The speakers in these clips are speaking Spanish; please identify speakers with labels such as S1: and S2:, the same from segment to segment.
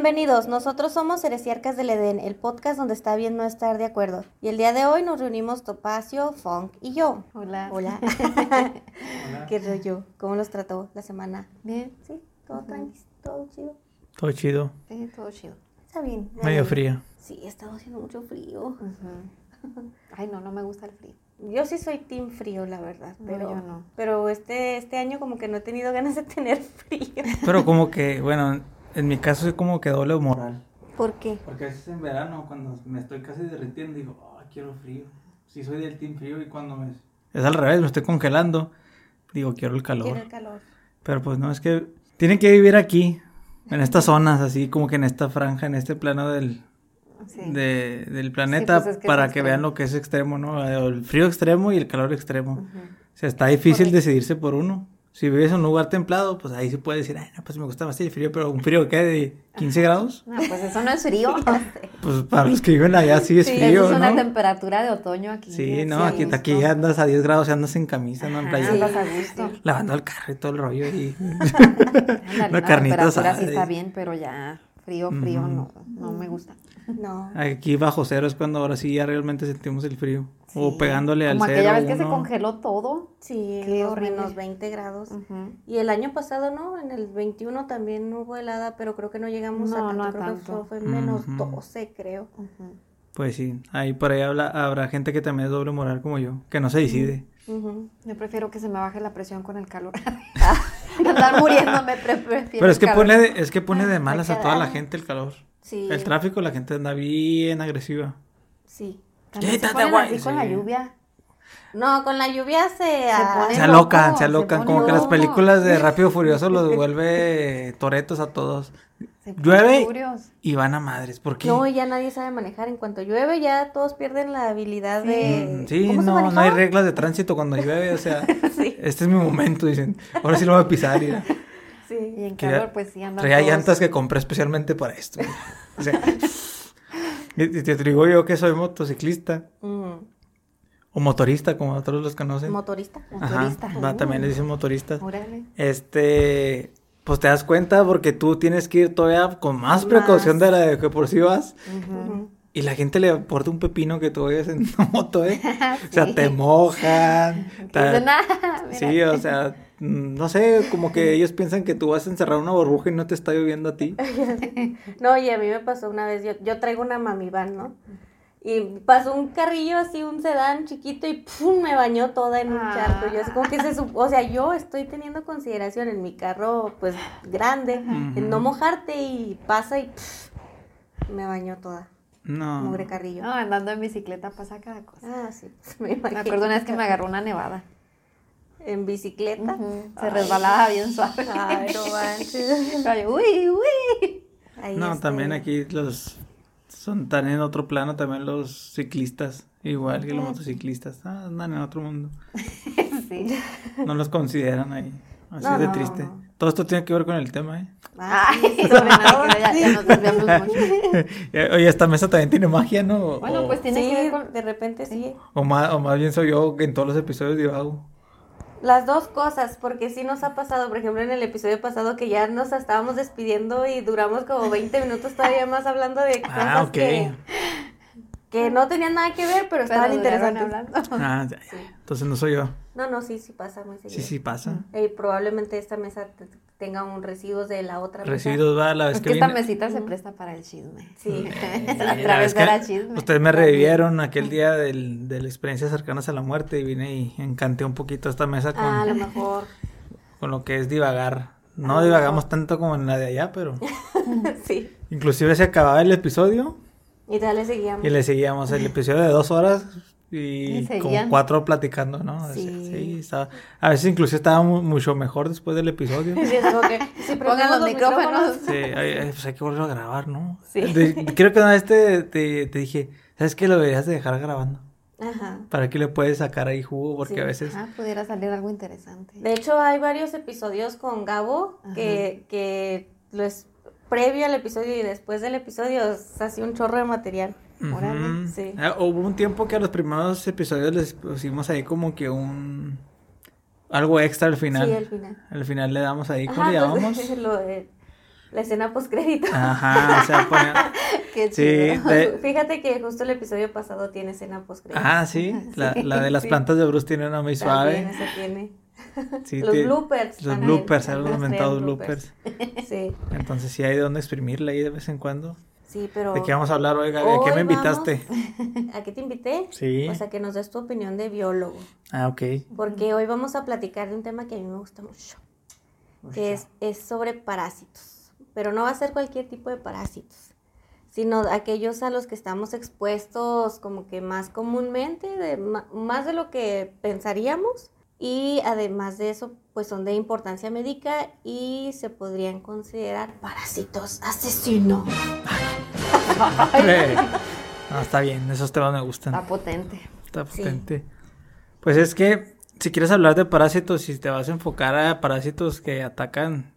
S1: Bienvenidos, nosotros somos Heresiarcas del Edén, el podcast donde está bien no estar de acuerdo. Y el día de hoy nos reunimos Topacio, Funk y yo.
S2: Hola.
S1: Hola. ¿Qué rollo? ¿Cómo los trató la semana?
S2: Bien.
S1: ¿Sí? ¿Todo tranquilo? ¿Todo chido?
S3: Todo chido.
S2: Sí, todo chido.
S1: Está bien.
S3: Medio frío.
S1: Sí, ha estado haciendo mucho frío.
S2: Ay, no, no me gusta el frío.
S1: Yo sí soy team frío, la verdad.
S2: No,
S1: Pero,
S2: yo no.
S1: pero este, este año como que no he tenido ganas de tener frío.
S3: Pero como que, bueno, en mi caso es como que doble moral.
S1: ¿Por qué?
S3: Porque a veces en verano, cuando me estoy casi derritiendo, digo, ah, quiero frío. Sí soy del team frío y cuando me... Es al revés, me estoy congelando. Digo, quiero el calor.
S1: Quiero el calor.
S3: Pero pues no, es que tienen que vivir aquí, en estas zonas, así como que en esta franja, en este plano del,
S2: Sí.
S3: de- del planeta,
S2: pues es que es
S3: para que
S2: extremo.
S3: vean lo que es extremo, ¿no? El frío extremo y el calor extremo.
S2: Ujú.
S3: O sea, está difícil
S1: Correcto.
S3: decidirse por uno. Si vives en un lugar templado, pues ahí se puede decir, ay, no, pues me gusta más el frío, pero un frío que de 15 grados,
S2: No, pues eso no es frío.
S3: pues para los que viven allá sí es
S1: Sí,
S3: frío,
S2: eso es una
S3: ¿no?
S2: temperatura de otoño aquí.
S3: Sí, no,
S2: a
S3: aquí,
S2: gusto.
S3: aquí andas a 10 grados y andas en camisa, ¿no? En
S2: Ajá,
S3: playa,
S2: andas a gusto.
S3: lavando el carro y todo el rollo y...
S2: Ándale,
S3: Una
S2: una
S3: carnita
S2: temperatura
S3: asada
S2: sí está bien, pero ya frío, frío no, no me gusta.
S1: No.
S3: Aquí bajo cero es cuando ahora sí ya realmente sentimos el frío. O pegándole al
S2: Como aquella vez que se congeló todo.
S1: Sí,
S2: Qué
S1: los
S2: horrible.
S1: menos 20 grados. Y el año pasado, ¿no? En el 21 también hubo helada, pero creo que no llegamos
S2: No,
S1: a tanto.
S2: no a
S1: creo que
S2: tanto.
S1: fue, fue menos
S3: Ujú.
S1: 12, creo.
S3: Pues sí, ahí por ahí habla, habrá gente que también es doble moral como yo, que no se decide.
S2: Yo prefiero que se me baje la presión con el calor. Andar muriéndome, pre- prefiero
S3: Pero es
S2: el
S3: que
S2: calor.
S3: pone de, es que pone de malas a toda la gente el calor.
S1: Sí.
S3: El tráfico, la gente anda bien agresiva.
S1: Sí.
S2: También se ponen así con la lluvia.
S1: No, con la lluvia se...
S2: pone-
S3: Se
S2: Es
S3: alocan,
S2: loco,
S3: se
S2: se
S3: alocan.
S2: pone
S3: Como que las películas de Rápido y Furioso los vuelve toretos a todos.
S2: Se
S3: Llueve
S2: furios.
S3: y van a madres. ¿Por qué?
S1: No, ya nadie sabe manejar. En cuanto llueve, ya todos pierden la habilidad de...
S3: Mm, Sí,
S1: ¿Cómo se
S3: no, no hay reglas de tránsito cuando llueve, o sea,
S1: Sí.
S3: este es mi momento, dicen. Ahora sí lo voy a pisar. Y,
S1: Sí.
S2: Y en calor, pues sí, andan
S3: traía
S2: todos-
S3: llantas que compré especialmente para esto. O sea, te digo yo que soy motociclista
S1: Ujú.
S3: o motorista, como otros los conocen.
S1: Motorista.
S3: Ajá,
S2: motorista.
S3: va, también le dicen motoristas.
S2: Órale.
S3: Este, pues te das cuenta porque tú tienes que ir todavía con más
S1: Más.
S3: precaución de la de que por sí vas. Y la gente le aporta un pepino que tú vayas en moto, ¿eh? O sea, te mojan.
S2: Dicen, "Ah, mira".
S3: Sí, o sea, mm, no sé, como que ellos piensan que tú vas a encerrar una burbuja y no te está lloviendo a ti.
S1: No, y a mí me pasó una vez, yo, yo traigo una mami van, ¿no? Y pasó un carrillo así, un sedán chiquito y ¡pum! me bañó toda en un charco. Yo así como que se o sea, yo estoy teniendo consideración en mi carro, pues, grande, en no mojarte y pasa y ¡pum! me bañó toda,
S3: No.
S1: mugre carrillo.
S2: No, andando en bicicleta pasa cada cosa.
S1: Ah, sí, me
S2: Me acuerdo una vez que me agarró una nevada.
S1: En bicicleta.
S2: Se
S1: Ay.
S2: resbalaba bien suave.
S1: Ay, no manches.
S2: Ay, uy, uy.
S1: Ahí
S3: No,
S1: este,
S3: también aquí los son tan en otro plano también los ciclistas, igual que los
S1: Ah.
S3: motociclistas, ah, andan en otro mundo.
S2: Sí.
S3: No los consideran ahí. Así
S1: No,
S3: de
S1: no,
S3: triste.
S1: no.
S3: Todo esto tiene que ver con el tema, ¿eh?
S1: Ah,
S2: Ay, sobre nada que ver, ya, ya nos desviamos mucho.
S3: Oye, esta mesa también tiene magia, ¿no?
S2: Bueno,
S3: O-
S2: pues tiene
S1: sí,
S2: que ver con...
S1: de repente sí.
S3: O más, o más bien soy yo que en todos los episodios divago.
S1: Las dos cosas, porque sí nos ha pasado, por ejemplo, en el episodio pasado que ya nos estábamos despidiendo y duramos como 20 minutos todavía más hablando de cosas
S3: Ah, ok.
S1: que, que no tenían nada que ver, pero
S2: Pero
S1: estaban
S2: duraron
S1: interesantes.
S2: hablando.
S3: Ah, ya, ya. Entonces no soy yo.
S1: No, no, sí, sí pasa muy seguido.
S3: Sí, sí pasa.
S1: Y probablemente esta mesa te- tenga un residuos de la otra mesa.
S3: Residuos va la vez
S2: Es
S3: que
S2: que esta mesita se presta para el chisme.
S1: Sí.
S3: Sí,
S2: A
S3: la
S2: través de la chisme.
S3: Ustedes me revivieron aquel día del, de la experiencia cercanas a la muerte y vine y encanté un poquito esta mesa con,
S1: Ah, a lo mejor.
S3: con lo que es divagar. No
S1: Ah,
S3: divagamos tanto como en la de allá, pero
S1: sí.
S3: inclusive se acababa el episodio
S1: Y ya le seguíamos.
S3: y le seguíamos el episodio de dos horas
S2: Y
S3: y como cuatro platicando, ¿no?
S1: Sí.
S3: estaba- a veces inclusive estaba mu- mucho mejor después del episodio.
S1: Sí, es como que, sí,
S2: Pongan los micrófonos.
S3: Sí, pues hay que volver a grabar, ¿no?
S1: Sí.
S3: De- creo que una vez te, te, te dije, ¿sabes qué? Lo deberías de dejar grabando.
S1: Ajá.
S3: Para que le puedes sacar ahí jugo, porque
S1: Sí.
S3: a veces...
S2: Ah, pudiera salir algo interesante.
S1: De hecho, hay varios episodios con Gabo que, que lo es previo al episodio y después del episodio se hacía un chorro de material. Sí.
S3: Ah, hubo un tiempo que a los primeros episodios les pusimos ahí como que un... Algo extra al final.
S1: Sí, al final.
S3: Al final le damos ahí, ¿cómo
S1: Ajá,
S3: le
S1: pues,
S3: llamamos?
S1: lo de- La escena postcrédito.
S3: Ajá, o sea.
S2: Qué
S3: Sí, de-
S1: Fíjate que justo el episodio pasado tiene escena postcrédito.
S3: Ah, sí, la, la de las plantas de Bruce tiene una muy
S1: También
S3: suave.
S1: ese tiene.
S3: Sí,
S1: los
S3: tie-
S1: bloopers.
S3: Los
S1: ahí,
S3: bloopers,
S1: algunos
S3: mentados
S1: traen
S3: bloopers.
S1: Sí,
S3: Entonces sí hay de dónde exprimirle ahí de vez en cuando.
S1: sí, pero...
S3: ¿De qué vamos a hablar hoy, Gaby? ¿A qué me invitaste?
S1: ¿A qué te invité?
S3: Sí.
S1: Pues a que nos des tu opinión de biólogo.
S3: Ah, ok.
S1: Porque hoy vamos a platicar de un tema que a mí me gusta mucho. Que es, es sobre parásitos. Pero no va a ser cualquier tipo de parásitos. Sino aquellos a los que estamos expuestos como que más comúnmente, de, más de lo que pensaríamos. Y además de eso, pues son de importancia médica y se podrían considerar parásitos asesinos.
S3: No, está bien, esos temas me gustan.
S2: Está potente.
S3: Está
S1: Sí.
S3: potente. Pues es que si quieres hablar de parásitos, si te vas a enfocar a parásitos que atacan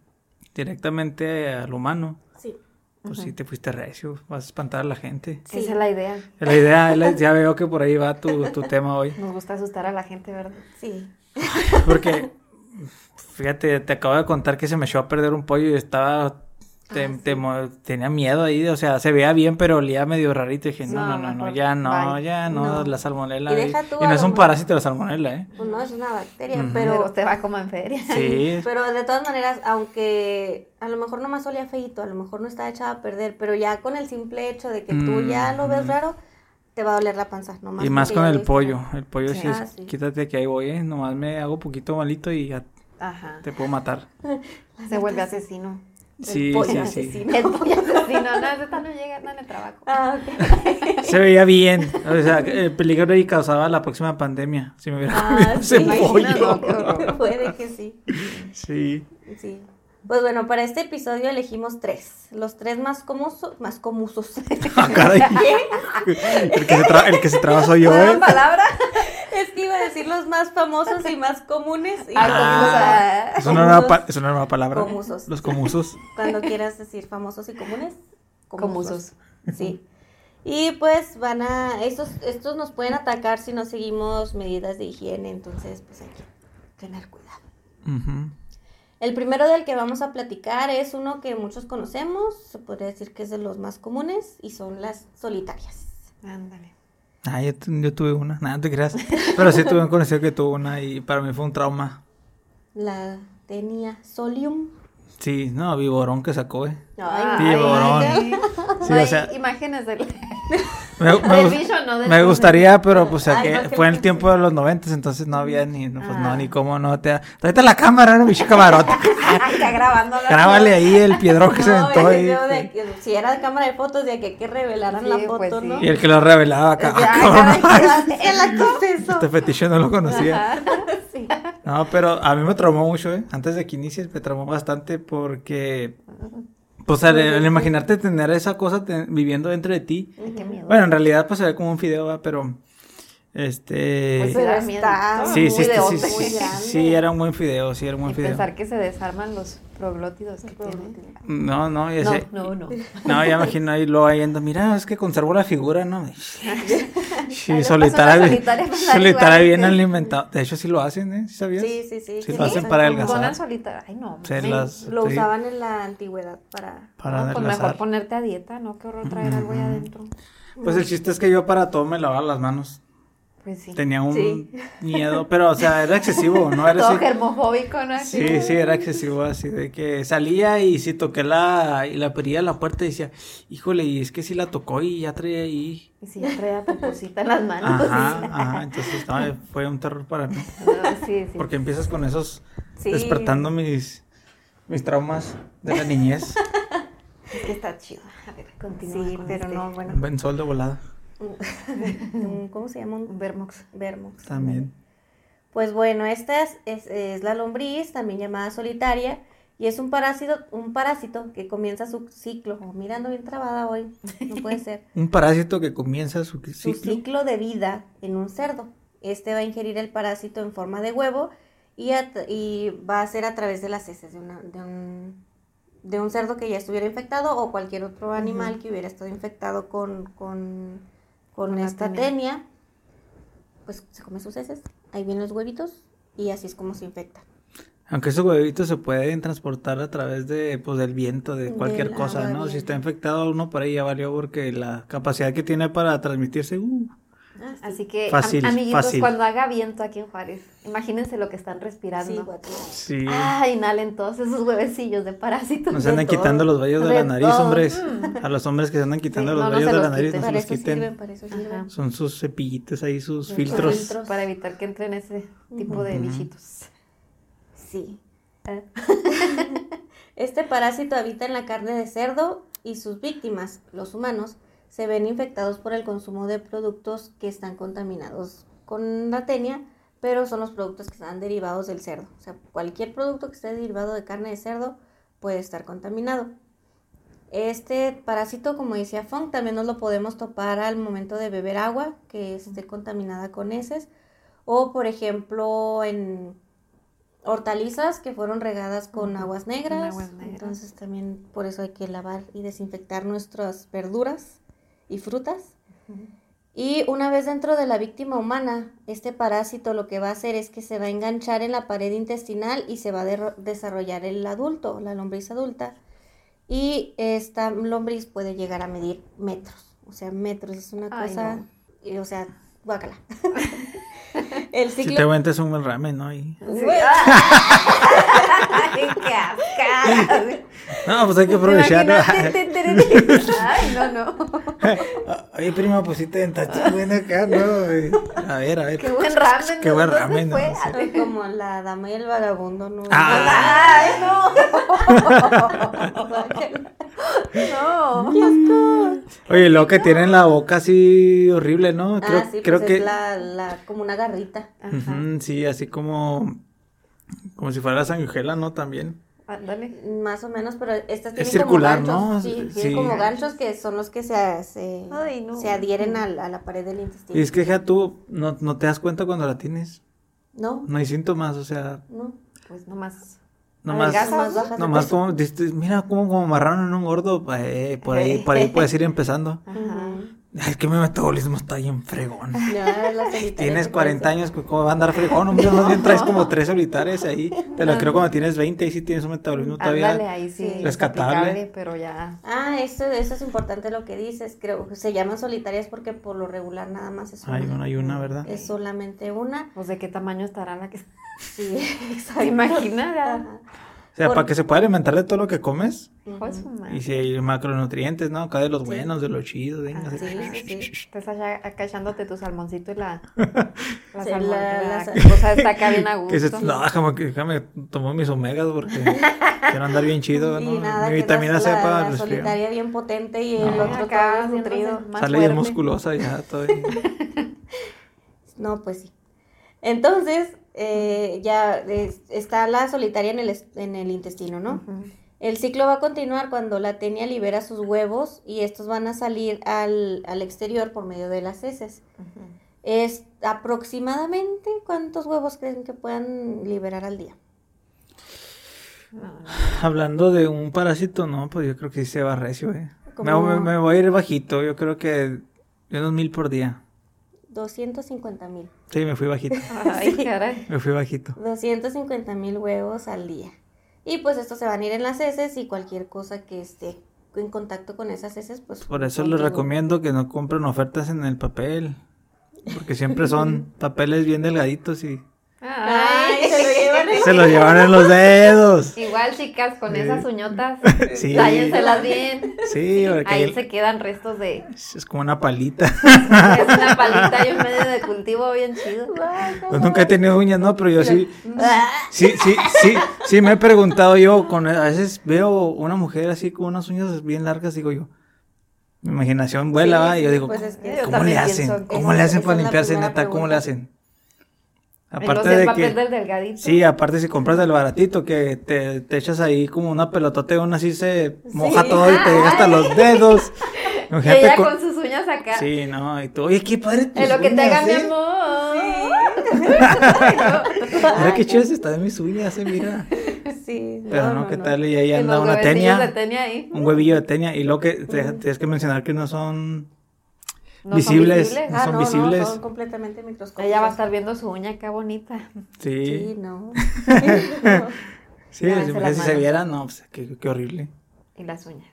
S3: directamente al humano,
S1: Sí.
S3: pues sí te fuiste recio, vas a espantar a la gente.
S1: Sí.
S2: Esa es la idea.
S3: La idea, la- ya veo que por ahí va tu, tu tema hoy.
S2: Nos gusta asustar a la gente, ¿verdad?
S1: Sí.
S3: Porque, fíjate, te acabo de contar que se me echó a perder un pollo y estaba, te-
S1: Ah,
S3: te tenía miedo ahí, o sea, se veía bien, pero olía medio rarito. Y dije, no,
S2: No,
S3: no, no, ya no,
S2: bye.
S3: ya no,
S1: No.
S3: la salmonela.
S1: Y deja tú
S3: y no es un parásito la salmonela, ¿eh?
S1: Pues no, es una bacteria.
S2: Pero
S1: pero...
S2: te va como en feria.
S3: Sí.
S1: Pero de todas maneras, aunque a lo mejor nomás olía feito, a lo mejor no estaba echada a perder, pero ya con el simple hecho de que tú ya lo ves
S3: Mm.
S1: raro, te va a doler la panza. Nomás
S3: Y más con el pollo. El pollo sí,
S2: Sí.
S3: es,
S1: Ah, sí.
S3: quítate que ahí voy, ¿eh? Nomás me hago poquito malito y ya
S2: Ajá.
S3: te puedo matar.
S2: Se vuelve asesino.
S3: Sí,
S1: pollo
S3: sí, sí.
S1: asesino.
S2: El pollo asesino. No, esta no llega, no en el trabajo.
S1: Ah, ok.
S3: Se veía bien. O sea, el peligro ahí causaba la próxima pandemia. Si me hubiera
S1: Ah,
S3: comido ese pollo.
S2: No.
S1: Puede que sí.
S3: Sí.
S1: Sí. Pues bueno, para este episodio elegimos tres. Los tres más comusos. Más comusos.
S3: Ah, caray. El que se, tra- el que se traba soy yo,
S2: ¿Nueva
S3: ¿eh?
S2: palabra?
S1: es que iba a decir los más famosos y más comunes. Y
S2: Ah,
S1: comusos.
S3: Es una, nueva pa- es una nueva palabra.
S1: Comusos.
S3: Los comusos.
S1: Cuando quieras decir famosos y comunes.
S2: Comusos.
S1: Sí. Y pues van a, estos, estos nos pueden atacar si no seguimos medidas de higiene, entonces pues hay que tener cuidado.
S3: Ujú.
S1: El primero del que vamos a platicar es uno que muchos conocemos, se podría decir que es de los más comunes y son las solitarias.
S2: Ándale.
S3: Ah, yo, tu- yo tuve una. Nada, no te creas. Pero sí tuve un conocido que tuvo una y para mí fue un trauma.
S1: La tenía Solium.
S3: Sí, no, viborón que sacó, eh.
S1: Ay,
S3: Sí, borón.
S2: ay,
S3: Sí,
S2: no
S3: o sea-
S2: imágenes del,
S3: Me, me
S2: del
S3: gust-
S2: bicho, ¿no? Del-
S3: me gustaría, pero pues
S1: Ay,
S3: que
S1: no, que
S3: fue en el tiempo de los noventas, entonces no había ni, no, pues no,
S2: Ah.
S3: ni cómo no te... Tráete la cámara, no, bicho camarota.
S2: Está grabando la
S3: Grábale ahí el piedrón que se
S1: No,
S3: aventó ahí.
S1: de que si era cámara de fotos de que hay que revelaran
S2: Sí,
S1: la foto,
S2: pues sí.
S1: ¿no?
S3: Y el que lo revelaba acá. Este fetiche no lo conocía.
S1: Sí.
S3: No, pero a mí me traumó mucho, ¿eh? Antes de que inicies me traumó bastante porque... Pues al, al imaginarte tener esa cosa te- viviendo dentro de ti.
S2: Ay, qué miedo.
S3: Bueno, en realidad pues se ve como un fideo, ¿va? pero... Este...
S2: Pues era
S1: está
S3: sí,
S2: muy
S3: sí, sí, sí, sí,
S2: muy
S3: sí,
S1: grande.
S3: sí, era un buen fideo, sí, era un buen
S2: Y
S3: fideo.
S2: pensar que se desarman los proglótidos que tiene.
S3: No, no, ya
S2: No,
S3: sé.
S2: no, no.
S3: No, ya imagino ahí lo ahí anda, mira, es que conservo la figura, ¿no? Sí, solitaria,
S2: solitaria
S3: solitaria
S2: igual,
S3: bien
S2: sí.
S3: alimentado. De hecho, sí lo hacen, ¿eh? ¿Sí sabías?
S1: Sí, sí, sí.
S3: Lo hacen
S1: usan
S3: para
S1: como-
S3: adelgazar.
S2: Ponen solitaria. Ay, no.
S3: Se
S2: sí.
S3: las-
S1: Lo
S3: sí,
S1: usaban en la antigüedad para...
S3: para
S2: No, pues mejor ponerte a dieta, ¿no? Qué horror traer algo ahí adentro.
S3: Pues el chiste es que yo para todo me lavaba las manos.
S2: Pues sí.
S3: Tenía un
S1: Sí.
S3: miedo, pero, o sea, era excesivo, ¿no? Era
S2: Todo
S3: así.
S2: germofóbico, ¿no?
S3: Sí, sí, era excesivo, así de que salía y si toqué la, y la perilla de la puerta y decía, híjole, y es que si la tocó y ya traía ahí.
S2: Y si ya traía poposita en las manos.
S3: Ajá, ajá, entonces no, fue un terror para mí.
S2: No, sí, sí.
S3: Porque empiezas con esos,
S1: Sí.
S3: despertando mis, mis traumas de la niñez.
S2: Es que está chido. A ver, continúa
S1: Sí,
S2: con
S1: pero
S2: este.
S1: no, bueno.
S3: Un buen sol de volada
S1: ¿Cómo se llama?
S2: Un Vermox.
S1: vermox.
S3: también.
S1: Pues bueno, esta es, es, es la lombriz, también llamada solitaria, y es un parásito, un parásito que comienza su ciclo. Oh, mirando bien trabada hoy, no puede ser.
S3: Un parásito que comienza su
S1: su
S3: ciclo.
S1: ciclo de vida en un cerdo. Este va a ingerir el parásito en forma de huevo y, y va a ser a través de las heces de, una- de un, de un cerdo que ya estuviera infectado o cualquier otro animal que hubiera estado infectado con, con, con esta
S2: tenia.
S1: tenia. Pues se come sus heces, ahí vienen los huevitos y así es como se infecta.
S3: Aunque esos huevitos se pueden transportar a través de, pues, del viento, de cualquier cosa, ¿no? Si está infectado uno por ahí ya valió porque la capacidad que tiene para transmitirse, uh,
S1: Ah, sí.
S2: Así que, am- amiguitos,
S3: fácil.
S2: cuando haga viento aquí en Juárez, imagínense lo que están respirando.
S1: Sí,
S3: sí.
S2: Ah, inhalen todos esos huevecillos de parásitos.
S3: Nos
S2: de
S3: andan
S2: todo.
S3: quitando los vellos de la nariz,
S2: todo.
S3: hombres.
S2: Mm.
S3: A los hombres que se andan quitando
S2: Sí,
S3: los
S2: no, no
S3: vellos de la nariz, no se los quiten.
S1: sirven, para eso sirven.
S3: Son sus cepillitos ahí, sus filtros.
S1: filtros.
S2: Para evitar que entren ese tipo de bichitos.
S1: Sí.
S2: Ah.
S1: Este parásito habita en la carne de cerdo y sus víctimas, los humanos, se ven infectados por el consumo de productos que están contaminados con la tenia, pero son los productos que están derivados del cerdo. O sea, cualquier producto que esté derivado de carne de cerdo puede estar contaminado. Este parásito, como decía Fong, también nos lo podemos topar al momento de beber agua que esté contaminada con heces. O, por ejemplo, en hortalizas que fueron regadas con aguas
S2: con
S1: negras.
S2: aguas negras.
S1: Entonces también por eso hay que lavar y desinfectar nuestras verduras y frutas. Y una vez dentro de la víctima humana, este parásito lo que va a hacer es que se va a enganchar en la pared intestinal y se va a desarrollar el adulto, la lombriz adulta. Y esta lombriz puede llegar a medir metros, o sea, metros, es una
S2: Ay,
S1: cosa,
S2: no.
S1: y, o sea, guácala. el
S3: Si
S1: ciclo...
S3: te aguantas un buen ramen, ¿no? Y-. No, pues hay que
S2: te. Ay, no, no.
S3: Oye, prima, pues sí te está buena acá, ¿no? A ver, a ver.
S2: Qué buen ramen.
S3: Qué buen
S2: ¿Dónde
S3: ramen, ¿no?
S2: fue?
S3: Sí.
S1: Como la dama y el vagabundo, ¿no?
S3: Ah.
S2: Ay, no. No.
S3: Oye, lo que tienen la boca así horrible, ¿no? Creo,
S1: ah, sí,
S3: creo
S1: pues
S3: que.
S1: es la, la, como una garrita.
S2: Ajá.
S3: Sí, así como. Como si fuera la sanguijuela, ¿no? También.
S2: Ándale.
S1: Más o menos, pero estas
S3: Es
S1: tienen
S3: circular,
S1: como ganchos.
S3: ¿no?
S1: Sí,
S3: Sí.
S1: tienen como ganchos que son los que se, se,
S2: Ay, no.
S1: se adhieren a, la- a la pared del intestino.
S3: Y es que ya tú no, no te das cuenta cuando la tienes.
S1: No,
S3: No hay síntomas, o sea,
S1: no.
S2: Pues nomás.
S3: Nomás.
S1: Nomás
S3: Nomás como, mira como, como marrano en un gordo, eh, por ahí, por ahí puedes ir empezando.
S2: Ajá.
S3: Es que mi metabolismo está bien fregón.
S1: Solitaria
S3: Tienes
S1: que
S3: 40
S1: parece.
S3: años, ¿cómo va a andar fregón? Hombre, más bien traes como tres solitarios ahí. Te lo creo cuando tienes 20 y sí tienes un metabolismo
S2: Ándale,
S3: todavía.
S2: ahí sí.
S1: Sí.
S2: es
S3: Rescatable.
S2: Pero ya.
S1: Ah, eso, eso es importante lo que dices. Creo que se llaman solitarias porque por lo regular nada más es una.
S3: Hay una, hay una, ¿verdad?
S1: Es solamente una.
S2: Pues de qué tamaño estará la que.
S1: Sí. Ajá.
S3: O sea,
S1: Por-
S3: para que se pueda alimentar de todo lo que comes.
S2: Hijo de su madre.
S3: Y si hay macronutrientes, ¿no? Acá de los buenos, de los chidos, venga.
S2: Ah,
S1: sí, sí, sí.
S2: Estás allá acá echándote tu salmoncito y la. La
S1: Sí,
S2: salmón.
S1: la-
S2: La,
S1: la
S2: cosa está acá bien a gusto.
S3: Que se, no, déjame, déjame tomo mis omegas porque quiero andar bien chido,
S1: Y
S3: ¿no?
S1: nada,
S3: Mi vitamina
S1: la,
S3: C para
S1: la
S3: el
S1: solitaria bien potente y el
S3: No.
S1: otro
S2: acá
S1: todo nutrido.
S2: más
S3: Sale bien musculosa ya, todo.
S1: No, pues sí. Entonces, eh, ya es- está la solitaria en el, en el intestino, ¿no? El ciclo va a continuar cuando la tenia libera sus huevos y estos van a salir al, al exterior por medio de las heces. Es aproximadamente cuántos huevos creen que puedan liberar al día.
S2: No.
S3: Hablando de un parásito, no, pues yo creo que sí se va recio, eh. Me, me- me voy a ir bajito, yo creo que de unos mil por día.
S1: 250 mil.
S3: Sí, me fui bajito.
S2: Ay,
S1: Sí.
S2: caray.
S3: Me fui bajito.
S1: 250 mil huevos al día. Y pues estos se van a ir en las heces y cualquier cosa que esté en contacto con esas heces, pues...
S3: Por eso les recomiendo que no compren ofertas en el papel. Porque siempre son papeles bien delgaditos y
S1: Ay, se lo llevan en-
S3: se los llevan en los dedos.
S2: Igual, chicas, con
S3: Sí.
S2: esas uñotas,
S3: Sí.
S2: tállenselas bien.
S3: Sí, porque
S2: Ahí
S3: ahí
S2: se quedan restos de.
S3: es como una palita.
S2: Es una palita y un medio de cultivo bien chido.
S3: Pues nunca he tenido uñas, no, pero yo sí.
S1: Ah,
S3: Sí, sí, sí, sí me he preguntado yo, con, a veces veo una mujer así con unas uñas bien largas, digo yo, mi imaginación vuela,
S1: Sí,
S3: y yo digo,
S1: pues es que-
S2: Yo
S3: ¿cómo le hacen? ¿Cómo le hacen para limpiarse, neta? ¿Cómo le hacen?
S2: Aparte el
S3: de
S2: papel
S3: que,
S2: del delgadito.
S3: sí, aparte si compras del baratito, que te, te echas ahí como una pelotote, aún así se moja
S1: Sí.
S3: todo y te llega hasta los dedos.
S2: Y ella
S3: con-
S2: con sus uñas acá.
S3: Sí, no, y tú, oye, qué padre tus
S2: En lo que te haga mi
S3: ¿eh?
S2: amor.
S3: Mira qué chidas están mis uñas, eh, mira.
S1: Sí,
S3: Pero no, ¿qué tal? Y ahí
S2: Y
S3: anda una tenia.
S2: de tenia ahí.
S3: un huevillo de tenia y lo que te- tienes que mencionar que no son
S2: No
S3: visibles,
S2: son visibles.
S3: no
S1: ah,
S3: son
S1: no,
S3: visibles.
S1: no, son completamente microscópicos.
S2: Ella va a estar viendo su uña, qué bonita.
S3: Sí,
S1: Sí,
S3: sí,
S1: no.
S3: si
S2: las
S3: se
S2: manos.
S3: viera, no, pues qué, qué horrible.
S2: Y las uñas.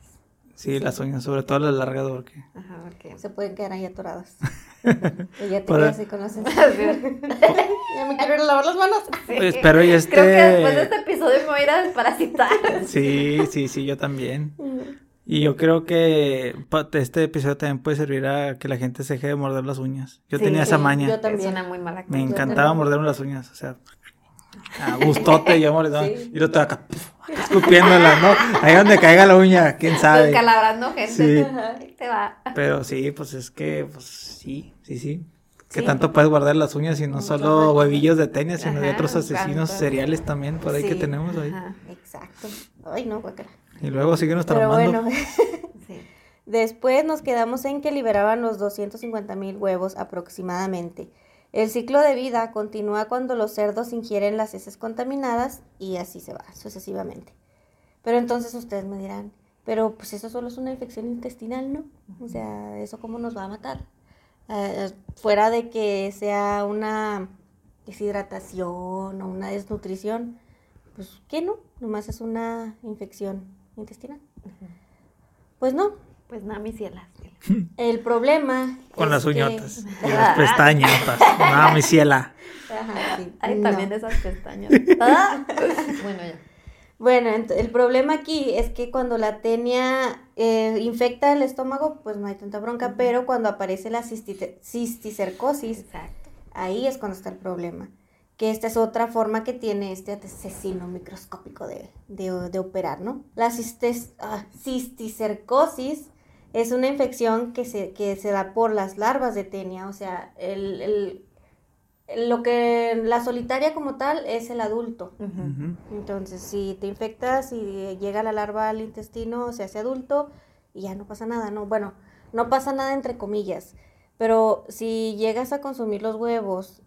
S3: Sí, las uñas, sobre todo las largas, porque...
S2: Ajá, porque.
S1: Se pueden quedar ahí atoradas. y ya te
S3: Para-
S1: así con la sensación. ya me quiero ir a lavar las manos.
S3: Pues, pero y este...
S2: Creo que después de este episodio me voy a ir a desparasitar.
S3: Sí, sí, sí, yo también. Y yo creo que este episodio también puede servir a que la gente se deje de morder las uñas. Yo
S2: Sí,
S3: tenía esa maña.
S1: yo también.
S2: una muy mala
S3: Me encantaba morderme las uñas, o sea, a gustote yo mordía.
S1: Sí.
S3: Y lo estaba acá, escupiéndolas, ¿no? Ahí donde caiga la uña, quién sabe.
S2: Descalabrando gente. Te va.
S3: Pero sí, pues es que, pues sí, sí, sí. Que tanto puedes guardar las uñas y no solo huevillos de tenis, sino de otros asesinos
S2: cuánto.
S3: seriales también por ahí que tenemos ahí.
S2: ajá,
S1: Exacto. Ay, no, guacala.
S3: Y luego siguen
S1: Pero
S3: tramando.
S1: bueno,
S2: Sí.
S1: después nos quedamos en que liberaban los 250 mil huevos aproximadamente. El ciclo de vida continúa cuando los cerdos ingieren las heces contaminadas y así se va sucesivamente. Pero entonces ustedes me dirán, pero pues eso solo es una infección intestinal, ¿no? O sea, ¿eso cómo nos va a matar? Eh, fuera de que sea una deshidratación o una desnutrición, pues ¿qué no? Nomás es una infección intestinal. Pues no,
S2: Pues nada, mis cielas.
S1: el problema
S3: Con las
S1: que-
S3: uñotas y las pestañas. No, mi ciela.
S1: Ajá, sí.
S2: Ay,
S1: No.
S2: también esas pestañas. Ah. Bueno, ya.
S1: Bueno, el problema aquí es que cuando la tenia eh, infecta el estómago, pues no hay tanta bronca, pero cuando aparece la cisticercosis,
S2: Exacto.
S1: ahí es cuando está el problema. Que esta es otra forma que tiene este asesino microscópico de, de- de operar, ¿no? La cistes- ah, cisticercosis es una infección que se, que se da por las larvas de tenia, o sea, el, el- lo que la solitaria como tal es el adulto. Entonces, si te infectas y llega la larva al intestino, se hace adulto y ya no pasa nada, ¿no? Bueno, no pasa nada entre comillas, pero si llegas a consumir los huevos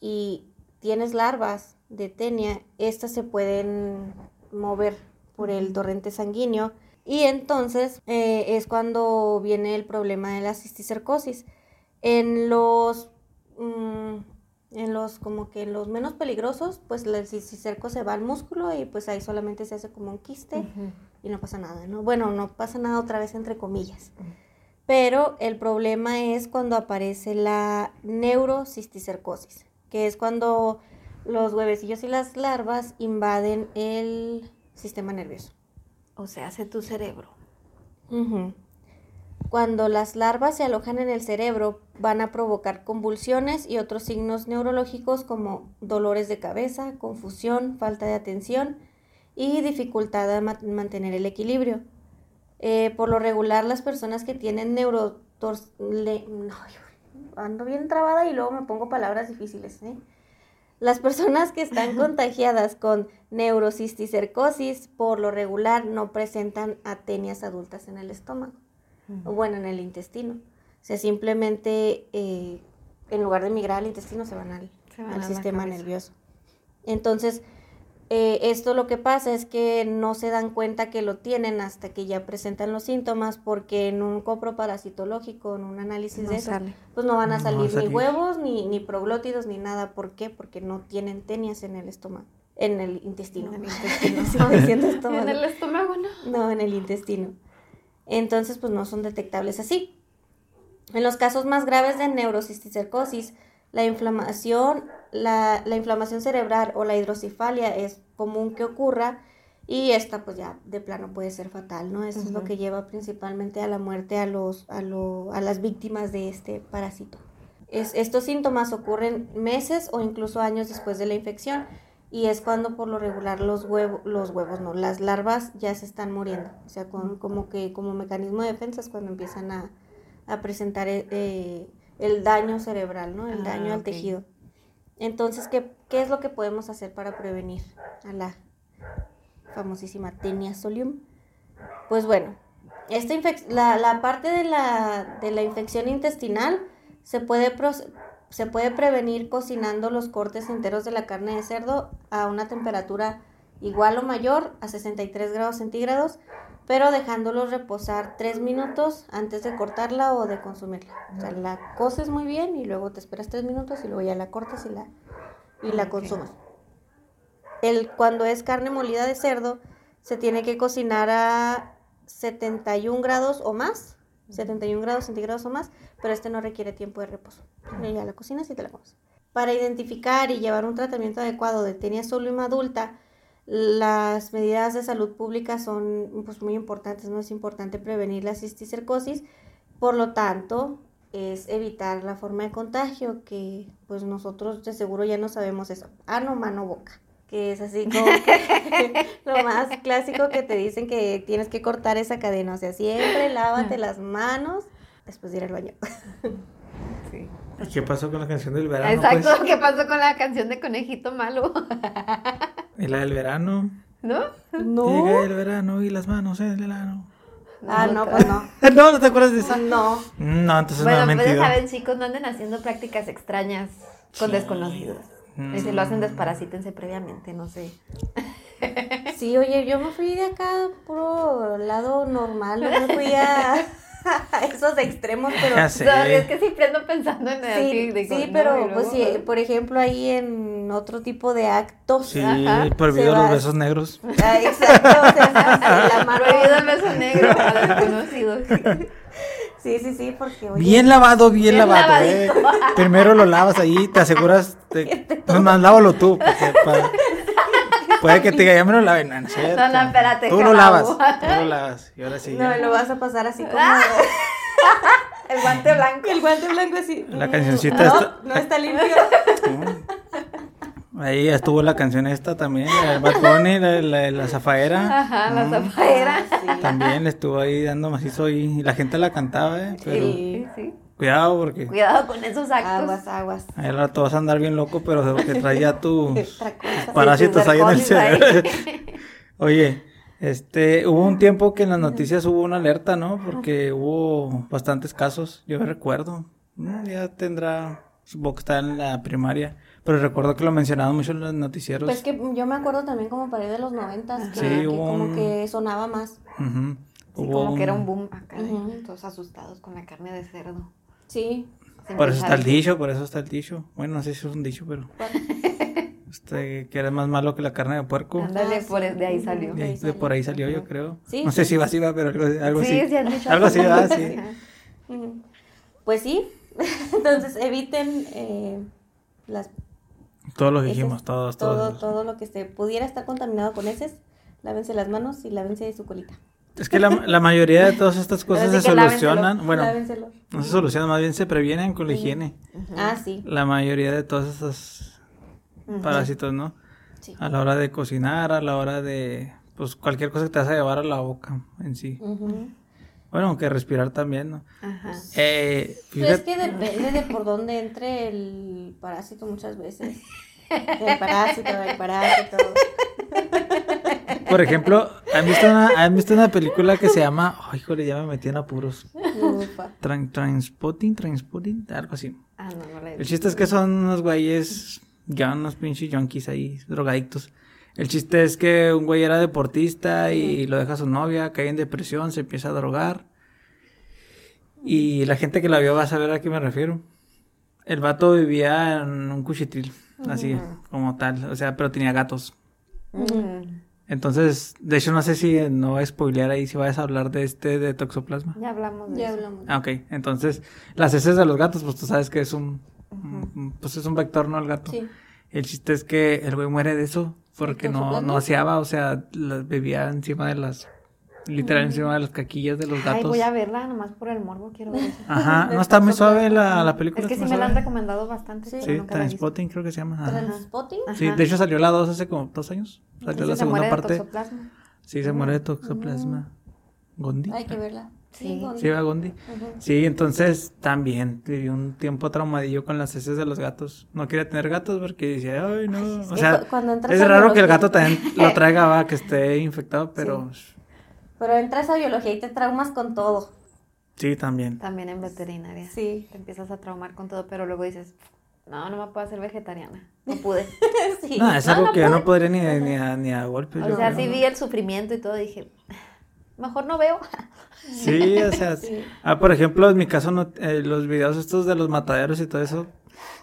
S1: y tienes larvas de tenia, estas se pueden mover por el torrente sanguíneo y entonces eh, es cuando viene el problema de la cisticercosis. En los mm, en los como que en los menos peligrosos, pues el cisticerco se va al músculo y pues ahí solamente se hace como un quiste y no pasa nada, ¿no? Bueno, no pasa nada otra vez entre comillas. Pero el problema es cuando aparece la neurocisticercosis, que es cuando los huevecillos y las larvas invaden el sistema nervioso.
S2: O sea, hace tu cerebro.
S1: Cuando las larvas se alojan en el cerebro, van a provocar convulsiones y otros signos neurológicos como dolores de cabeza, confusión, falta de atención y dificultad de ma- mantener el equilibrio. Eh, por lo regular, las personas que tienen le- no, ando bien trabada y luego me pongo palabras difíciles. ¿eh? Las personas que están contagiadas con neurocisticercosis, por lo regular, no presentan atenias adultas en el estómago o bueno, en el intestino. O sea, simplemente eh, en lugar de migrar al intestino se van al,
S2: Se van
S1: al sistema nervioso. Entonces, eh, esto lo que pasa es que no se dan cuenta que lo tienen hasta que ya presentan los síntomas porque en un coproparasitológico, en un análisis
S2: No
S1: de eso,
S2: sale.
S1: pues no van a
S3: No va a
S1: salir, ni huevos, ni, ni proglótidos, ni nada. ¿Por qué? Porque no tienen tenias en el estómago, en el intestino.
S2: En el intestino.
S1: Sigo diciendo estómago.
S2: En el estómago, ¿no?
S1: No, en el intestino. Entonces, pues no son detectables así. En los casos más graves de neurocisticercosis, la inflamación, la, la inflamación cerebral o la hidrocefalia es común que ocurra y esta pues ya de plano puede ser fatal, ¿no? Eso es lo que lleva principalmente a la muerte a, los, a, lo- a las víctimas de este parásito. Es- estos síntomas ocurren meses o incluso años después de la infección y es cuando por lo regular los huevos, los huevos no, las larvas ya se están muriendo, o sea, con, como que como mecanismo de defensa es cuando empiezan a, a presentar eh, eh, el daño cerebral, ¿no? El
S2: Ah,
S1: daño al tejido. Entonces, ¿qué, ¿qué es lo que podemos hacer para prevenir a la famosísima tenia solium? Pues bueno, esta la, la parte de la, de la infección intestinal se puede, se puede prevenir cocinando los cortes enteros de la carne de cerdo a una temperatura igual o mayor a 63 grados centígrados pero dejándolos reposar tres minutos antes de cortarla o de consumirla. O sea, la coces muy bien y luego te esperas tres minutos y luego ya la cortas y la, y la consumes. El, cuando es carne molida de cerdo, se tiene que cocinar a 71 grados o más, 71 grados centígrados o más, pero este no requiere tiempo de reposo. Ya la cocinas y te la comes. Para identificar y llevar un tratamiento adecuado de tenia solum adulta, las medidas de salud pública son pues, muy importantes, no es importante prevenir la cisticercosis, por lo tanto, es evitar la forma de contagio que pues nosotros de seguro ya no sabemos eso, ano, mano, boca que es así como lo más clásico que te dicen que tienes que cortar esa cadena, o sea, siempre lávate las manos después de ir al baño.
S3: sí. ¿Qué pasó con la canción del verano?
S2: Exacto, pues? ¿qué pasó con la canción de Conejito Malo?
S3: ¿Y la del verano?
S2: ¿No?
S3: No. Llega el verano y las manos en el verano.
S1: Ah, no, pues no.
S3: no, ¿no te acuerdas de eso?
S1: No.
S3: No, entonces
S2: bueno,
S3: no
S2: Bueno, pues ya saben, chicos, no anden haciendo prácticas extrañas con desconocidos. Y si lo hacen, desparasítense previamente, no sé.
S1: Sí, oye, yo me fui de acá puro lado normal, no me fui a, esos extremos, pero...
S2: Ya es que siempre ando pensando en
S1: sí,
S2: así,
S1: Sí, pero pues sí, por ejemplo, ahí en otro tipo de actos...
S3: Sí, prohibido los besos negros.
S1: Ah, exacto, o sea, la mano...
S2: Prohibido el beso negro a desconocidos.
S1: Sí, sí, sí, porque...
S3: bien lavado, bien, lavado. Eh. Primero lo lavas ahí, te aseguras... Te... No, más lávalo tú, porque Puede que te diga, ya me lo laven. No, no,
S2: no, espérate.
S3: Tú lo lavas, tú lo lavas. Y ahora sí.
S1: No, lo vas a pasar así como...
S2: el guante blanco.
S1: El guante blanco así.
S3: La cancioncita
S1: no, está... No está limpio.
S3: Ahí estuvo la canción esta también, el Bad Bunny, la, la, la zafaera.
S2: Ajá, la zafaera.
S3: También le estuvo ahí dando macizo y la gente la cantaba, ¿eh? Pero
S2: sí, sí.
S3: Cuidado porque...
S2: Cuidado con esos actos.
S1: Aguas, aguas.
S3: Ahí rato vas a andar bien loco, pero que traía tus parásitos ahí en el cerebro. Oye, este, hubo un tiempo que en las noticias hubo una alerta, ¿no? Porque hubo bastantes casos, yo me recuerdo. Mm, ya tendrá, supongo que está en la primaria pero recuerdo que lo mencionaban mucho en los noticieros.
S1: Pues que yo me acuerdo también como para ir de los noventas, que, sí, como que sonaba más.
S2: Sí, como que era un boom acá, todos asustados con la carne de cerdo.
S1: Sí.
S3: Por eso está el dicho, por eso está el dicho. Bueno, no sé si es un dicho, pero... Este, que era más malo que la carne de puerco.
S2: Ándale, ah, por, de ahí salió.
S3: De, por ahí salió, yo creo. Sí, no sé si va así, va, pero algo, algo
S2: sí,
S3: así.
S2: Sí, han dicho
S3: algo así va, sí.
S1: Pues sí. Entonces, eviten eh, las
S3: todos lo dijimos, todos,
S1: todos. Todo, lo que se pudiera estar contaminado con heces, lávense las manos y lávense su colita.
S3: Es que la, la mayoría de todas estas cosas se solucionan, bueno, no se solucionan, más bien se previenen con la higiene.
S1: Ah, sí.
S3: La mayoría de todos esos parásitos, ¿no? Sí. A la hora de cocinar, a la hora de, pues cualquier cosa que te vas a llevar a la boca en sí. Bueno, aunque respirar también, ¿no?
S1: Ajá. Eh, Pero es que depende de por dónde entre el parásito muchas veces. El parásito, el parásito.
S3: Por ejemplo, ¿han visto una, ¿han visto una película que se llama... Ay, híjole, ya me metí en apuros. Tran, transpotting, transpotting, algo así.
S2: Ah, no, no
S3: El chiste es que son unos güeyes, ya unos pinches junkies ahí, drogadictos. El chiste es que un güey era deportista y lo deja a su novia, cae en depresión, se empieza a drogar. Y la gente que la vio va a saber a qué me refiero. El vato vivía en un cuchitril, así como tal, o sea, pero tenía gatos. Entonces, de hecho, no sé si no voy a spoilear ahí si vas a hablar de este de toxoplasma.
S2: Ya hablamos de
S1: ya hablamos.
S3: Ah, ok. Entonces, las heces de los gatos, pues tú sabes que es un, pues es un vector, ¿no? El gato. Sí. El chiste es que el güey muere de eso porque no, no aseaba, o sea, bebía encima de las literal encima de las caquillas de los gatos. Ay,
S2: voy a verla nomás por el morbo, quiero ver eso.
S3: Ajá, no está muy suave la, la película.
S2: Es que sí me la han recomendado bastante.
S3: Sí, sí Transpotting creo que se llama.
S1: ¿Transpotting?
S3: Sí, de hecho salió la 2 hace como dos años. Salió la segunda
S2: muere
S3: parte.
S2: De toxoplasma.
S3: Sí, se muere de toxoplasma. Mm. Gondi.
S1: Hay que verla.
S3: Sí, sí, va Gondi. Sí, entonces también viví un tiempo traumadillo con las heces de los gatos. No quería tener gatos porque decía, ay, no. o sea, es raro que el gato también lo traiga, va, que esté infectado, pero.
S1: Pero entras a biología y te traumas con todo.
S3: Sí, también.
S2: También en veterinaria.
S1: Sí.
S2: Te empiezas a traumar con todo, pero luego dices, no, no me puedo hacer vegetariana. No pude.
S3: No, es algo que yo no podría ni, ni, a, ni a golpes.
S2: O sea, sí vi el sufrimiento y todo, dije, Mejor no veo.
S3: Sí, o sea, ah, por ejemplo, en mi caso, no, eh, los videos estos de los mataderos y todo eso,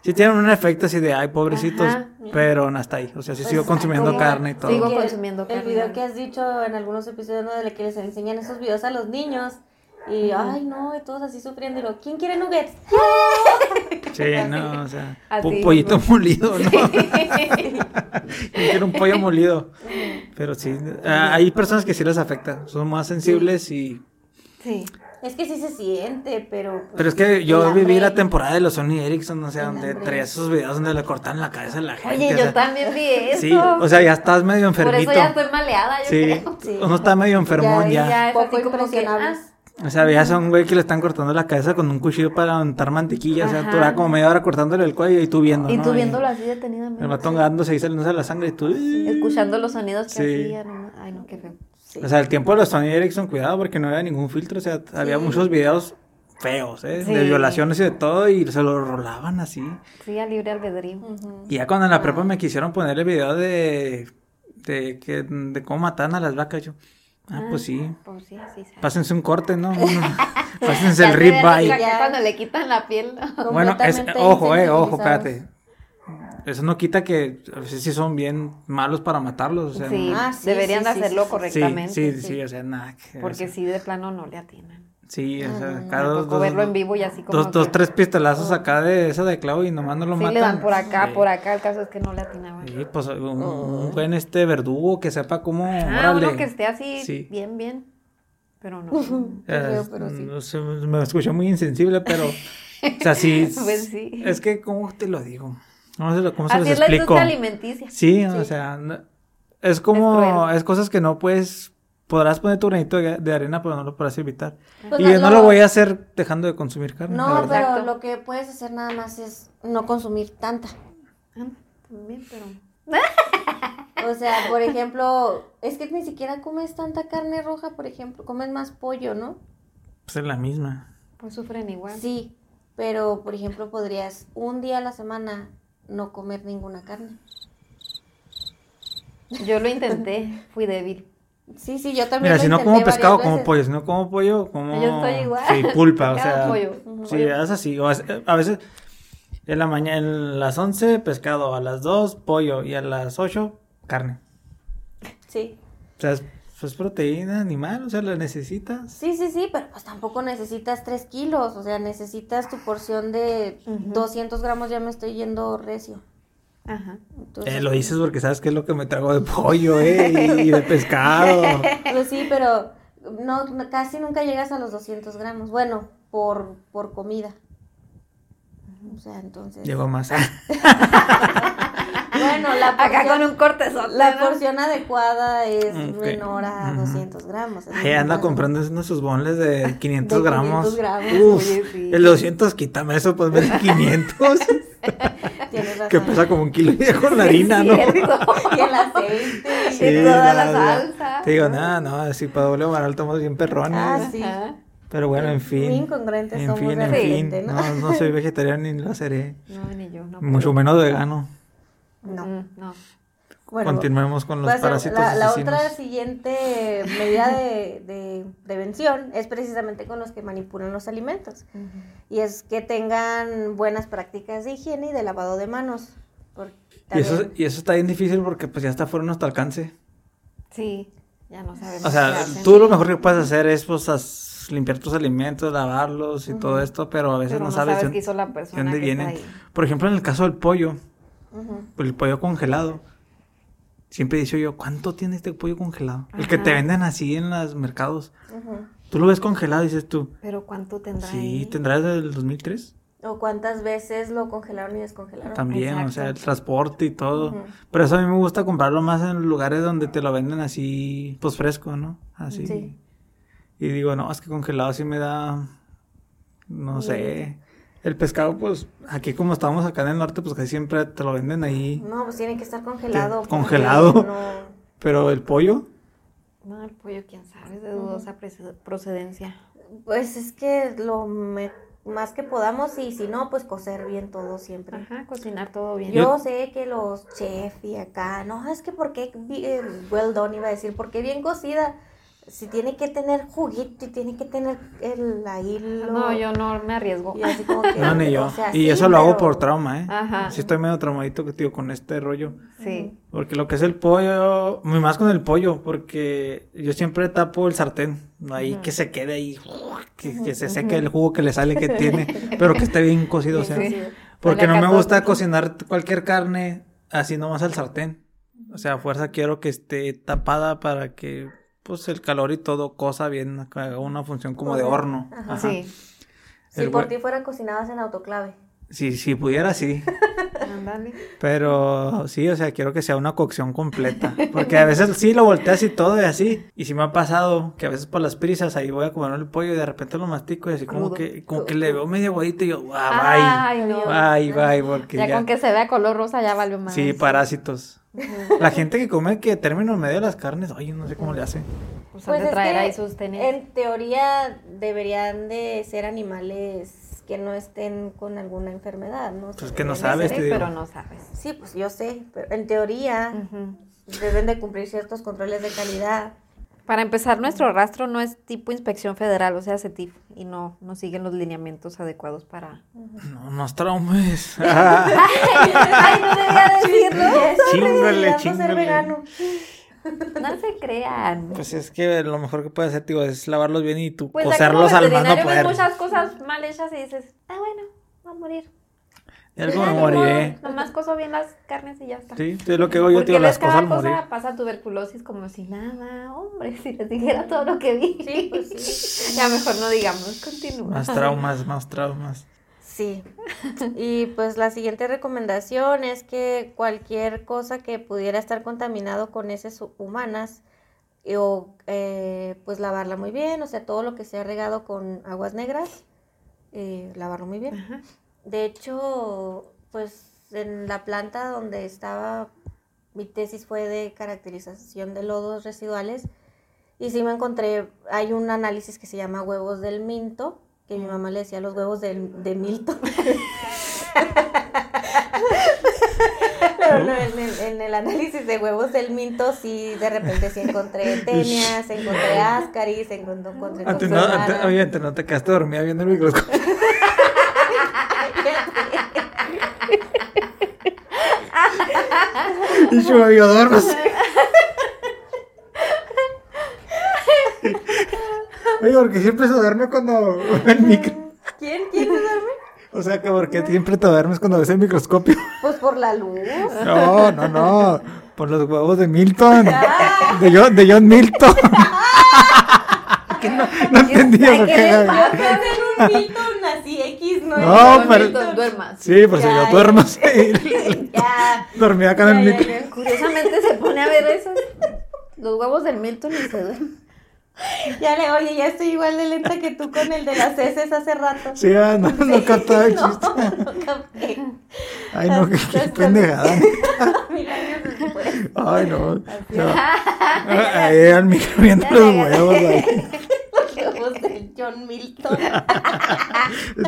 S3: sí tienen un efecto así de, ay, pobrecitos,
S2: Ajá.
S3: Pero no hasta ahí, o sea, sí
S1: Pues,
S3: sigo consumiendo
S1: como-
S3: carne y todo.
S2: Sigo consumiendo
S1: el,
S2: carne.
S1: El video que has dicho en algunos episodios donde que les enseñan esos videos a los niños. Y, ay, no, y todos así sufriendo. Y lo, ¿quién quiere nuggets?
S3: Sí, no, o sea,
S2: Así
S3: un pollito molido, ¿no? Yo quiero un pollo molido. Pero sí, ah, hay personas que sí les afecta, son más sensibles y...
S2: Sí.
S1: Es que sí se siente, pero. pues,
S3: Pero es que yo viví la temporada de los Sony Ericsson, o sea, donde traía esos videos donde le cortaban la cabeza a la gente.
S2: Oye,
S3: o
S2: yo
S3: sea,
S2: también vi eso.
S3: Sí, o sea, ya estás medio
S2: Por
S3: enfermito.
S2: eso ya estoy maleada, yo
S3: Sí,
S2: creo.
S1: Sí.
S3: uno está medio enfermón ya.
S2: Ya es
S1: Poco
S2: ah,
S3: O sea, veías a un güey que le están cortando la cabeza con un cuchillo para untar mantequilla. O sea,
S2: Ajá.
S3: duraba como media hora cortándole el cuello y tú viendo.
S2: y
S3: ¿no?
S2: tú viéndolo así detenidamente.
S3: El vato ganándose y saliéndose la sangre y tú.
S2: Escuchando los sonidos que
S3: Sí.
S2: hacían. ¿no? Ay, no, qué feo.
S1: Sí.
S3: O sea, el tiempo de los Sony Ericsson, cuidado porque no había ningún filtro. O sea, había muchos videos feos, ¿eh?
S2: Sí.
S3: De violaciones y de todo y se lo rolaban así.
S2: Sí, a libre albedrío.
S1: Ujú.
S3: Y ya cuando en la prepa me quisieron poner el video de, de, que, de cómo matan a las vacas, yo. Ah, pues sí.
S2: Pues sí, se
S3: Pásense un corte, ¿no? Pásense el
S2: ve
S3: bye.
S2: cuando le quitan la piel. ¿no?
S3: Bueno, es, ojo, eh, ojo, espérate. Eso no quita que a veces sí son bien malos para matarlos, o sea,
S2: sí,
S3: no-
S1: Ah, sí,
S2: deberían
S1: sí,
S2: de hacerlo correctamente.
S3: sí, sí, sí, o sea, nada. que-
S2: Porque
S3: o sea,
S2: sí, de plano no le atinan.
S3: Sí, o sea,
S2: Me
S3: dos,
S2: tocó
S3: dos,
S2: verlo en vivo y así como
S3: dos, dos, tres pistolazos acá de esa de clavo y nomás no lo
S2: Sí,
S3: matan.
S2: le dan por acá,
S3: Sí.
S2: por acá. El caso es que no le atinaban.
S3: Sí, pues un, un buen este verdugo que sepa cómo,
S2: Ah,
S3: órale.
S2: uno que esté así,
S3: Sí.
S2: bien, bien. Pero no.
S3: Eh,
S1: pero sí.
S3: no sé, me escuché muy insensible, pero, o sea, sí,
S2: Pues sí.
S3: es que, ¿cómo te lo digo? ¿Cómo se, lo- cómo se
S2: Así
S3: los
S2: es la
S3: explico?
S2: industria alimenticia.
S3: Sí, o sea, no- es como, es, cosas que no puedes, podrás poner tu granito de, de arena, pero no lo podrás evitar.
S1: Pues
S3: y
S1: no,
S3: yo no
S1: lo-
S3: voy a hacer dejando de consumir carne. la
S1: No, pero
S2: Exacto.
S1: lo que puedes hacer nada más es no consumir tanta.
S2: Ah, También, pero.
S1: O sea, por ejemplo, es que ni siquiera comes tanta carne roja, por ejemplo, comes más pollo, ¿no?
S3: Pues es la misma.
S2: Pues sufren igual.
S1: Sí, pero por ejemplo podrías un día a la semana no comer ninguna carne.
S2: Yo lo intenté, fui débil.
S1: Sí, sí, yo también
S3: Mira,
S1: lo
S3: si no como pescado, como
S1: veces.
S3: pollo. Si no como pollo, como...
S2: Yo estoy igual.
S3: Sí, pulpa, o sea...
S2: pollo.
S3: Sí, es así. o a a veces, en la mañana, en las 11, pescado. A las 2, pollo. Y a las 8, carne.
S1: Sí.
S3: O sea, es, es proteína animal, o sea, la necesitas.
S1: Sí, sí, sí, pero pues tampoco necesitas 3 kilos, o sea, necesitas tu porción de
S2: Ujú.
S1: 200 gramos, ya me estoy yendo recio.
S2: Ajá.
S1: Entonces,
S3: Eh, lo dices porque sabes que es lo que me trago de pollo, eh, y, de pescado.
S1: Pues sí, pero no, no- casi nunca llegas a los 200 gramos, bueno, por, por comida. O sea, entonces...
S3: Llego más.
S1: Bueno, la
S2: Acá
S1: porción,
S2: con un cortezón.
S1: la porción adecuada es
S3: Ok.
S1: menor a
S3: Ujú.
S1: 200 gramos.
S3: Ay, anda comprando sus bonles de 500
S1: De
S3: gramos.
S1: 500 gramos,
S3: Uf,
S2: oye, sí.
S3: el 200, quítame eso, pues ves 500.
S1: Tienes razón.
S3: que pesa como un kilo y con la harina, ¿no?
S1: Y el aceite.
S3: Sí,
S2: Y toda la
S3: nada.
S2: salsa.
S3: Te digo, nada, no, así para doble varal estamos bien perrones.
S1: Ah, sí.
S2: Ajá.
S3: Pero bueno, en fin.
S1: Muy incongruentes
S3: En
S1: somos
S3: fin,
S1: de
S3: en
S1: repente,
S3: fin.
S1: ¿no?
S3: No, no soy vegetariano ni lo seré.
S2: No, ni yo. No
S3: Mucho
S2: puedo.
S3: menos vegano.
S1: No.
S2: Mm, no.
S1: Bueno,
S3: Continuemos con los parásitos
S1: la, otra siguiente medida de, de prevención es precisamente con los que manipulan los alimentos. Y es que tengan buenas prácticas de higiene y de lavado de manos.
S3: Y eso, y eso está bien difícil porque pues ya está fuera de nuestro alcance.
S2: Sí, ya no sabemos.
S3: O sea, tú lo mejor que puedes hacer es pues as- limpiar tus alimentos, lavarlos y todo esto, pero a veces
S2: Pero
S3: no,
S2: no
S3: sabes,
S2: sabes
S3: de-
S2: qué hizo la
S3: de
S2: persona
S3: dónde
S2: que está
S3: vienen.
S2: ahí.
S3: Por ejemplo, en el caso del pollo,
S1: Ujú.
S3: el pollo congelado. Siempre he dicho yo, ¿cuánto tiene este pollo congelado? El que te venden así en los mercados. Tú lo ves congelado y dices tú,
S2: Pero ¿cuánto tendrá
S3: sí,
S2: ahí?
S3: ¿tendrá desde el 2003?
S1: O cuántas veces lo congelaron y descongelaron.
S3: También, o sea, el transporte y todo. Pero eso a mí me gusta comprarlo más en lugares donde te lo venden así, pues fresco, ¿no? Así.
S1: Sí.
S3: Y digo, no, es que congelado sí me da, no sé. El pescado, pues, aquí como estamos acá en el norte, pues casi siempre te lo venden ahí.
S1: No, pues tiene que estar congelado.
S3: congelado.
S1: no-
S3: Pero el pollo,
S2: No, el pollo, quién sabe, es de dudosa procedencia.
S1: Pues es que lo me- más que podamos y si no, pues cocer bien todo siempre.
S2: Ajá, cocinar todo bien.
S1: Yo sé que los chefs y acá, no, es que porque, eh, well done iba a decir, porque bien cocida. Si tiene que tener juguito y tiene que tener el ahí lo-
S2: No, yo no me arriesgo.
S1: y así como que,
S3: No, ni yo.
S1: o sea,
S3: y
S1: sí,
S3: eso lo hago por trauma, ¿eh?
S2: Ajá.
S3: Sí estoy medio traumadito tío con este rollo.
S2: Sí.
S3: Porque lo que es el pollo, muy más con el pollo, porque yo siempre tapo el sartén, ahí que se quede ahí, que, que se seque el jugo que le sale que tiene, pero que esté bien cocido, o sea.
S1: Sí.
S3: Porque no me gusta cocinar cualquier carne así nomás al sartén. O sea, a fuerza quiero que esté tapada para que pues el calor y todo cosa bien, una función como de horno.
S1: Ajá.
S3: Ajá.
S2: Sí.
S1: Si por ti fuera cocinadas en autoclave.
S3: Si, si pudiera, sí. Pero sí, o sea, quiero que sea una cocción completa. Porque a veces sí lo volteas y todo y así. Y sí me ha pasado que a veces por las prisas ahí voy a comer el pollo y de repente lo mastico y así como que, como que le veo medio aguadito y yo, ah,
S2: Ay, no.
S3: Bye, bye, porque
S2: Ya,
S3: ya.
S2: con que se vea color rosa ya valió más.
S3: Sí, parásitos. La gente que come que término medio de las carnes, ay, no sé cómo le hace.
S2: Pues, han de
S1: es
S2: traer
S1: que
S2: ahí sus tenis.
S1: En teoría deberían de ser animales que no estén con alguna enfermedad, ¿no?
S3: Pues que no sabes,
S1: ese-
S3: te
S2: Sí,
S3: digo.
S2: pero no sabes.
S1: Sí, pues yo sé, pero en teoría deben de cumplir ciertos controles de calidad.
S2: Para empezar, nuestro rastro no es tipo inspección federal, o sea, CETIF, y no, no siguen los lineamientos adecuados para...
S3: No nos traumes.
S2: ¡Ay, no debía decirlo! No se crean.
S3: Pues es que lo mejor que puedes hacer, tío, es lavarlos bien y tú
S2: Pues
S3: cocerlos al más no poder.
S2: muchas cosas mal hechas y dices, ah, bueno, va a morir.
S3: Algo me moriré.
S2: modo, Nomás coso bien las carnes y ya está.
S3: Sí, es lo que hago yo, tío, las cosas al
S2: cosa
S3: morir.
S2: pasa tuberculosis como si nada, hombre, si les dijera todo lo que vi.
S1: Sí, pues sí.
S2: Ya mejor no digamos, continúa.
S3: Más traumas, más traumas.
S1: Sí. Y pues la siguiente recomendación es que cualquier cosa que pudiera estar contaminado con heces hu- humanas eh, o eh, pues lavarla muy bien, o sea, todo lo que sea regado con aguas negras, eh, lavarlo muy bien.
S2: Ajá.
S1: De hecho, pues en la planta donde estaba, mi tesis fue de caracterización de lodos residuales y sí me encontré, hay un análisis que se llama huevos del minto, que mi mamá le decía los huevos del, de Milton. Pero no, en el, en el análisis de huevos del minto sí de repente sí encontré tenias, encontré ascaris, encontré, encontré
S3: Antes no,
S1: toxoplasma.
S3: antes, oye, antes no te quedaste dormida viendo el microscopio. Y yo, yo duermes. Oye, porque siempre se duerme cuando el micro.
S1: ¿Quién? ¿Quién se duerme?
S3: O sea, que porque siempre te duermes cuando ves el microscopio.
S1: Pues por la luz.
S3: No, no, no. Por los huevos de Milton. De John, de John Milton. ¿Qué no, no entendí eso.
S1: Yo
S3: ¿qué?
S1: pensé en un Milton así X, no
S3: No, pero-
S2: Milton, duermas.
S3: Sí, pues si yo duermo así.
S1: Ya.
S3: Dormía acá en el
S1: ya.
S2: Curiosamente se pone a ver esos, los huevos del Milton y se duerme.
S1: Ya le, oye, ya estoy igual de lenta que tú con el de las heces hace rato.
S3: Sí, ah, no, no captaba el
S1: No,
S3: chiste.
S1: no capté.
S3: Ay, no, qué, qué pendejada.
S1: Mil años después.
S3: Ay, no. no. Ahí al micro viendo los huevos. Ahí.
S1: Huevos del John Milton.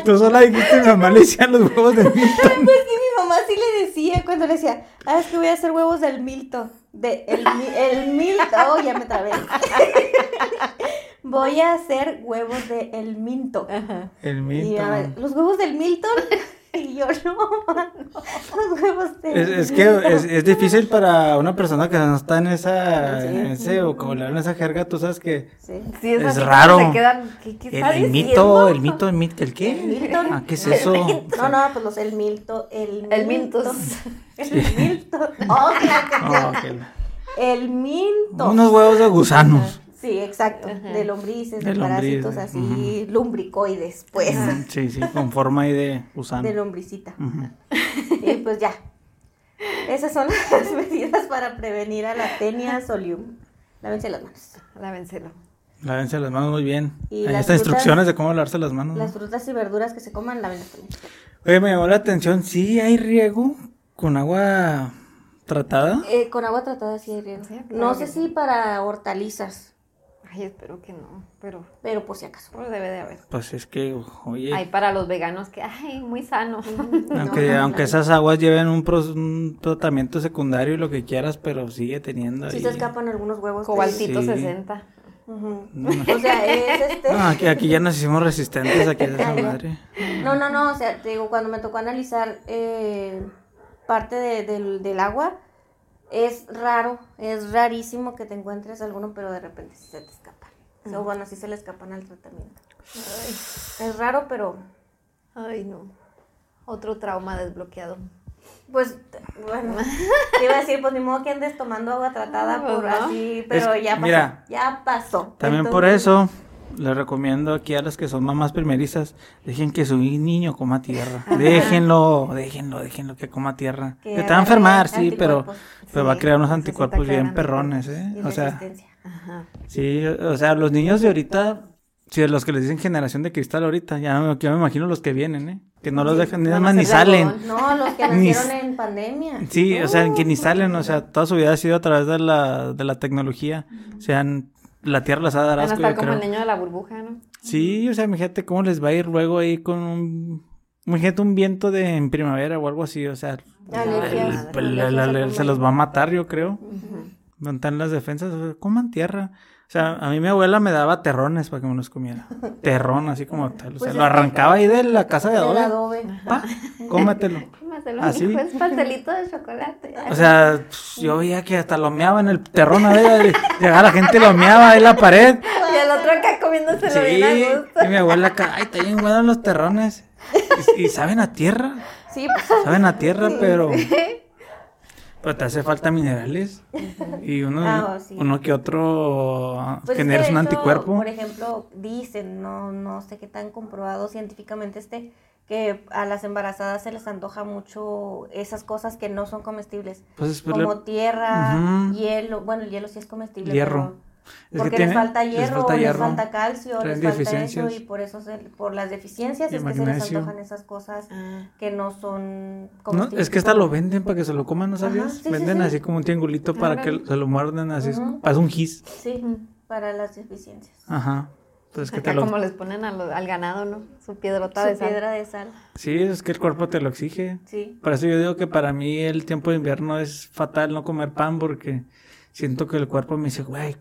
S3: Tú sola dijiste que mi mamá le decían los huevos de Milton.
S1: Pues que mi mamá sí le decía cuando le decía, ah, es que voy a hacer huevos del Milton. De el, el Milton. Oh, ya me trabé. voy a hacer huevos de el Minto.
S3: El
S1: Y a ver,
S3: Milton.
S1: los huevos del Milton. Y yo, no, mamá, los huevos del
S3: Es, es que es, es difícil para una persona que no está en esa,
S1: Sí.
S3: en ese vocabulario, en esa jerga, tú sabes que
S1: Sí.
S2: Sí, es,
S3: raro.
S2: Se quedan, ¿qué, qué
S3: el, el mito, el mito, el mito, ¿el qué?
S1: El Milton.
S3: Ah, ¿qué es eso?
S1: No, no, pues los el Milton. El,
S2: El.
S1: El Milton. Oh, claro que
S3: Oh,
S1: sí.
S3: ok.
S1: El Milton.
S3: Unos huevos de gusanos.
S1: Sí, exacto.
S2: Ajá.
S1: De lombrices,
S3: De
S1: de, parásitos así, lumbricoides, pues.
S3: Sí, sí, con forma ahí de gusano.
S1: De lombricita. Y pues ya. Esas son las medidas para prevenir a la tenia solium. Lávense las manos.
S2: Lávenselo.
S3: Lávense las manos muy bien.
S1: Y
S3: Ahí
S1: frutas-
S3: instrucciones de cómo lavarse las manos. ¿no?
S1: Las frutas y verduras que se coman, lávenlas también.
S3: Oye, me llamó la atención, sí hay riego con agua tratada.
S1: Eh, con agua tratada sí hay riego.
S2: Sí, claro
S1: no sé si para hortalizas,
S2: Ay, espero que no, pero
S1: pero por si acaso.
S2: pues debe de haber.
S3: Pues es que, oye,
S2: Hay para los veganos que, ay, muy sano.
S3: aunque,
S1: No, no,
S3: aunque
S1: no.
S3: esas aguas lleven un, pros- un tratamiento secundario y lo que quieras, pero sigue teniendo
S1: Sí
S3: ahí.
S1: se escapan algunos huevos. de-
S2: Cobaltito
S3: Sí.
S2: 60.
S1: Ujú. O sea, es este.
S3: No, aquí, aquí ya nos hicimos resistentes aquí de esa madre.
S1: No, no, no, o sea, te digo, cuando me tocó analizar eh, parte de- del, del agua, es raro, es rarísimo que te encuentres alguno, pero de repente sí se te escapan. O bueno, sí se le escapan al tratamiento. Es raro, pero
S2: Ay, no. Otro trauma desbloqueado.
S1: pues, bueno, te iba a decir, pues ni modo que andes tomando agua tratada por
S2: no.
S1: así, pero
S3: Es-
S1: ya pasó,
S3: mira,
S1: ya pasó.
S3: También por eso les recomiendo aquí a las que son mamás primerizas, dejen que su niño coma tierra. Déjenlo, déjenlo, déjenlo que coma tierra.
S1: Que
S3: te va a enfermar, sí, pero, va a crear unos anticuerpos bien perrones, ¿eh? O sea.
S2: Ajá.
S3: sí, o sea, los niños de ahorita, sí, los que les dicen generación de cristal ahorita, ya, me- ya me imagino los que vienen, ¿eh? Que no los dejan, ni,
S2: a
S3: más ni
S2: de
S3: salen.
S1: No, los que nacieron en pandemia.
S3: Sí, o sea, que ni salen, o sea, toda su vida ha sido a través de la, de la tecnología. O sea, la tierra les ha de dar
S2: Van a
S3: asco,
S2: estar como el niño de la burbuja, ¿no?
S3: Sí, o sea, imagínate cómo les va a ir luego ahí con un... Imagínate un viento de en primavera o algo así, o sea, se los va a matar, yo creo. No están las defensas, o sea, coman tierra. O sea, a mí mi abuela me daba terrones para que me los comiera. Terrón, así como tal. O sea,
S1: Pues
S3: lo
S1: es que-
S3: arrancaba ahí de la casa de adobe.
S1: adobe.
S3: Pa, cómetelo.
S2: Cómaselo,
S3: ¿Ah, sí?
S2: hijo, es pastelito de chocolate.
S3: O sea, yo veía que hasta lo meaba en el terrón a ver, llegaba la gente y lo meaba ahí en la pared.
S2: y el otro acá comiéndoselo
S3: Sí,
S2: bien a gusto.
S3: y mi abuela acá, ay, está bien buenos los terrones. Y, y saben a tierra,
S1: Sí, pues,
S3: saben a tierra, pero... Pero te hace falta minerales. Y uno,
S1: Ah, sí.
S3: uno que otro
S1: pues es
S3: generas
S1: que
S3: un
S1: hecho,
S3: anticuerpo.
S1: Por ejemplo, dicen, no, no sé qué tan comprobado científicamente esté, que a las embarazadas se les antoja mucho esas cosas que no son comestibles.
S3: Pues,
S1: como
S3: le-
S1: tierra,
S3: Ujú.
S1: hielo, bueno, el hielo sí es comestible,
S3: Hierro.
S1: pero
S3: Es que
S1: porque
S3: tiene-
S1: les falta
S3: les
S1: hierro,
S3: falta
S1: o
S3: hierro.
S1: les falta calcio, les falta eso y por eso se- por las deficiencias es que se les
S3: magnesio.
S1: antojan esas cosas
S2: Ah.
S1: que no son
S3: No, es que hasta lo venden para que se lo coman, ¿no
S1: Ajá,
S3: sabías?
S1: sí, sí,
S3: venden
S1: sí.
S3: así como un triangulito para que se lo muerden así. Pasa un gis.
S1: Sí, para las deficiencias.
S3: Ajá. Entonces que te lo...
S2: como les ponen lo- al ganado, ¿no? Su piedrota
S1: Su
S2: de sal.
S1: piedra de sal,
S3: Sí, es que el cuerpo te lo exige.
S1: sí.
S3: Por eso yo digo que para mí el tiempo de invierno es fatal no comer pan porque siento que el cuerpo me dice, güey,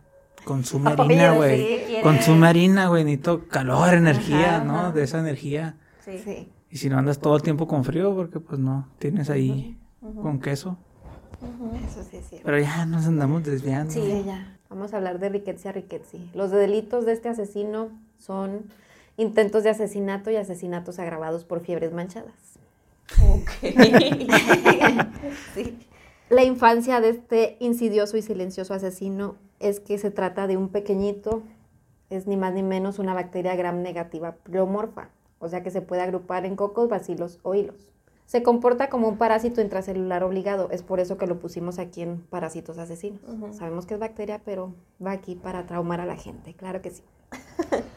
S3: consume harina,
S2: sí,
S3: güey. Consume harina, güey, necesito calor, energía,
S2: Ajá,
S3: ¿no?
S1: ajá.
S3: De esa energía.
S1: Sí.
S2: Sí.
S3: Y si no andas todo el tiempo con frío porque pues no, tienes ahí con queso.
S2: Eso sí es cierto.
S3: Pero ya nos andamos desviando.
S2: Sí, ya. Vamos a hablar de Riquezia Riquetsi. Los delitos de este asesino son intentos de asesinato y asesinatos agravados por fiebres manchadas.
S1: sí.
S2: La infancia de este insidioso y silencioso asesino es que se trata de un pequeñito, es ni más ni menos una bacteria gram negativa pleomorfa, o sea que se puede agrupar en cocos, bacilos o hilos. Se comporta como un parásito intracelular obligado, es por eso que lo pusimos aquí en parásitos asesinos. Sabemos que es bacteria, pero va aquí para traumar a la gente, claro que sí.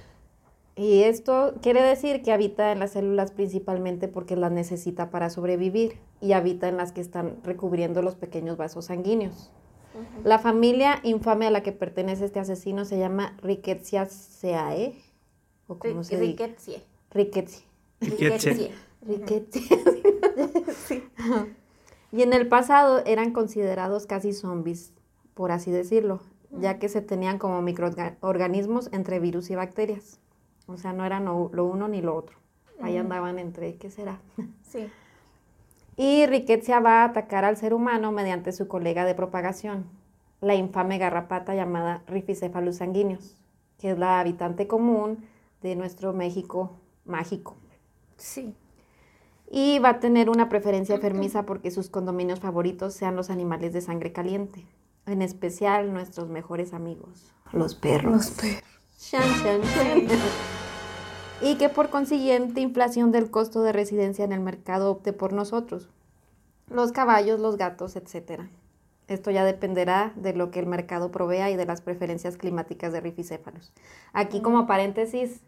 S2: Y esto quiere decir que habita en las células principalmente porque las necesita para sobrevivir y habita en las que están recubriendo los pequeños vasos sanguíneos. La familia infame a la que pertenece este asesino se llama Rickettsiaceae, o como se.
S1: Riquetsie.
S2: Rickettsia. Y en el pasado eran considerados casi zombies, por así decirlo, ya que se tenían como microorganismos entre virus y bacterias. O sea, no eran lo lo uno ni lo otro. Ahí andaban entre, ¿qué será?
S1: Sí.
S2: Y Rickettsia va a atacar al ser humano mediante su colega de propagación, la infame garrapata llamada Rhipicephalus sanguineus, que es la habitante común de nuestro México mágico.
S1: Sí.
S2: Y va a tener una preferencia enfermiza porque sus condominios favoritos sean los animales de sangre caliente, en especial nuestros mejores amigos, los perros.
S1: Los perros.
S2: Shan, shan, shan. Y que por consiguiente inflación del costo de residencia en el mercado opte por nosotros, los caballos, los gatos, etc. Esto ya dependerá de lo que el mercado provea y de las preferencias climáticas de rificéfalos. Aquí como paréntesis,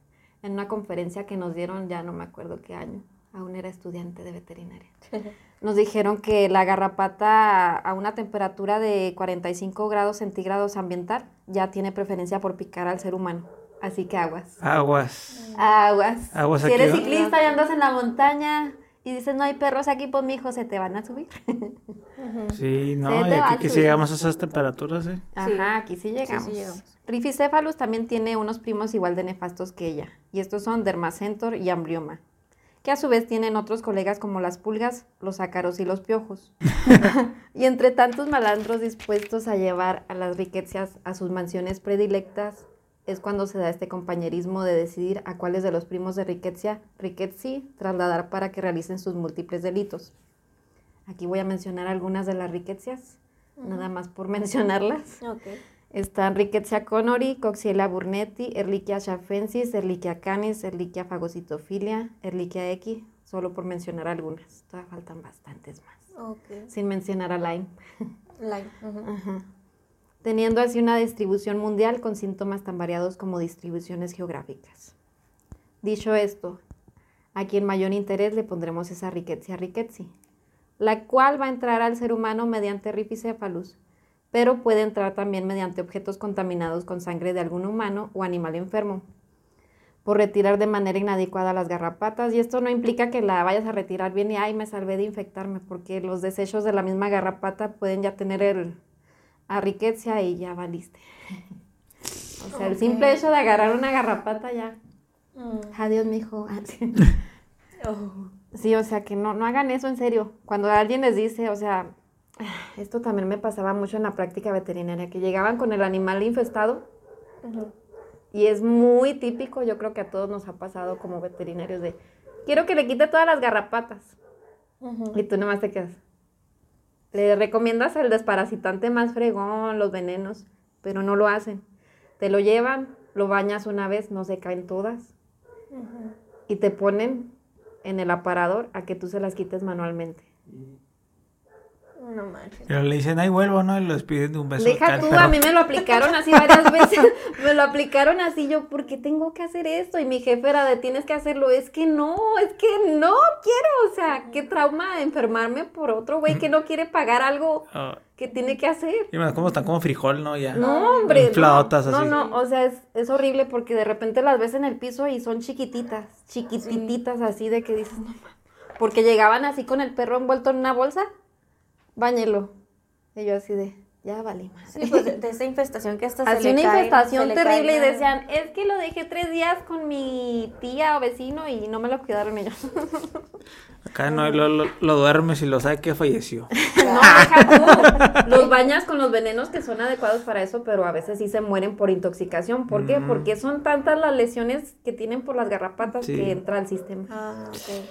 S2: en una conferencia que nos dieron, ya no me acuerdo qué año, aún era estudiante de veterinaria. Nos dijeron que la garrapata a una temperatura de 45 grados centígrados ambiental ya tiene preferencia por picar al ser humano. Así que aguas.
S3: Aguas.
S2: Aguas.
S3: Aguas
S2: si
S3: aquí,
S2: eres ciclista y andas en la montaña y dices, no hay perros aquí, pues mi hijo se te van a subir.
S3: Sí, no,
S2: Se
S3: y aquí
S2: a
S3: que si
S2: subir.
S3: llegamos a esas temperaturas, ¿eh?
S2: Ajá, aquí sí llegamos.
S1: sí llegamos.
S2: Rificephalus también tiene unos primos igual de nefastos que ella, y estos son Dermacentor y Amblioma, que a su vez tienen otros colegas como las pulgas, los ácaros y los piojos. y entre tantos malandros dispuestos a llevar a las riquezas a sus mansiones predilectas, es cuando se da este compañerismo de decidir a cuáles de los primos de Riquezia, Riquetsi trasladar para que realicen sus múltiples delitos. Aquí voy a mencionar algunas de las riquecias, nada más por mencionarlas.
S1: Ok.
S2: Están Rickettsia conori, Coxiella burnetti, Erlichia chafensis, Erlichia canis, Erlichia fagocitofilia, Erlichia equi, solo por mencionar algunas. Todavía faltan bastantes más.
S1: Ok.
S2: Sin mencionar a Lyme.
S1: Ujú.
S2: Ajá. Teniendo así una distribución mundial con síntomas tan variados como distribuciones geográficas. Dicho esto, a quien mayor interés le pondremos esa Rickettsia rickettsii, la cual va a entrar al ser humano mediante rificephalus, pero puede entrar también mediante objetos contaminados con sangre de algún humano o animal enfermo, por retirar de manera inadecuada las garrapatas, y esto no implica que la vayas a retirar bien y ay, me salvé de infectarme, porque los desechos de la misma garrapata pueden ya tener el a riqueza y ya valiste. O sea, el simple hecho de agarrar una garrapata ya.
S1: Mm.
S2: Adiós, mijo.
S1: Oh.
S2: Sí, o sea, que no, no hagan eso en serio. Cuando alguien les dice, o sea, esto también me pasaba mucho en la práctica veterinaria, que llegaban con el animal infestado y es muy típico, yo creo que a todos nos ha pasado como veterinarios de, quiero que le quite todas las garrapatas. Y tú nomás te quedas. Le recomiendas el desparasitante más fregón, los venenos, pero no lo hacen. Te lo llevan, lo bañas una vez, no se caen todas. Y te ponen en el aparador a que tú se las quites manualmente.
S1: No manches.
S3: Pero le dicen, ahí vuelvo, ¿no? Y los piden de un beso.
S2: Deja tú, a mí me lo aplicaron así varias veces. me lo aplicaron así yo, ¿por qué tengo que hacer esto? Y mi jefe era de, tienes que hacerlo. Es que no, es que no quiero. O sea, qué trauma enfermarme por otro güey que no quiere pagar algo
S3: Ah,
S2: que tiene que hacer.
S3: y bueno, ¿Cómo están? Como frijol, ¿no? Ya.
S2: No, hombre.
S3: Infladotas
S2: no,
S3: así.
S2: no, no, o sea, es, es horrible porque de repente las ves en el piso y son chiquititas, chiquititas así de que dices, no mames. Porque llegaban así con el perro envuelto en una bolsa, báñelo. Y yo así de, ya vale más.
S1: Sí, pues de, de esa infestación que hasta se
S2: Así
S1: le
S2: una
S1: cae-
S2: infestación
S1: se le
S2: terrible y
S1: cae
S2: decían, es que lo dejé tres días con mi tía o vecino y no me lo cuidaron ellos.
S3: Acá no, lo, lo, lo duermes y lo sabe que falleció.
S2: no, deja tú. Los bañas con los venenos que son adecuados para eso, pero a veces sí se mueren por intoxicación. ¿Por qué?
S3: Mm.
S2: Porque son tantas las lesiones que tienen por las garrapatas
S3: Sí.
S2: que entra al sistema.
S1: Ah, ok.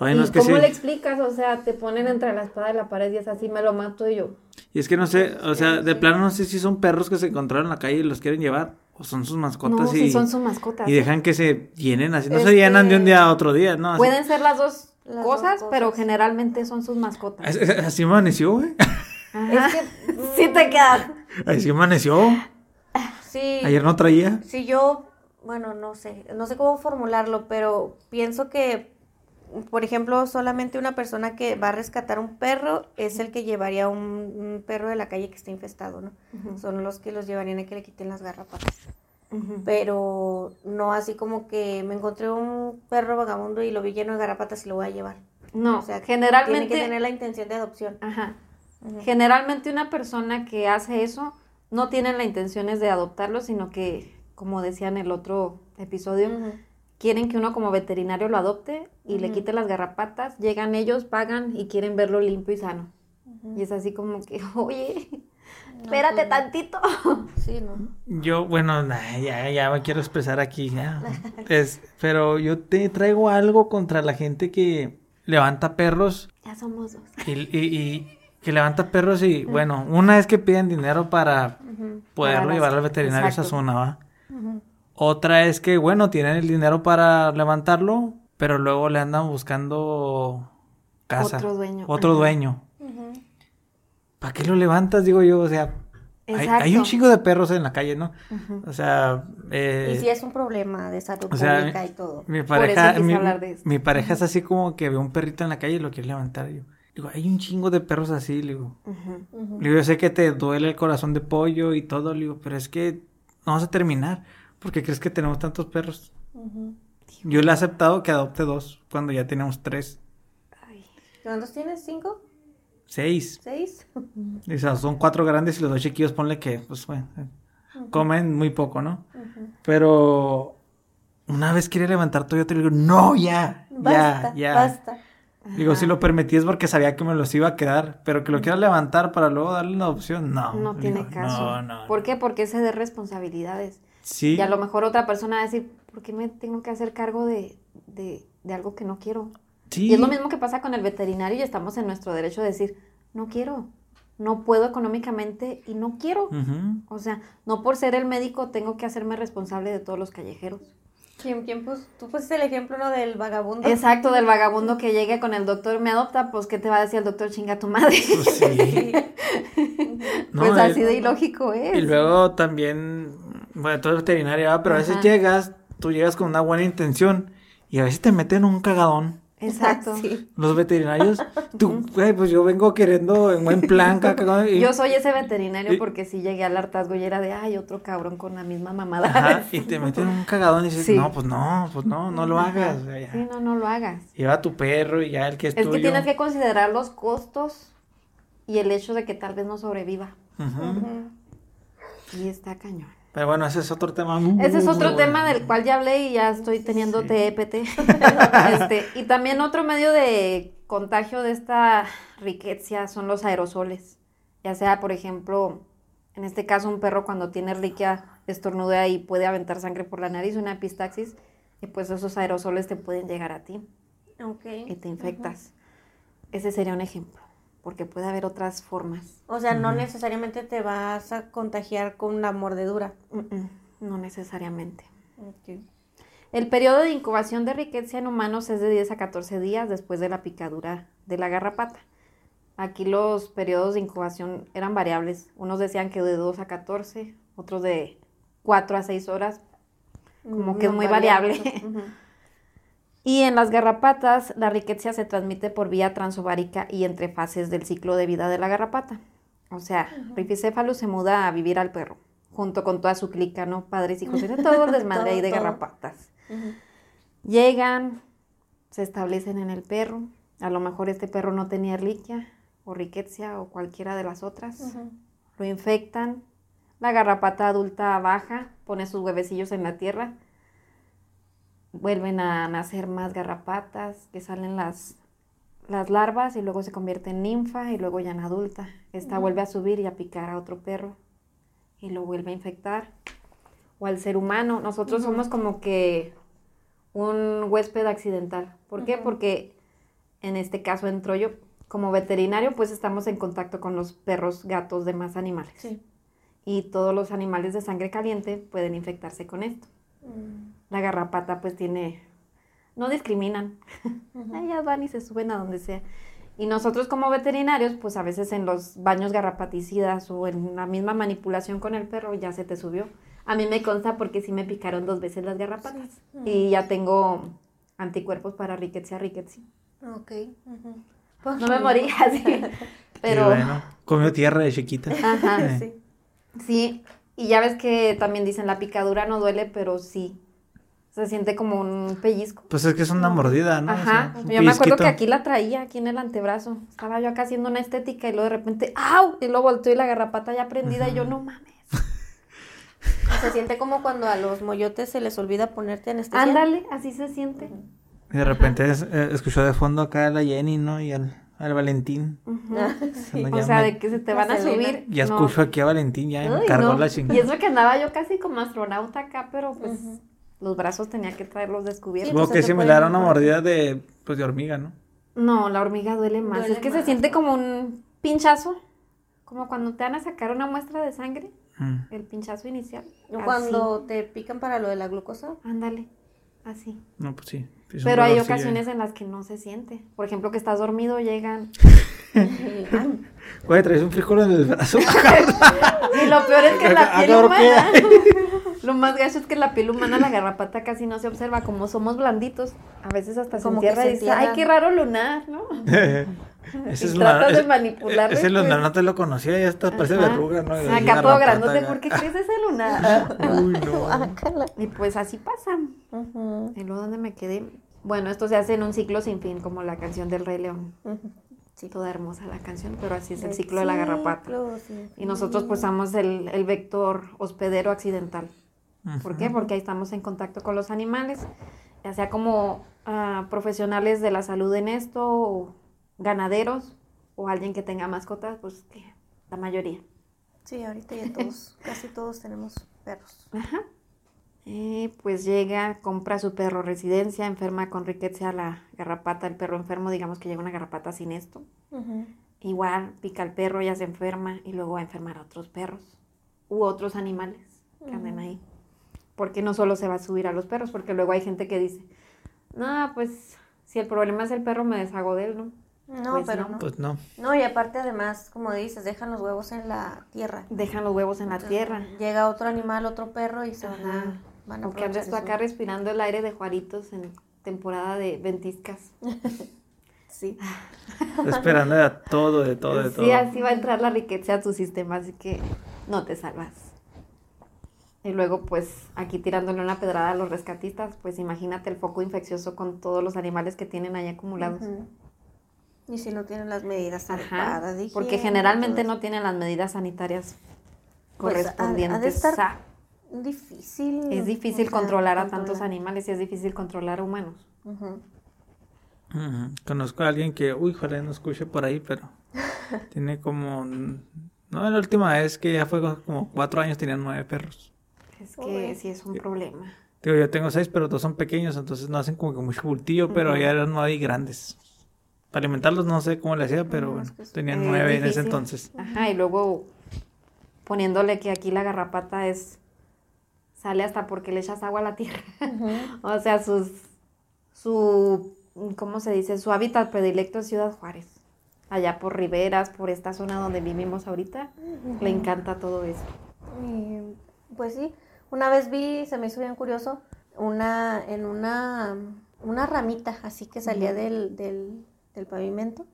S3: Ay, no,
S2: ¿Y
S3: es que
S2: cómo
S3: sí.
S2: le explicas? O sea, te ponen entre la espada y la pared y es así, me lo mato y yo.
S3: Y es que no sé, o sea, de plano no sé si son perros que se encontraron en la calle y los quieren llevar, o son sus mascotas
S2: No,
S3: y,
S2: si son sus mascotas.
S3: y dejan que se llenen así. No se llenan de un día a otro día, ¿no? Así,
S2: Pueden ser las dos
S1: Las dos
S2: cosas, pero generalmente son sus mascotas.
S3: así, amaneció, güey.
S1: Es que,
S2: sí te quedas.
S3: Así amaneció.
S1: Sí.
S3: Ayer no traía.
S1: Si yo, bueno, no sé, no sé cómo formularlo, pero pienso que, por ejemplo, solamente una persona que va a rescatar un perro es el que llevaría un, un perro de la calle que está infestado, ¿no? Son los que los llevarían a que le quiten las garrapatas. Pero no así como que me encontré un perro vagabundo y lo vi lleno de garrapatas y lo voy a llevar.
S2: No,
S1: O sea,
S2: generalmente.
S1: Tiene que tener la intención de adopción.
S2: Ajá. Generalmente una persona que hace eso no tiene la intenciones de adoptarlo, sino que, como decía en el otro episodio. Quieren que uno como veterinario lo adopte y le
S1: Ujú.
S2: quite las garrapatas, llegan ellos, pagan y quieren verlo limpio y sano. Y es así como que, oye, espérate
S1: pues no.
S2: tantito.
S1: Sí, ¿no?
S3: Yo, bueno, nah, ya, ya me quiero expresar aquí, ya. Es, pero yo te traigo algo contra la gente que levanta perros
S2: ya somos dos.
S3: y, y- y que levanta perros y, bueno, una es que piden dinero para
S1: Ujú.
S3: poderlo
S2: Para
S3: llevar al veterinario a esa zona, ¿va?
S1: Ujú.
S3: Otra es que, bueno, tienen el dinero para levantarlo, pero luego le andan buscando casa.
S2: Otro dueño,
S3: Otro
S2: ajá.
S3: dueño. ¿Para qué lo levantas? Digo yo, o sea, hay, un chingo de perros en la calle, ¿no? O sea, eh,
S1: Y si es un problema de salud
S3: o sea,
S1: pública y todo.
S3: mi
S2: Por eso
S3: pareja,
S2: quise
S3: mi,
S2: hablar de esto.
S3: mi pareja es así como que ve un perrito en la calle y lo quiere levantar. Yo, digo, hay un chingo de perros así, digo. Digo, yo sé que te duele el corazón de pollo y todo, digo, pero es que no vas a terminar. Porque crees que tenemos tantos perros? Yo le he aceptado que adopte dos cuando ya tenemos tres,
S2: Ay,
S1: ¿Cuántos tienes? ¿Cinco?
S3: seis.
S1: ¿Seis?
S3: O sea, son cuatro grandes y los dos chiquillos, ponle que, pues bueno. eh. comen muy poco, ¿no? Pero una vez quiere levantar todo, yo te digo, no, ya,
S1: Basta,
S3: ya, ya.
S1: basta.
S3: Digo, si lo permití es porque sabía que me los iba a quedar, pero que lo quiera levantar para luego darle una opción, no.
S2: No tiene
S3: Digo,
S2: caso.
S3: No, no.
S2: ¿Por qué? Porque ese de responsabilidades.
S3: Sí.
S2: Y a lo mejor otra persona va a decir, ¿por qué me tengo que hacer cargo de, de, de algo que no quiero?
S3: sí.
S2: Y es lo mismo que pasa con el veterinario y estamos en nuestro derecho de decir, no quiero, no puedo económicamente y no quiero. O sea, no por ser el médico tengo que hacerme responsable de todos los callejeros.
S1: ¿Quién, quién pus- tú pusiste el ejemplo, ¿no? Del vagabundo.
S2: Exacto, del vagabundo que llegue con el doctor, me adopta, pues ¿qué te va a decir el doctor? Chinga tu madre.
S3: Pues sí. No,
S2: pues así de ilógico es.
S3: Y luego también, bueno, tú eres veterinaria, pero a veces
S1: llegas,
S3: tú llegas con una buena intención y a veces te meten un cagadón.
S2: Exacto.
S1: Sí.
S3: Los veterinarios, tú, pues yo vengo queriendo en buen plan, caca, y,
S2: Yo soy ese veterinario
S3: y-
S2: porque si llegué al hartazgo y era de, ay, otro cabrón con la misma mamada.
S3: Ajá, y te meten un cagadón y dices,
S2: Sí.
S3: no, pues no, pues no, no lo
S2: Ajá.
S3: hagas. o sea, ya.
S2: Sí, no, no lo hagas.
S3: Lleva a tu perro y ya el que es,
S2: Es
S3: tuyo.
S2: que tienes que considerar los costos y el hecho de que tal vez no sobreviva. Y está cañón.
S3: Pero bueno, ese es otro tema.
S2: Ese es
S3: muy
S2: otro
S3: bueno.
S2: tema del cual ya hablé y ya estoy teniendo
S3: Sí.
S2: TEPT. Este, y también otro medio de contagio de esta riqueza son los aerosoles. Ya sea, por ejemplo, en este caso un perro cuando tiene riquia estornudea y puede aventar sangre por la nariz, una epistaxis, y pues esos aerosoles te pueden llegar a ti
S1: Ok.
S2: y te infectas. Ese sería un ejemplo, porque puede haber otras formas.
S1: O sea, no necesariamente te vas a contagiar con una mordedura.
S2: No necesariamente. El periodo de incubación de riqueza en humanos es de 10 a 14 días después de la picadura de la garrapata. Aquí los periodos de incubación eran variables. Unos decían que de 2 a 14, otros de 4 a 6 horas. Como que es muy variable.
S1: Ujú.
S2: Y en las garrapatas, la riqueza se transmite por vía transovárica y entre fases del ciclo de vida de la garrapata. O sea, Rifecephalus se muda a vivir al perro, junto con toda su clica, ¿no? Padres, hijos, tiene todo el desmadre ahí de
S1: Todo,
S2: garrapatas. Llegan, se establecen en el perro. A lo mejor este perro no tenía erliquia o riqueza o cualquiera de las otras. Lo infectan. La garrapata adulta baja, pone sus huevecillos en la tierra. Vuelven a nacer más garrapatas, que salen las, las larvas y luego se convierte en ninfa y luego ya en adulta. Esta vuelve a subir y a picar a otro perro y lo vuelve a infectar. O al ser humano. Nosotros somos como que un huésped accidental. ¿Por qué?
S1: Ujú.
S2: Porque en este caso entro yo. Como veterinario, pues estamos en contacto con los perros, gatos, demás animales.
S1: Sí.
S2: Y todos los animales de sangre caliente pueden infectarse con esto.
S1: Mm.
S2: La garrapata pues tiene... No discriminan. Ellas van y se suben a donde sea. Y nosotros como veterinarios, pues a veces en los baños garrapaticidas o en la misma manipulación con el perro ya se te subió. A mí me consta porque sí me picaron dos veces las garrapatas. Y ya tengo anticuerpos para riqueza riqueza.
S1: Ok.
S2: No me morí así. Pero...
S3: Qué bueno. Comió tierra de chiquita.
S2: Ajá.
S3: Eh.
S1: Sí.
S2: Sí, y ya ves que también dicen la picadura no duele, pero sí. Se siente como un pellizco.
S3: Pues es que es una mordida, ¿no? O
S2: Ajá.
S3: sea,
S2: yo me acuerdo que aquí la traía, aquí en el antebrazo. Estaba yo acá haciendo una estética y luego de repente, ¡au! Y luego volteó y la garrapata ya prendida y yo, no mames.
S1: Se siente como cuando a los moyotes se les olvida ponerte anestesia.
S2: Ándale, así se siente.
S3: Y de repente es- eh, escuchó de fondo acá a la Jenny, ¿no? Y al, al Valentín.
S1: Ah, sí.
S2: O sea, de que se te van a subir.
S3: Ya
S2: no.
S3: escucho aquí a Valentín, ya
S2: Ay,
S3: encargó
S2: no.
S3: la
S2: Y
S3: chingada.
S2: eso que andaba yo casi como astronauta acá, pero pues. Los brazos tenía que traerlos descubiertos.
S3: Supongo
S1: pues,
S3: que es similar a una mordida de, pues, de hormiga, ¿no?
S2: No, la hormiga duele más.
S1: Duele
S2: es que se siente como un pinchazo. Como cuando te van a sacar una muestra de sangre.
S3: Mm.
S2: El pinchazo inicial.
S1: Cuando te pican para lo de la glucosa.
S2: Ándale. Así.
S3: No, pues sí.
S2: Pero hay ocasiones en las que no se siente. Por ejemplo, que estás dormido, llegan.
S3: Güey, traes un frijol en el brazo.
S2: Y lo peor es que la piel humana. Lo más gacho es que la piel humana, la garrapata casi no se observa. Como somos blanditos, a veces hasta
S1: Como
S2: se
S1: que
S2: entierra
S1: se
S2: y dice, ay, qué raro lunar, ¿no?
S3: ese
S2: Y
S3: es
S2: tratas de
S3: ese-
S2: manipularlo,
S3: Ese
S2: pues.
S3: lunar no te lo conocía, ya está, parece
S2: Ajá.
S3: verruga, ¿no? Y
S2: Acá todo grandote. ¿por qué crees ese lunar?
S3: Uy, no.
S2: Y pues así pasa.
S1: Ujú,
S2: ¿Y luego dónde me quedé? Bueno, esto se hace en un ciclo sin fin, como la canción del Rey León.
S1: ujú. Sí.
S2: Toda hermosa la canción, pero así es el
S1: El
S2: ciclo de la garrapata. Y nosotros pues
S1: fin.
S2: somos el, el vector hospedero accidental. ¿Por qué? Porque ahí estamos en contacto con los animales, ya sea como ah, profesionales de la salud en esto, o ganaderos, o alguien que tenga mascotas, pues que la mayoría.
S1: Sí, ahorita ya todos, casi todos tenemos perros.
S2: Ajá. Eh, pues llega, compra su perro residencia, enferma con riqueza la garrapata, el perro enfermo, digamos que llega una garrapata sin esto. Igual pica al perro, ya se enferma y luego va a enfermar a otros perros u otros animales que anden ahí. Porque no solo se va a subir a los perros, porque luego hay gente que dice, no, pues si el problema es el perro, me deshago de él, ¿no?
S1: No,
S2: Pues
S1: pero
S2: no.
S1: no.
S3: Pues no.
S1: No, y aparte además, como dices, dejan los huevos en la tierra.
S2: Dejan los huevos en la tierra.
S1: Llega otro animal, otro perro y se van a, van a
S2: tú
S1: aprovechar
S2: acá respirando el aire de Juaritos en temporada de ventiscas.
S1: Sí.
S3: Esperando de todo, de todo, de todo.
S2: Sí, así va a entrar la riqueza a tu sistema, así que no te salvas. Y luego, pues, aquí tirándole una pedrada a los rescatistas, pues imagínate el foco infeccioso con todos los animales que tienen ahí acumulados.
S1: Y si no tienen las medidas adecuadas. de
S2: porque generalmente no tienen las medidas sanitarias
S1: Pues, ha- ha de
S2: correspondientes.
S1: estar
S2: a-
S1: eso. Difícil.
S2: es difícil
S1: o sea,
S2: controlar a tantos animales y es difícil controlar a humanos.
S3: Conozco a alguien que, uy, ojalá no escuche por ahí, pero tiene como, no, la última vez que ya fue como cuatro años, tenía nueve perros.
S2: Es que
S1: Uy.
S2: sí es un problema.
S3: Digo, yo tengo seis, pero dos son pequeños, entonces no hacen como que mucho bultillo, pero
S2: Ujú.
S3: ya eran nueve y grandes. Para alimentarlos no sé cómo le hacía, pero
S1: No,
S3: bueno,
S1: que
S3: tenían
S2: Eh,
S3: nueve en ese entonces.
S2: Ajá, y luego poniéndole que aquí la garrapata es sale hasta porque le echas agua a la tierra. O sea, sus su ¿cómo se dice? Su hábitat predilecto es Ciudad Juárez. Allá por Riberas, por esta zona donde vivimos ahorita, le encanta todo eso.
S1: Y, pues sí, una vez vi, se me hizo bien curioso, una, en una, una ramita así que salía del, del, del pavimento.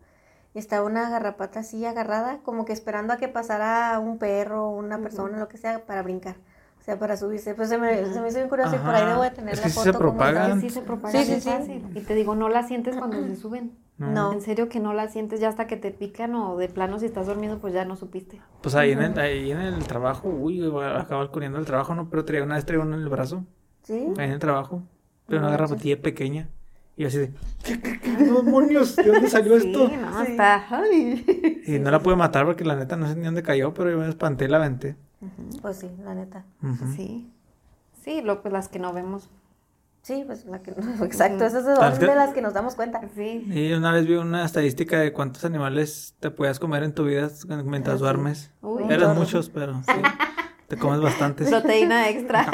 S1: Y estaba una garrapata así agarrada, como que esperando a que pasara un perro, una persona, lo que sea, para brincar. O sea, para subirse. Pues se me, se me hizo bien curioso y por ahí debo de tener
S3: Es
S1: la
S3: que sí
S1: foto.
S3: se
S1: como
S3: propagan.
S1: está.
S2: Sí, se
S1: Sí, sí, sí.
S2: fácil. Y te digo, no la sientes cuando se suben.
S1: No.
S2: En serio que no la sientes ya hasta que te pican o de plano si estás dormido pues ya no supiste.
S3: Pues ahí en el, ahí en el trabajo, uy, acaba corriendo el trabajo, ¿no? Pero traía una vez traía uno en el brazo,
S1: Sí.
S3: ahí en el trabajo, pero
S1: No
S3: una garrapatilla pequeña. Y así de, ¿qué, qué, qué demonios? ¿De dónde salió esto?
S2: Sí, no,
S1: Sí.
S2: está. ay.
S3: Y no la pude matar porque la neta no sé ni dónde cayó, pero yo me espanté y la aventé.
S1: Pues sí, la neta.
S2: Sí. Sí, lo, pues las que no vemos.
S1: Sí, pues la que. Exacto, esas son de las que nos damos cuenta.
S2: Sí.
S3: Y una vez vi una estadística de cuántos animales te puedes comer en tu vida mientras
S1: Ah,
S3: duermes.
S2: Uy,
S3: Eran muchos, pero sí. Te comes bastantes.
S2: proteína extra.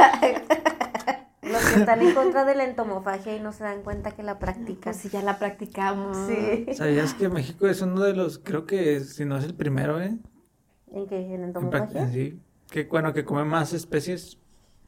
S1: Los que están en contra de la entomofagia y no se dan cuenta que la practican.
S2: pues si ya la practicamos.
S1: Sí.
S3: ¿Sabías que México es uno de los, creo que si no es el primero, eh?
S1: ¿En qué? ¿En
S3: En
S1: entomofagia?
S3: sí. Que bueno, que come más especies.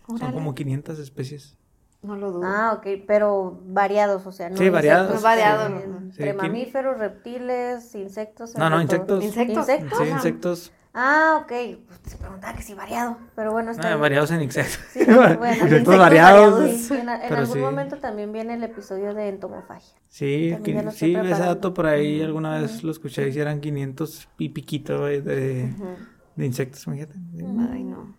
S3: Son como 500 especies.
S2: No lo dudo.
S1: Ah, ok, pero variados, o sea, no
S3: Sí, variados.
S1: insectos,
S2: No variados,
S1: eh,
S2: no.
S1: Entre
S3: Sí, ¿quién?
S1: mamíferos, reptiles, insectos.
S3: No, no, insectos.
S2: ¿Insectos?
S1: ¿Insectos?
S3: Sí,
S2: Ajá.
S3: insectos.
S1: Ah, ok. Pues te preguntaba que si variado, pero bueno, está
S3: Ah, variados en insectos.
S1: Sí, bueno,
S3: insectos
S1: insectos
S3: variados.
S1: Sí, en, en
S3: Pero
S1: algún
S3: sí.
S1: momento también viene el episodio de entomofagia.
S3: Sí,
S1: estoy
S3: sí, ese dato por ahí alguna vez lo escuché y eran 500 y piquito güey, de, de insectos, imagínate.
S2: Ay, no.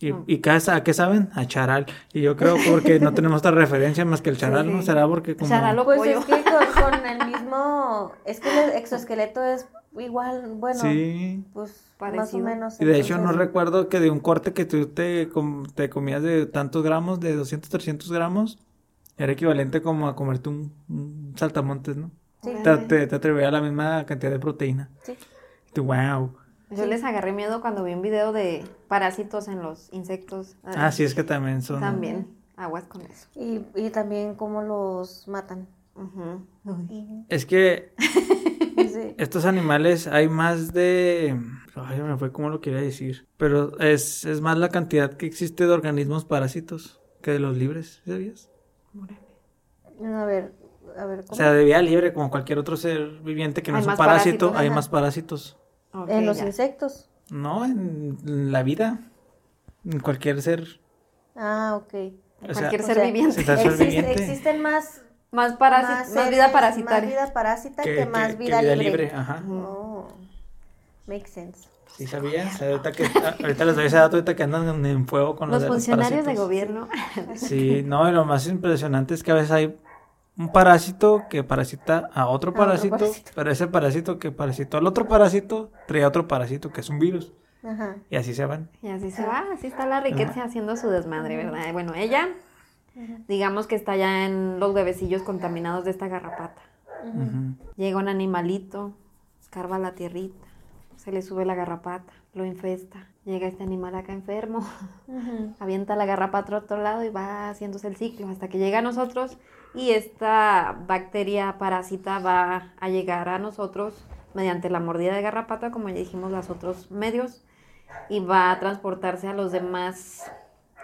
S3: Y, y cada- ¿a qué saben? A charal. Y yo creo porque no tenemos otra referencia más que el charal,
S2: Sí,
S3: ¿no? Será porque como...
S2: Charal o
S1: Pues
S2: pollo.
S1: es que con, con el mismo, es que el exoesqueleto es igual, bueno,
S3: Sí.
S1: pues más o
S2: Parecido.
S1: menos.
S3: Y de hecho no recuerdo que de un corte que tú te, com- te comías de tantos gramos, de 200, 300 gramos, era equivalente como a comerte un, un saltamontes, ¿no?
S1: Sí,
S3: Te, te, te atribuía la misma cantidad de proteína.
S1: sí.
S3: Y tú, wow.
S2: Yo les agarré miedo cuando vi un video de parásitos en los insectos.
S3: Ah, sí, es que también son...
S2: También. Aguas con eso.
S1: Y, y también cómo los matan.
S2: Ujú.
S3: Es que
S1: Sí.
S3: estos animales hay más de... Ay, me fue como lo quería decir. Pero es, es más la cantidad que existe de organismos parásitos que de los libres, ¿sabías?
S1: A ver, a ver,
S3: O
S1: ¿cómo?
S3: sea, de vida libre, como cualquier otro ser viviente que no
S2: Hay
S3: es un parásito,
S2: parásitos,
S3: hay
S1: ajá.
S3: más parásitos.
S1: En los
S2: ya.
S1: insectos.
S3: No, en la vida. En cualquier ser.
S1: Ah, ok.
S3: O sea,
S2: Cualquier
S1: O
S2: ser
S1: sea,
S2: viviente.
S3: Ser
S1: existe-
S3: viviente.
S1: existen más
S2: Más, más,
S1: seres,
S2: vida parasitaria.
S1: Más vida parásita que,
S3: Que-
S1: más
S3: que
S1: vida, libre.
S3: libre, ajá.
S1: Oh, makes sense.
S3: ¿Sí sabías? Ahorita, que, ahorita les doy ese dato, ahorita que andan en fuego con
S2: Los
S3: los, de
S2: funcionarios de
S3: parásitos.
S2: gobierno.
S3: Sí, no, y lo más impresionante es que a veces hay un parásito que parasita a otro
S1: otro
S3: parásito,
S1: parásito.
S3: pero ese parásito que parasitó al otro parásito trae otro parásito que es un virus.
S1: Ajá.
S3: Y así se van.
S2: Y así se va, así está la riqueza haciendo su desmadre, ¿verdad? Bueno, ella, digamos que está ya en los huevecillos contaminados de esta garrapata. Llega un animalito, escarba la tierrita, se le sube la garrapata, lo infesta. Llega este animal acá enfermo, avienta la garrapata a otro lado y va haciéndose el ciclo hasta que llega a nosotros y esta bacteria parásita va a llegar a nosotros mediante la mordida de garrapata, como ya dijimos, los otros medios, y va a transportarse a los demás,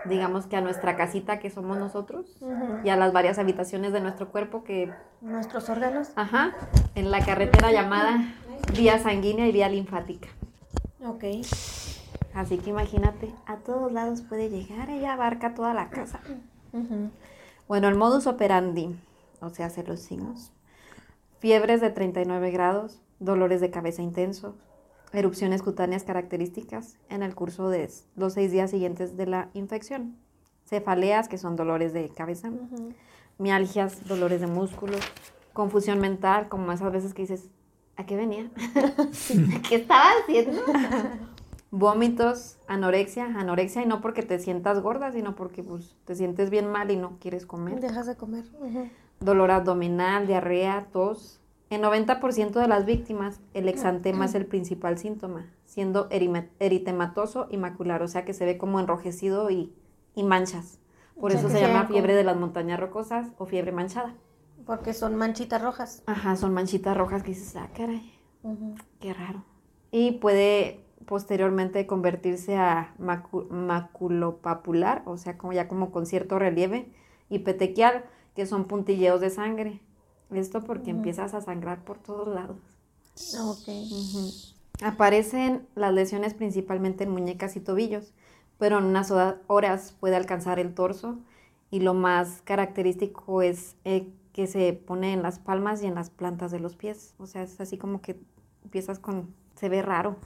S2: digamos que a nuestra casita que somos nosotros y a las varias habitaciones de nuestro cuerpo que
S1: Nuestros órganos.
S2: Ajá, en la carretera llamada vía sanguínea y vía linfática.
S1: Ok.
S2: Así que imagínate, a todos lados puede llegar, ella abarca toda la casa. Bueno, el modus operandi, o sea, hacer los signos. Fiebres de 39 grados, dolores de cabeza intensos, erupciones cutáneas características en el curso de los seis días siguientes de la infección. Cefaleas, que son dolores de cabeza,
S1: Ujú.
S2: mialgias, dolores de músculos, confusión mental, como esas veces que dices, ¿a qué venía? ¿Qué estaba haciendo? Vómitos, anorexia, anorexia y no porque te sientas gorda, sino porque pues, te sientes bien mal y no quieres comer.
S1: Dejas de comer.
S2: Dolor abdominal, diarrea, tos. En 90% de las víctimas, el exantema es el principal síntoma, siendo eritematoso y macular, o sea que se ve como enrojecido y, y manchas. Por
S1: O sea,
S2: eso se llama
S1: como-
S2: fiebre de las montañas rocosas o fiebre manchada.
S1: Porque son manchitas rojas.
S2: Ajá, son manchitas rojas que dices, ah, caray, qué raro. Y puede posteriormente convertirse a macu- maculopapular, o sea, como ya como con cierto relieve, y petequial, que son puntilleos de sangre. Esto porque empiezas a sangrar por todos lados.
S1: Ok.
S2: Aparecen las lesiones principalmente en muñecas y tobillos, pero en unas horas- horas puede alcanzar el torso y lo más característico es eh, que se pone en las palmas y en las plantas de los pies. O sea, es así como que empiezas con... se ve raro.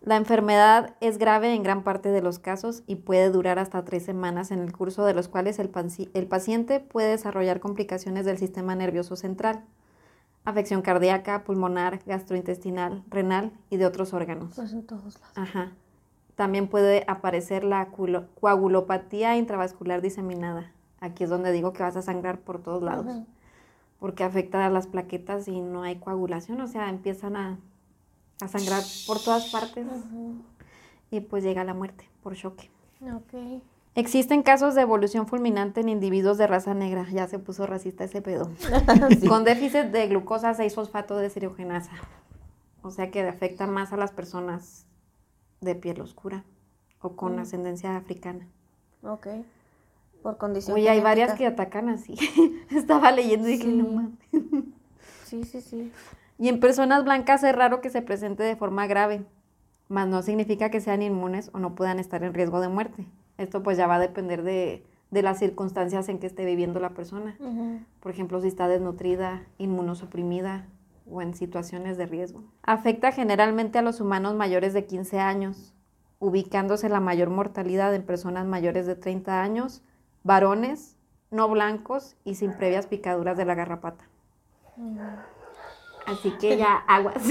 S2: La enfermedad es grave en gran parte de los casos y puede durar hasta tres semanas en el curso de los cuales el, paciente puede desarrollar complicaciones del sistema nervioso central, afección cardíaca, pulmonar, gastrointestinal, renal y de otros órganos.
S1: Pues en todos lados.
S2: Ajá. También puede aparecer la coagulopatía intravascular diseminada. Aquí es donde digo que vas a sangrar por todos lados, porque afecta a las plaquetas y no hay coagulación, o sea, empiezan a, a sangrar por todas partes
S1: Ujú.
S2: y pues llega la muerte por choque.
S1: Ok.
S2: Existen casos de evolución fulminante en individuos de raza negra, ya se puso racista ese pedo, con déficit de glucosa 6-fosfato de seriogenasa, o sea que afecta más a las personas de piel oscura o con
S1: Mm.
S2: ascendencia africana.
S1: Ok. Por condición.
S2: Oye, hay varias que atacan así. Estaba leyendo y dije,
S1: Sí.
S2: no mames.
S1: Sí, sí, sí.
S2: Y en personas blancas es raro que se presente de forma grave, mas no significa que sean inmunes o no puedan estar en riesgo de muerte. Esto pues ya va a depender de, de las circunstancias en que esté viviendo la persona.
S1: Ujú.
S2: Por ejemplo, si está desnutrida, inmunosuprimida o en situaciones de riesgo. Afecta generalmente a los humanos mayores de 15 años, ubicándose la mayor mortalidad en personas mayores de 30 años, varones, no blancos y sin previas picaduras de la garrapata. Así que ya aguas.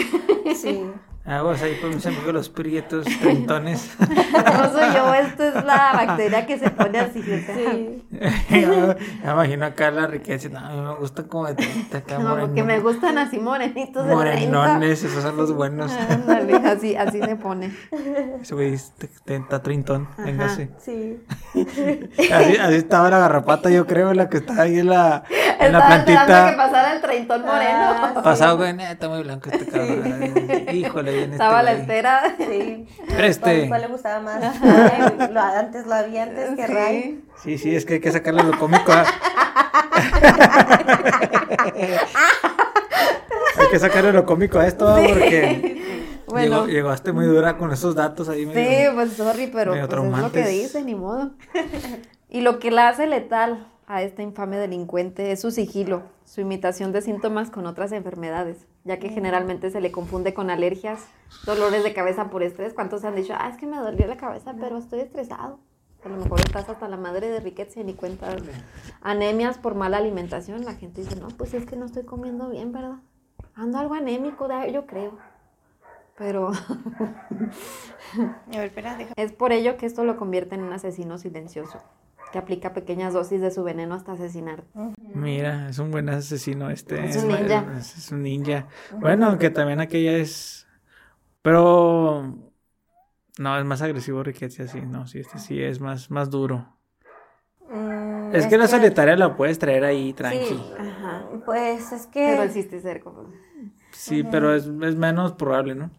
S1: Sí.
S3: Aguas ahí por mis amigos los prietos, trentones.
S2: No soy yo, esto es la bacteria que se pone así. o sea,
S1: Sí.
S3: me imagino acá la riqueza. No, a mí me gusta como de 30 acá
S2: No, porque me gustan así morenitos de 30.
S3: Morenones, esos son los buenos.
S2: Ándale, así, así se pone.
S3: Ese güey está- está trintón,
S2: Ajá.
S3: véngase.
S1: Sí.
S3: Así, así estaba la garrapata, yo creo, la que estaba ahí en la, en la
S2: Estaba esperando que
S3: plantita.
S2: pasara el treintón moreno.
S1: Ah,
S3: Pasado, güey, neta, muy blanco este cabrón. Híjole, este
S2: Estaba a la
S3: güey.
S2: espera.
S1: Sí.
S3: Preste.
S1: ¿Cuál, cuál le gustaba más? Lo- antes lo había antes que Ray.
S3: Sí, sí, es que hay que sacarle lo cómico. a- hay que sacarle lo cómico a esto, ¿va? porque
S2: Bueno.
S3: llegó- llegaste muy dura con esos datos ahí.
S2: Sí,
S3: medio-
S2: pues sorry, pero pues, es lo que
S3: traumantes.
S2: dice, ni modo. Y lo que la hace letal, a este infame delincuente es su sigilo, su imitación de síntomas con otras enfermedades, ya que generalmente se le confunde con alergias, dolores de cabeza por estrés. ¿Cuántos han dicho, ah, es que me dolió la cabeza, pero estoy estresado? A lo mejor estás hasta la madre de riqueza y ni cuenta. Anemias por mala alimentación. La gente dice, no, pues es que no estoy comiendo bien, ¿verdad? Ando algo anémico, yo creo. Pero
S1: A ver, espera, deja.
S2: es por ello que esto lo convierte en un asesino silencioso, que aplica pequeñas dosis de su veneno hasta asesinar.
S3: Mira, es un buen asesino este.
S2: Es un ninja.
S3: Es, es un ninja. Bueno, aunque también aquella es... Pero... No, es más agresivo Riquetti, sí. No, sí, este sí es más, más duro.
S1: Mm,
S3: Es que la solitaria la puedes traer ahí tranqui.
S1: Sí,
S2: Ajá.
S1: pues es
S2: Pero
S1: que...
S2: el cisticerco.
S3: Sí, pero es, es menos probable, ¿no?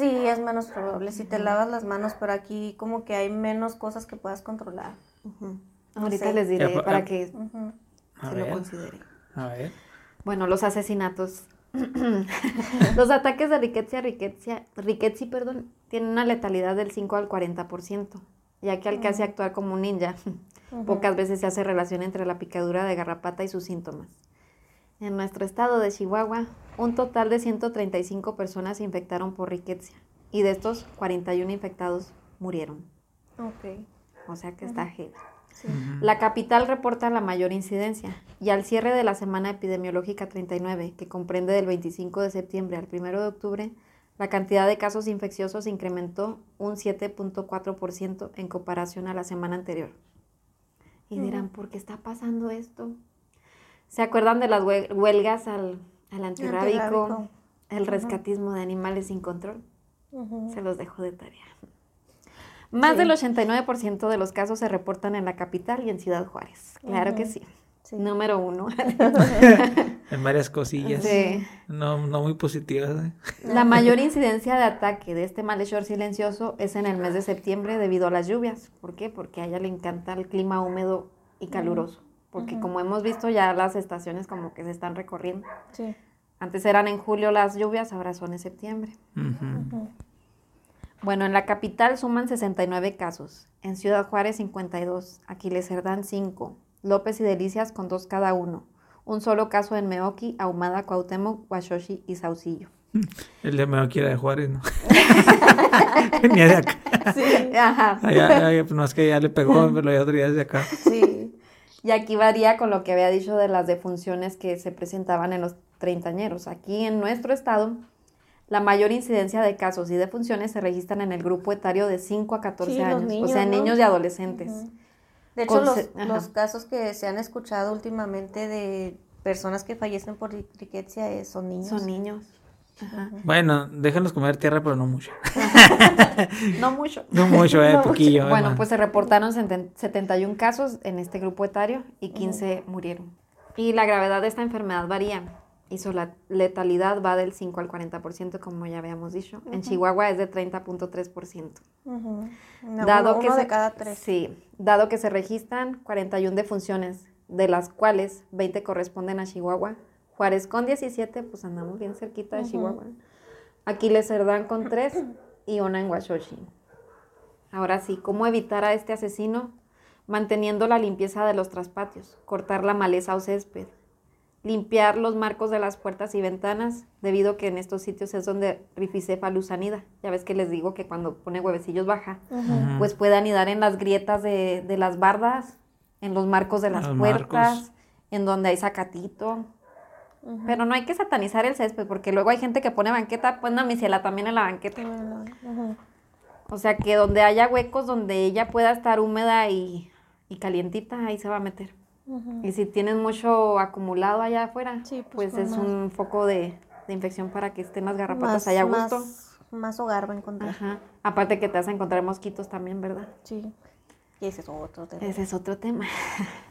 S1: Sí, es menos probable si te lavas las manos, pero aquí como que hay menos cosas que puedas controlar.
S2: Ahorita les diré
S3: Ya,
S2: para que se lo
S3: a ver.
S2: Bueno, los asesinatos. los ataques de riqueza, riqueza, riqueza, perdón, tienen una letalidad del 5 al 40%, ya que al casi actuar como un ninja, pocas veces se hace relación entre la picadura de garrapata y sus síntomas. En nuestro estado de Chihuahua, un total de 135 personas se infectaron por riqueza y de estos 41 infectados murieron.
S1: Ok.
S2: O sea que está heavy.
S1: Sí.
S2: La capital reporta la mayor incidencia y al cierre de la semana epidemiológica 39, que comprende del 25 de septiembre al 1 de octubre, la cantidad de casos infecciosos incrementó un 7.4% en comparación a la semana anterior. Y dirán, ¿por qué está pasando esto? ¿Se acuerdan de las hue- huelgas al, al antirrábico,
S1: Antirrábico.
S2: el rescatismo de animales sin control? Se los dejo de tarea. Más
S1: Sí.
S2: del 89% de los casos se reportan en la capital y en Ciudad Juárez. Claro que sí.
S1: Sí.
S2: Número uno.
S3: En varias cosillas.
S2: Sí.
S3: No, no muy positivas. ¿eh?
S2: La mayor incidencia de ataque de este malhechor silencioso es en el mes de septiembre debido a las lluvias. ¿Por qué? Porque a ella le encanta el clima húmedo y caluroso. Porque como hemos visto ya las estaciones como que se están recorriendo.
S1: Sí.
S2: Antes eran en julio las lluvias, ahora son en septiembre. Bueno, en la capital suman 69 casos, en Ciudad Juárez 52, Aquiles Cerdán 5, López y Delicias con dos cada uno, un solo caso en Meoqui, Ahumada, Cuauhtémoc, Huachochi y Saucillo.
S3: El de Meo quiera de Juárez, ¿no? Venía de acá.
S2: Ajá.
S3: Allá- allá, pues, no es que ya le pegó, pero ya otro día de acá.
S1: Sí.
S2: Y aquí varía con lo que había dicho de las defunciones que se presentaban en los treintañeros. Aquí en nuestro estado, la mayor incidencia de casos y defunciones se registran en el grupo etario de 5 a 14
S1: Sí, los
S2: años,
S1: niños,
S2: o sea,
S1: ¿no?
S2: niños y adolescentes.
S1: De hecho, los, los casos que se han escuchado últimamente de personas que fallecen por ri- riqueza eh, son niños.
S2: Son niños. Ajá.
S3: Bueno, déjenlos comer tierra, pero no mucho.
S2: No mucho.
S3: No mucho, eh,
S2: No mucho.
S3: poquillo. eh,
S2: Bueno, pues se reportaron seten- 71 casos en este grupo etario y 15 murieron. Y la gravedad de esta enfermedad varía y su letalidad va del 5 al 40%, como ya habíamos dicho. En Chihuahua es de 30.3%.
S1: Ujú. No,
S2: Dado
S1: uno,
S2: que
S1: uno
S2: se,
S1: de cada tres.
S2: Sí, dado que se registran 41 defunciones, de las cuales 20 corresponden a Chihuahua. Juárez con 17, pues andamos bien cerquita de Chihuahua. Aquiles Cerdán con 3 y una en Huachochi. Ahora sí, ¿cómo evitar a este asesino? Manteniendo la limpieza de los traspatios, cortar la maleza o césped, limpiar los marcos de las puertas y ventanas, debido que en estos sitios es donde Rifisefalus anida. Ya ves que les digo que cuando pone huevecillos baja, pues puede anidar en las grietas de, de las bardas, en los marcos de las
S3: Los
S2: puertas,
S3: marcos.
S2: en donde hay zacatito. Pero no hay que satanizar el césped, porque luego hay gente que pone banqueta, pues no, mi ciela también en la banqueta. O sea que donde haya huecos donde ella pueda estar húmeda y, y calientita, ahí se va a meter. Y si tienes mucho acumulado allá afuera,
S1: Sí,
S2: pues,
S1: pues,
S2: es
S1: más.
S2: un foco de, de infección para que estén las garrapatas allá a gusto.
S1: Más, más hogar va a encontrar.
S2: Ajá. Aparte que te vas a encontrar mosquitos también, ¿verdad?
S1: Sí. Y ese es otro tema.
S2: Ese es otro tema.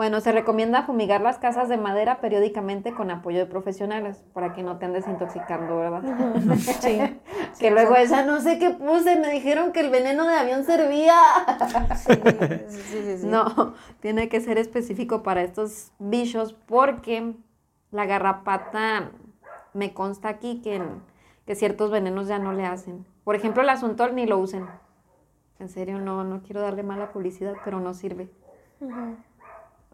S2: Bueno, se recomienda fumigar las casas de madera periódicamente con apoyo de profesionales para que no te andes intoxicando, ¿verdad?
S1: Sí.
S2: que luego esa no sé qué puse, me dijeron que el veneno de avión servía.
S1: Sí, sí, sí, sí.
S2: No, tiene que ser específico para estos bichos porque la garrapata me consta aquí que, que ciertos venenos ya no le hacen. Por ejemplo, el asuntol ni lo usen. En serio, no, no quiero darle mala publicidad, pero no sirve.
S1: Ujú.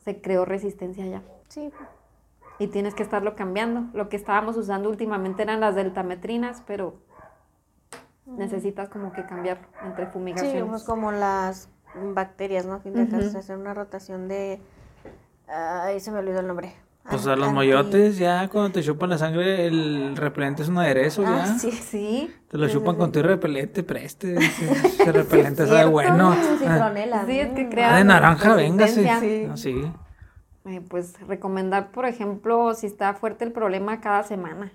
S2: Se creó resistencia ya.
S1: Sí.
S2: Y tienes que estarlo cambiando. Lo que estábamos usando últimamente eran las deltametrinas, pero necesitas como que cambiarlo entre
S1: Sí,
S2: fumigaciones.
S1: pues como las bacterias, ¿no? Fin de cuentas, hacer una rotación de... Ay, se me olvidó el nombre.
S3: Pues a los moyotes, ya cuando te chupan la sangre, el repelente es un aderezo, ya.
S1: Ah, sí.
S2: Sí.
S3: Te lo
S1: Sí,
S3: chupan
S1: sí,
S3: con
S1: sí.
S3: tu repelente, preste. Ese, repelente sabe
S2: cierto.
S3: bueno. Ah,
S1: citronela.
S2: Sí, es que
S1: mm.
S2: crea-
S3: ah, de naranja, véngase.
S1: Sí.
S3: Ah, sí.
S2: Eh, pues recomendar, por ejemplo, si está fuerte el problema cada semana.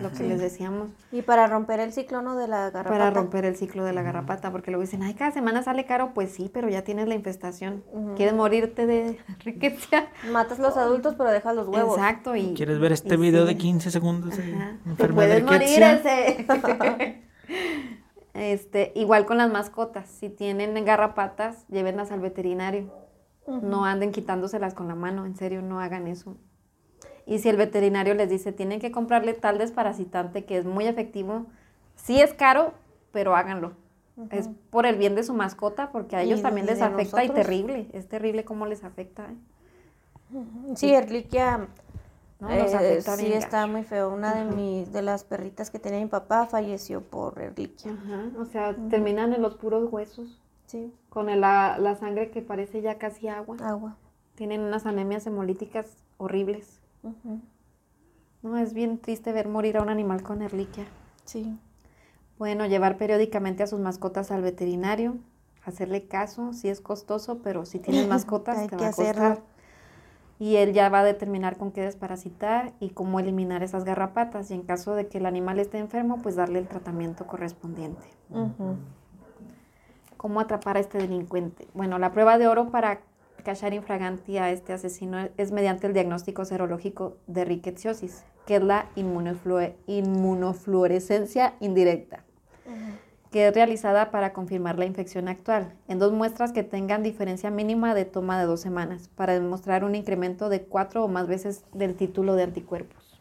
S2: Lo que les decíamos.
S1: Y para romper el ciclo, ¿no? De la garrapata.
S2: Para romper el ciclo de la garrapata, porque luego dicen, ay, cada semana sale caro, pues sí, pero ya tienes la infestación. ¿Quieres morirte de riqueza?
S1: Matas los adultos, pero dejas los huevos.
S2: Exacto. Y,
S3: ¿Quieres ver este
S2: y
S3: video de
S2: sigue.
S3: 15 segundos?
S2: Te puedes morir ese. este, igual con las mascotas. Si tienen garrapatas, llévenlas al veterinario. No anden quitándoselas con la mano, en serio, no hagan eso. Y si el veterinario les dice, tienen que comprarle tal desparasitante que es muy efectivo, sí es caro, pero háganlo. Es por el bien de su mascota, porque a
S1: Y
S2: ellos también
S1: y
S2: les afecta y
S1: nosotros.
S2: terrible. Es terrible cómo les afecta. ¿eh?
S1: Sí, Erliquia
S2: No,
S1: eh, sí está muy feo. Una de mis, de las perritas que tenía mi papá falleció por Erliquia.
S2: O sea, terminan en los puros huesos.
S1: Sí,
S2: Con el- la, la sangre que parece ya casi agua.
S1: agua.
S2: Tienen unas anemias hemolíticas horribles. No, es bien triste ver morir a un animal con erliquia.
S1: Sí.
S2: Bueno, llevar periódicamente a sus mascotas al veterinario, hacerle caso, sí es costoso, pero si tienes mascotas
S1: Hay
S2: te
S1: que
S2: va a costar.
S1: hacerlo.
S2: Y él ya va a determinar con qué desparasitar y cómo eliminar esas garrapatas. Y en caso de que el animal esté enfermo, pues darle el tratamiento correspondiente. ¿Cómo atrapar a este delincuente? Bueno, la prueba de oro para cachar infraganti a este asesino es mediante el diagnóstico serológico de rickettsiosis, que es la inmunoflue- inmunofluorescencia indirecta, que es realizada para confirmar la infección actual en dos muestras que tengan diferencia mínima de toma de dos semanas, para demostrar un incremento de cuatro o más veces del título de anticuerpos.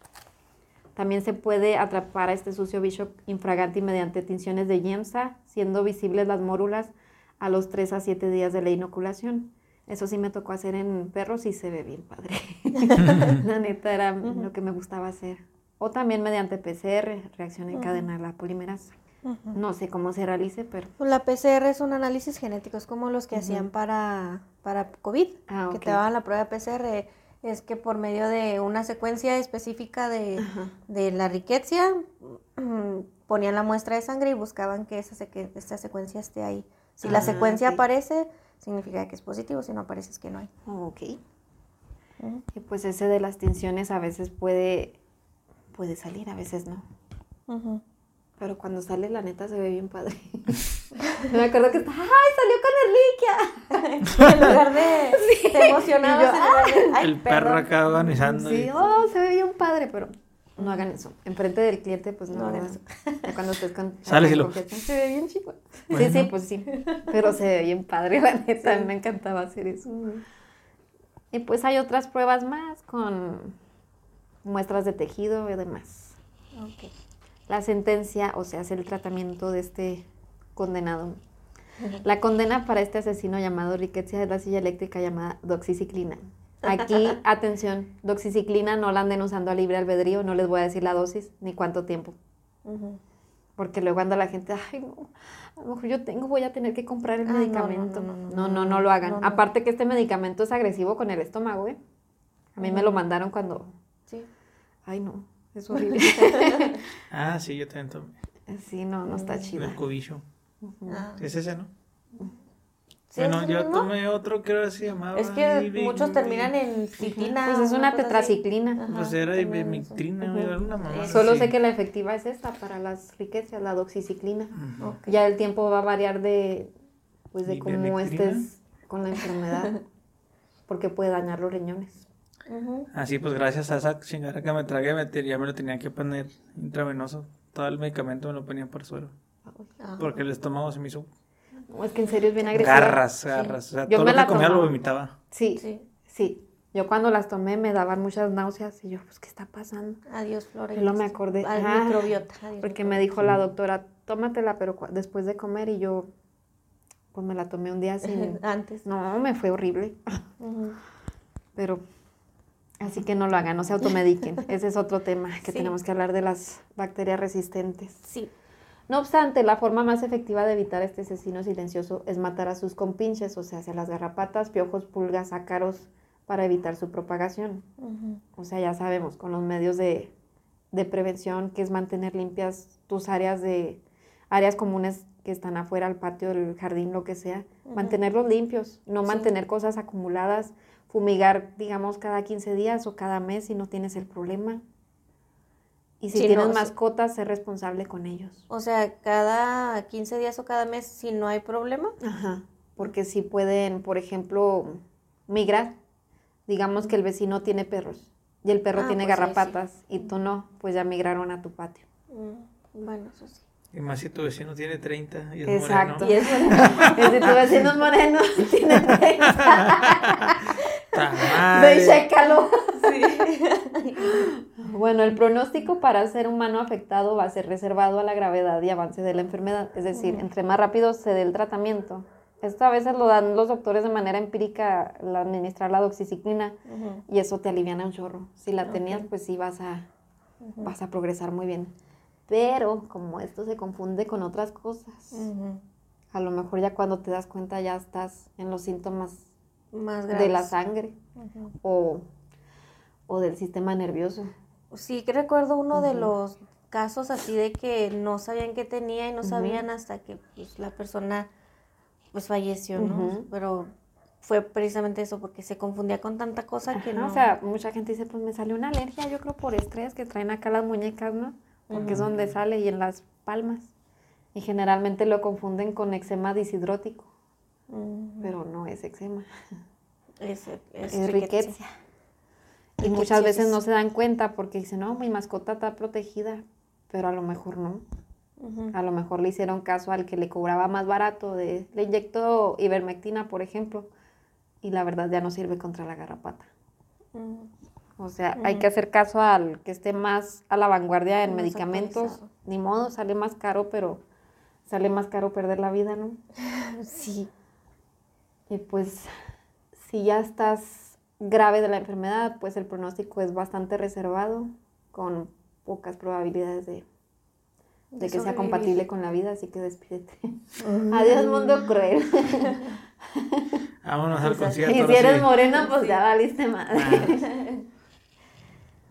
S2: También se puede atrapar a este sucio bicho infraganti mediante tinciones de Yemsa, siendo visibles las mórulas a los 3 a 7 días de la inoculación. Eso sí me tocó hacer en perros y se ve bien padre. la neta era lo que me gustaba hacer. O también mediante PCR, reacción en cadena de la polimerasa. No sé cómo se realice, pero
S1: Pues la PCR es un análisis genético, es como los que hacían para, para COVID,
S2: Ah,
S1: que
S2: ok.
S1: te daban la prueba de PCR. Es que por medio de una secuencia específica de, de la riqueza, ponían la muestra de sangre y buscaban que esa, seque- esta secuencia esté ahí. Si la
S2: Ah,
S1: secuencia
S2: ok.
S1: aparece, significa que es positivo, si no aparece es que no hay.
S2: ok. Y pues ese de las tinciones a veces puede, puede salir, a veces no. Pero cuando sale, la neta, se ve bien padre. me acuerdo que está, ¡ay, salió con Erliquia!
S1: en lugar de te emocionabas,
S2: yo,
S1: en lugar de, "Ay,
S3: el perro
S1: perdón".
S3: acá organizando.
S2: Sí,
S3: y-
S2: oh, se ve bien padre, pero no hagan eso. Enfrente del cliente, pues no,
S1: No hagan
S2: eso. Ya cuando estés con...
S3: Sales
S2: Se ve bien chico. Sí,
S3: Bueno.
S2: sí, pues sí. Pero se ve bien padre, la neta. Me encantaba hacer eso. Y pues hay otras pruebas más con muestras de tejido y demás.
S1: Ok.
S2: La sentencia, o sea, hace el tratamiento de este condenado. La condena para este asesino llamado Riquetzia es la silla eléctrica llamada doxiciclina. Aquí, atención, doxiciclina no la anden usando a libre albedrío, no les voy a decir la dosis ni cuánto tiempo. Porque luego anda la gente, ay, no, a lo mejor yo tengo, voy a tener que comprar el
S1: Ah, no, no,
S2: medicamento.
S1: no, no,
S2: No,
S1: no,
S2: no, no,
S1: no,
S2: lo hagan.
S1: no, no.
S2: Aparte que este medicamento es agresivo con el estómago, ¿eh? A mí me lo mandaron cuando,
S1: Sí.
S2: ay, no, es horrible.
S3: Ah, sí, yo también tomé.
S2: sí, no, no está
S3: El
S2: chido.
S3: cubillo.
S1: Ah.
S3: Es ese, ¿no?
S1: ¿Sí
S3: bueno, yo
S1: mismo?
S3: tomé otro que ahora se llamaba.
S1: Es que muchos terminan en citina.
S2: Pues es una tetraciclina.
S1: Ajá,
S3: Pues era güey, alguna mamá.
S2: Solo
S3: así.
S2: sé que la efectiva es esta para las riquezas, la doxiciclina. Ya el tiempo va a variar de, pues de cómo estés con la enfermedad, porque puede dañar los riñones.
S3: Así pues gracias a esa chingada que me tragué, me ya me lo tenía que poner intravenoso. Todo el medicamento me lo ponían por suero.
S1: Ah.
S3: Porque el estómago se me hizo
S2: No, es que en serio es bien agresiva.
S3: garras, garras. O sea,
S2: Yo
S3: todo
S2: me
S3: lo
S2: la
S3: que comía lo vomitaba.
S2: Sí, sí,
S1: Sí.
S2: Yo cuando las tomé me daban muchas náuseas y yo, pues, ¿qué está pasando?
S1: Adiós, Flora.
S2: Y luego me acordé,
S1: Al
S2: ajá,
S1: microbiota. adiós,
S2: Porque me dijo la doctora, tómatela, pero después de comer y yo, pues me la tomé un día sin...
S1: Antes.
S2: No, me fue horrible. Pero así que no lo hagan, no se automediquen. Ese es otro tema que
S1: Sí.
S2: tenemos que hablar de las bacterias resistentes.
S1: Sí.
S2: No obstante, la forma más efectiva de evitar este asesino silencioso es matar a sus compinches, o sea, hacia las garrapatas, piojos, pulgas, ácaros, para evitar su propagación. O sea, ya sabemos, con los medios de, de prevención, que es mantener limpias tus áreas de áreas comunes que están afuera, al patio, del jardín, lo que sea, mantenerlos limpios, no
S1: Sí.
S2: mantener cosas acumuladas, fumigar, digamos, cada 15 días o cada mes si no tienes el problema. Y si tienes
S1: no,
S2: mascotas, ser responsable con ellos.
S1: O sea, cada 15 días o cada mes, si no hay problema.
S2: Ajá, porque si pueden, por ejemplo, migrar. Digamos que el vecino tiene perros y el perro
S1: Ah,
S2: tiene
S1: pues sí.
S2: garrapatas y tú no, pues ya migraron a tu patio.
S1: Mm, Bueno, eso sí.
S3: Y más si tu vecino tiene 30 y es
S2: Exacto.
S3: moreno.
S2: Y es si tu vecino es moreno, tiene 30.
S3: ¡Ta
S2: Ve y chécalo. Bueno, el pronóstico para ser humano afectado va a ser reservado a la gravedad y avance de la enfermedad. Es decir, entre más rápido se dé el tratamiento. Esto a veces lo dan los doctores de manera empírica, al administrar la doxiciclina, y eso te aliviana un chorro. Si la tenías, pues sí vas a, vas a progresar muy bien. Pero como esto se confunde con otras cosas, a lo mejor ya cuando te das cuenta ya estás en los síntomas
S1: Más
S2: de la sangre o, o del sistema nervioso.
S1: Sí, que recuerdo uno de los casos así de que no sabían qué tenía y no sabían hasta que pues, la persona pues falleció, ¿no? Pero fue precisamente eso, porque se confundía con tanta cosa que no.
S2: O sea, mucha gente dice, pues me salió una alergia, yo creo por estrés que traen acá las muñecas, ¿no? Porque es donde sale y en las palmas. Y generalmente lo confunden con eczema dishidrótico,
S1: Ujú.
S2: pero no es eczema,
S1: es, es,
S2: es
S1: riqueza.
S2: riqueza. Y muchas veces
S1: es-
S2: no se dan cuenta porque dicen, no, mi mascota está protegida, pero a lo mejor no. A lo mejor le hicieron caso al que le cobraba más barato, de, le inyectó ivermectina, por ejemplo, y la verdad ya no sirve contra la garrapata.
S1: Ujú.
S2: O sea, hay que hacer caso al que esté más a la vanguardia en medicamentos. Ni modo, sale más caro, pero sale más caro perder la vida, ¿no?
S1: Sí.
S2: Y pues, si ya estás grave de la enfermedad, pues el pronóstico es bastante reservado, con pocas probabilidades de, de que sea compatible con la vida, así que despídete. Adiós, mundo cruel.
S3: Vámonos al concierto.
S2: si eres morena, pues
S1: Sí.
S2: ya valiste madre.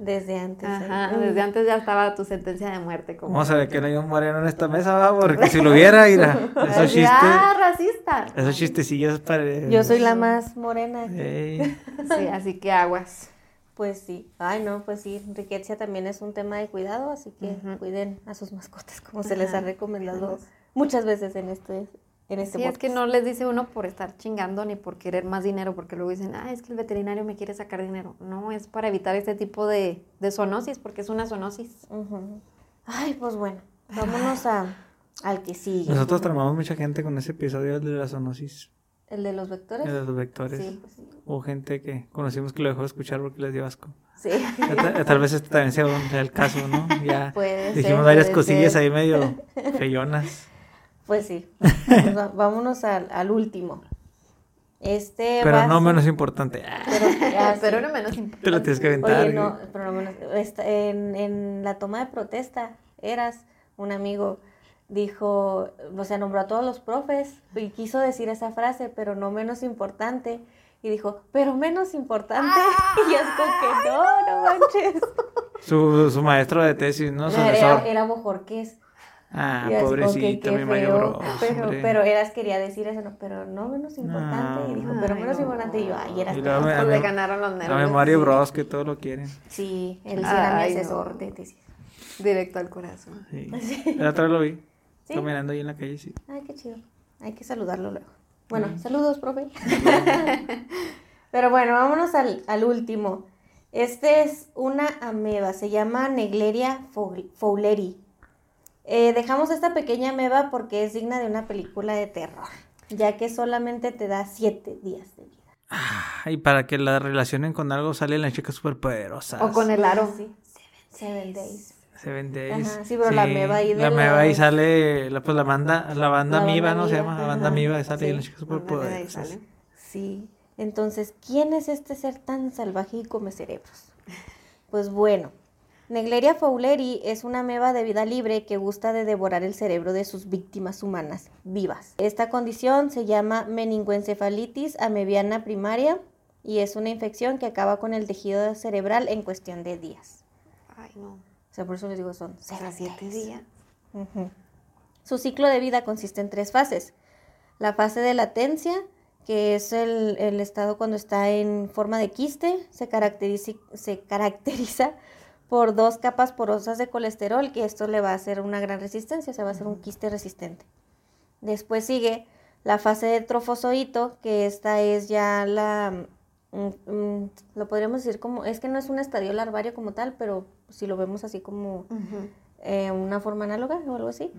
S1: Desde antes.
S2: Ajá, desde antes ya estaba tu sentencia de muerte. Como
S3: Vamos a ver que no hay un moreno en esta mesa, va, porque si lo hubiera, mira, esos chistes,
S2: Ah, racista.
S3: esos chistecillos para...
S1: Yo soy la más morena.
S2: Sí, así que aguas.
S1: Pues sí. Ay, no, pues sí. Riqueza también es un tema de cuidado, así que cuiden a sus mascotas, como se les ha recomendado muchas veces en este, en este
S2: Sí, es que no les dice uno por estar chingando ni por querer más dinero, porque luego dicen, ah, es que el veterinario me quiere sacar dinero. No, es para evitar este tipo de, de zoonosis, porque es una zoonosis.
S1: Ay, pues bueno, vámonos a, al que sigue.
S3: Nosotros tramamos mucha gente con ese episodio de la zoonosis,
S1: ¿El de los vectores?
S3: de los vectores.
S1: Sí, pues sí.
S3: Hubo gente que conocimos que lo dejó de escuchar porque les dio asco.
S1: Sí.
S3: Tal, tal vez este también sea el caso, ¿no? Ya
S1: Puede
S3: dijimos
S1: ser,
S3: varias
S1: puede
S3: cosillas
S1: ser.
S3: ahí medio feyonas.
S1: Pues sí. Vámonos al, al último. Este
S3: Pero
S1: a
S3: no
S1: ser-
S3: menos importante.
S1: Pero, ah,
S2: no menos importante.
S3: Te lo tienes que aventar.
S1: Oye, no,
S3: güey.
S1: pero no menos- esta- en, en la toma de protesta, eras un amigo, dijo, o sea, nombró a todos los profes y quiso decir esa frase, pero no menos importante. Y dijo, pero menos importante. Y es como que no, no manches.
S3: Su, su maestro de tesis, ¿no? Su
S1: era, era Bojorqués.
S3: Ah,
S1: Y que
S3: pobrecito,
S1: qué
S3: mi Mario
S1: feo,
S3: Bros.
S1: Pero, pero Eras quería decir eso, no, pero no menos importante. y dijo, pero menos
S2: no.
S1: importante. Y yo, ay, Eras.
S3: Y luego me- a
S2: le ganaron los
S3: A
S2: nervios.
S3: mi Mario
S2: sí.
S3: Bros, que todo lo quieren.
S1: Sí, él sí era
S2: Ay,
S1: mi
S2: no.
S1: asesor de tesis.
S2: Directo al corazón.
S3: Sí. El otro día lo vi.
S1: ¿Sí?
S3: Caminando ahí en la calle, sí.
S1: Ay, qué chido. Hay que saludarlo luego. Bueno,
S3: Mm.
S1: saludos, profe. Pero bueno, vámonos al, al último. Este es una ameba, se llama Negleria foul- fowleri. Eh, dejamos esta pequeña ameba porque es digna de una película de terror, ya que solamente te da siete días de vida.
S3: Ah, y para que la relacionen con algo salen las chicas superpoderosas.
S2: O con el aro.
S1: Sí, seven days.
S3: Seven Days.
S1: Ajá, sí, pero la ameba ahí de
S3: La ameba ahí
S1: los-
S3: sale, la, pues la banda, la banda
S1: La
S3: ¿no? Se llama, la
S1: ajá.
S3: banda Miva, sale ahí
S1: Sí,
S3: las chicas
S2: ahí
S3: superpoderosas.
S1: Sí, Entonces, ¿quién es este ser tan salvaje y come cerebros? Pues bueno, Negleria fowleri es una meba de vida libre que gusta de devorar el cerebro de sus víctimas humanas vivas. Esta condición se llama meningoencefalitis amebiana primaria y es una infección que acaba con el tejido cerebral en cuestión de días.
S2: Ay, no.
S1: O sea, por eso les digo, son
S2: Será siete días.
S1: Ujú. Su ciclo de vida consiste en tres fases. La fase de latencia, que es el, el estado cuando está en forma de quiste, se caracteriza, se caracteriza por dos capas porosas de colesterol, que esto le va a hacer una gran resistencia, o sea, va a ser un quiste resistente. Después sigue la fase de trofozoito, que esta es ya la, mm, mm, lo podríamos decir como, es que no es un estadio larvario como tal, pero si lo vemos así como eh, una forma análoga o algo así.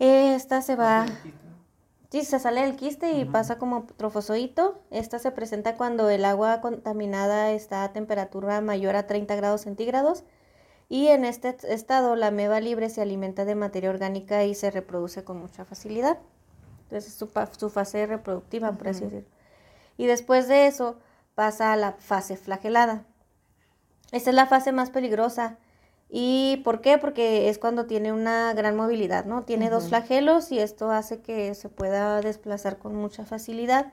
S1: Esta se va, sí, se sale del quiste y pasa como trofozoito. Esta se presenta cuando el agua contaminada está a temperatura mayor a 30 grados centígrados. Y en este estado la meba libre se alimenta de materia orgánica y se reproduce con mucha facilidad. Entonces es su, su fase reproductiva, por así decirlo. Y después de eso pasa a la fase flagelada. Esta es la fase más peligrosa. ¿Y por qué? Porque es cuando tiene una gran movilidad, ¿no? Tiene dos flagelos y esto hace que se pueda desplazar con mucha facilidad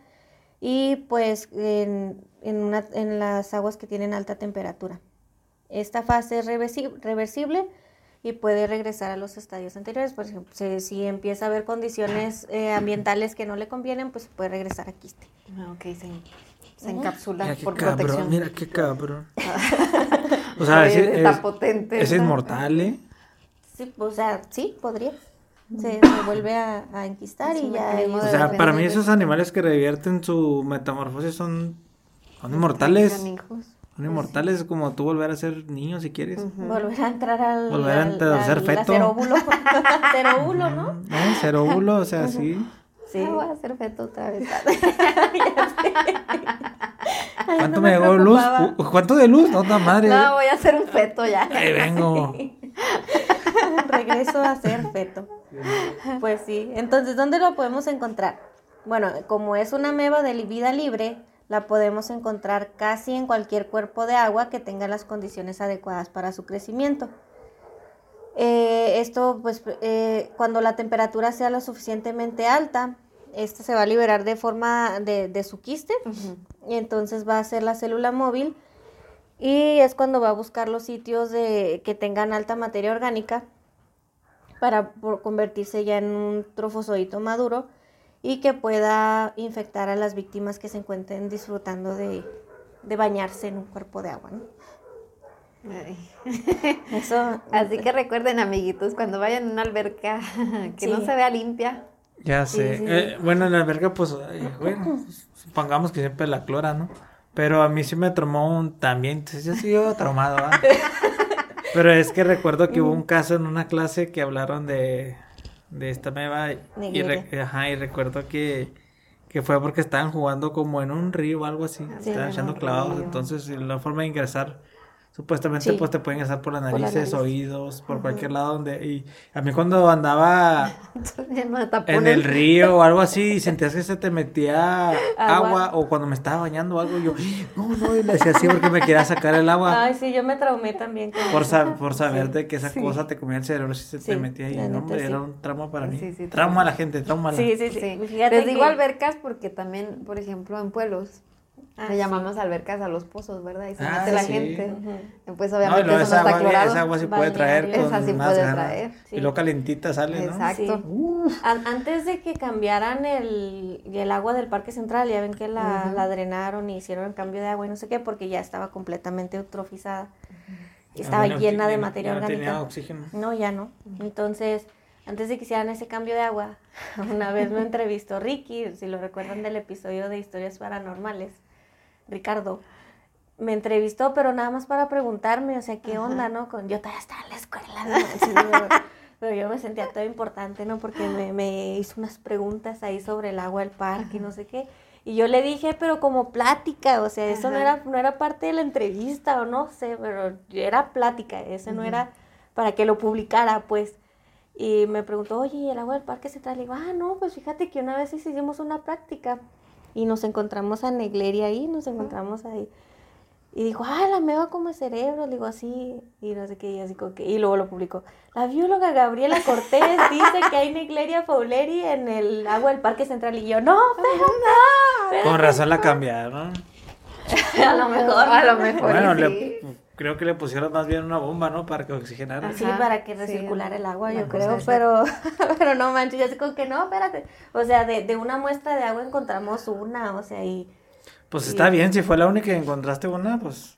S1: y pues en, en, una- en las aguas que tienen alta temperatura. Esta fase es reversi- reversible y puede regresar a los estadios anteriores. Por ejemplo, si, si empieza a haber condiciones eh, ambientales que no le convienen, pues puede regresar a quiste.
S2: Ah, ok, se, se encapsula
S3: Mira qué
S2: por
S3: cabrón,
S2: protección.
S3: mira qué cabrón. o sea, es, es-
S2: potente.
S3: es
S2: ¿no?
S3: inmortal, ¿eh?
S1: Sí, o sea, sí, podría. Se, se vuelve a, a enquistar
S2: Es
S1: y ya...
S3: O sea, para mí esos animales que revierten su metamorfosis son, son inmortales. Son inmortales, es como tú volver a ser niño si quieres.
S1: Volver a entrar al...
S3: Volver a
S1: al-
S3: ser
S1: al-
S3: feto.
S1: Ser óvulo. ser óvulo, ¿no?
S3: ¿Eh? O sea, sí.
S1: Sí.
S2: Ah, voy a hacer feto otra vez.
S1: Ay,
S3: ¿Cuánto
S1: no
S3: me llegó luz? ¿Cuánto de luz? No, madre.
S2: no, voy a hacer un feto ya.
S3: Ahí vengo.
S1: Regreso a ser feto. Pues sí. Entonces, ¿dónde lo podemos encontrar? Bueno, como es una meba de vida libre, la podemos encontrar casi en cualquier cuerpo de agua que tenga las condiciones adecuadas para su crecimiento. Eh, esto, pues, eh, cuando la temperatura sea lo suficientemente alta, esta se va a liberar de forma de, de su quiste y entonces va a ser la célula móvil y es cuando va a buscar los sitios de, que tengan alta materia orgánica para por- convertirse ya en un trofozoito maduro y que pueda infectar a las víctimas que se encuentren disfrutando de, de bañarse en un cuerpo de agua. ¿no? Eso,
S2: Así que recuerden, amiguitos, cuando vayan a una alberca que no se vea limpia.
S3: Ya sé.
S1: sí.
S3: Eh, bueno, en la alberca, pues, ay, bueno, supongamos que siempre la clora, ¿no? Pero a mí sí me traumó un también, entonces yo sigo traumado, ¿va? Pero es que recuerdo que hubo un caso en una clase que hablaron de, de esta meba y, re- ajá, y recuerdo que, que fue porque estaban jugando como en un río o algo así,
S1: Sí,
S3: estaban echando clavados, entonces la forma de ingresar supuestamente
S1: Sí.
S3: pues te pueden ingresar por las
S1: la
S3: narices,
S1: nariz.
S3: oídos, por cualquier lado donde y a mí cuando andaba en el río o algo así y sentías que se te metía agua,
S1: Agua.
S3: o cuando me estaba bañando o algo yo no no y le hacía así porque me quería sacar el agua
S1: ay, sí, yo me traumé también. con
S3: por,
S1: eso.
S3: sa- por saber de que esa
S2: Sí.
S3: cosa te comía el cerebro si se te metía ahí no, hombre,
S1: sí.
S3: era un trauma para mí
S2: Sí, sí,
S3: trauma a la gente trauma a la
S1: Sí, sí, sí.
S2: Sí.
S1: Fíjate
S2: Les digo
S1: que-
S2: albercas porque también, por ejemplo, en pueblos
S1: Ah,
S2: le
S1: sí.
S2: llamamos albercas a los pozos, ¿verdad? Y se
S3: Ah,
S2: mete la
S3: sí.
S2: gente.
S1: Ujú.
S2: Pues
S3: no, y
S2: obviamente
S3: luego
S2: eso
S3: esa
S2: no está
S3: agua,
S2: clorado.
S3: esa agua sí puede traer con
S2: Esa sí
S3: más
S2: puede
S3: ganas.
S2: traer.
S1: Sí.
S3: y luego calentita sale ¿no?
S2: Exacto.
S1: Sí. An- Antes de que cambiaran el, el agua del Parque Central, ya ven que la, la drenaron y hicieron el cambio de agua y no sé qué, porque ya estaba completamente eutrofizada. Y estaba
S3: no-
S1: llena de
S3: no-
S1: materia
S3: ya no
S1: orgánica.
S3: tenía oxígeno
S1: No, ya no. Entonces, antes de que hicieran ese cambio de agua, una vez me entrevistó Ricky, si lo recuerdan del episodio de Historias Paranormales, Ricardo. Me entrevistó, pero nada más para preguntarme, o sea, qué onda, ¿no? Con, yo todavía estaba en la escuela, ¿no? Sí, pero, pero yo me sentía todo importante, ¿no? Porque me, me hizo unas preguntas ahí sobre el agua del parque y no sé qué. Y yo le dije, pero como plática, o sea, eso no era, no era parte de la entrevista o no sé, pero era plática, eso no era para que lo publicara, pues. Y me preguntó, oye, ¿y el agua del parque central? Le digo, ah, no, pues fíjate que una vez hicimos una práctica. Y nos encontramos a Negleri ahí, nos encontramos ahí. Y dijo, ah, la meba come cerebro, le digo así, y no sé qué, y así como que, y luego lo publicó. La bióloga Gabriela Cortés dice que hay Negleria fauleri en el agua del Parque Central, y yo, no, pero no.
S3: Con razón la cambiaron.
S1: a lo mejor.
S2: A lo mejor.
S3: Bueno,
S2: sí.
S3: le- creo que le pusieron más bien una bomba, ¿no? Para que oxigenara.
S1: Sí, para que
S2: sí,
S1: recirculara el agua, yo creo,
S2: esa.
S1: pero, pero no manches, yo así como que no, espérate. O sea, de, de una muestra de agua encontramos una, o sea, y...
S3: Pues está bien, si fue la única que encontraste una, pues.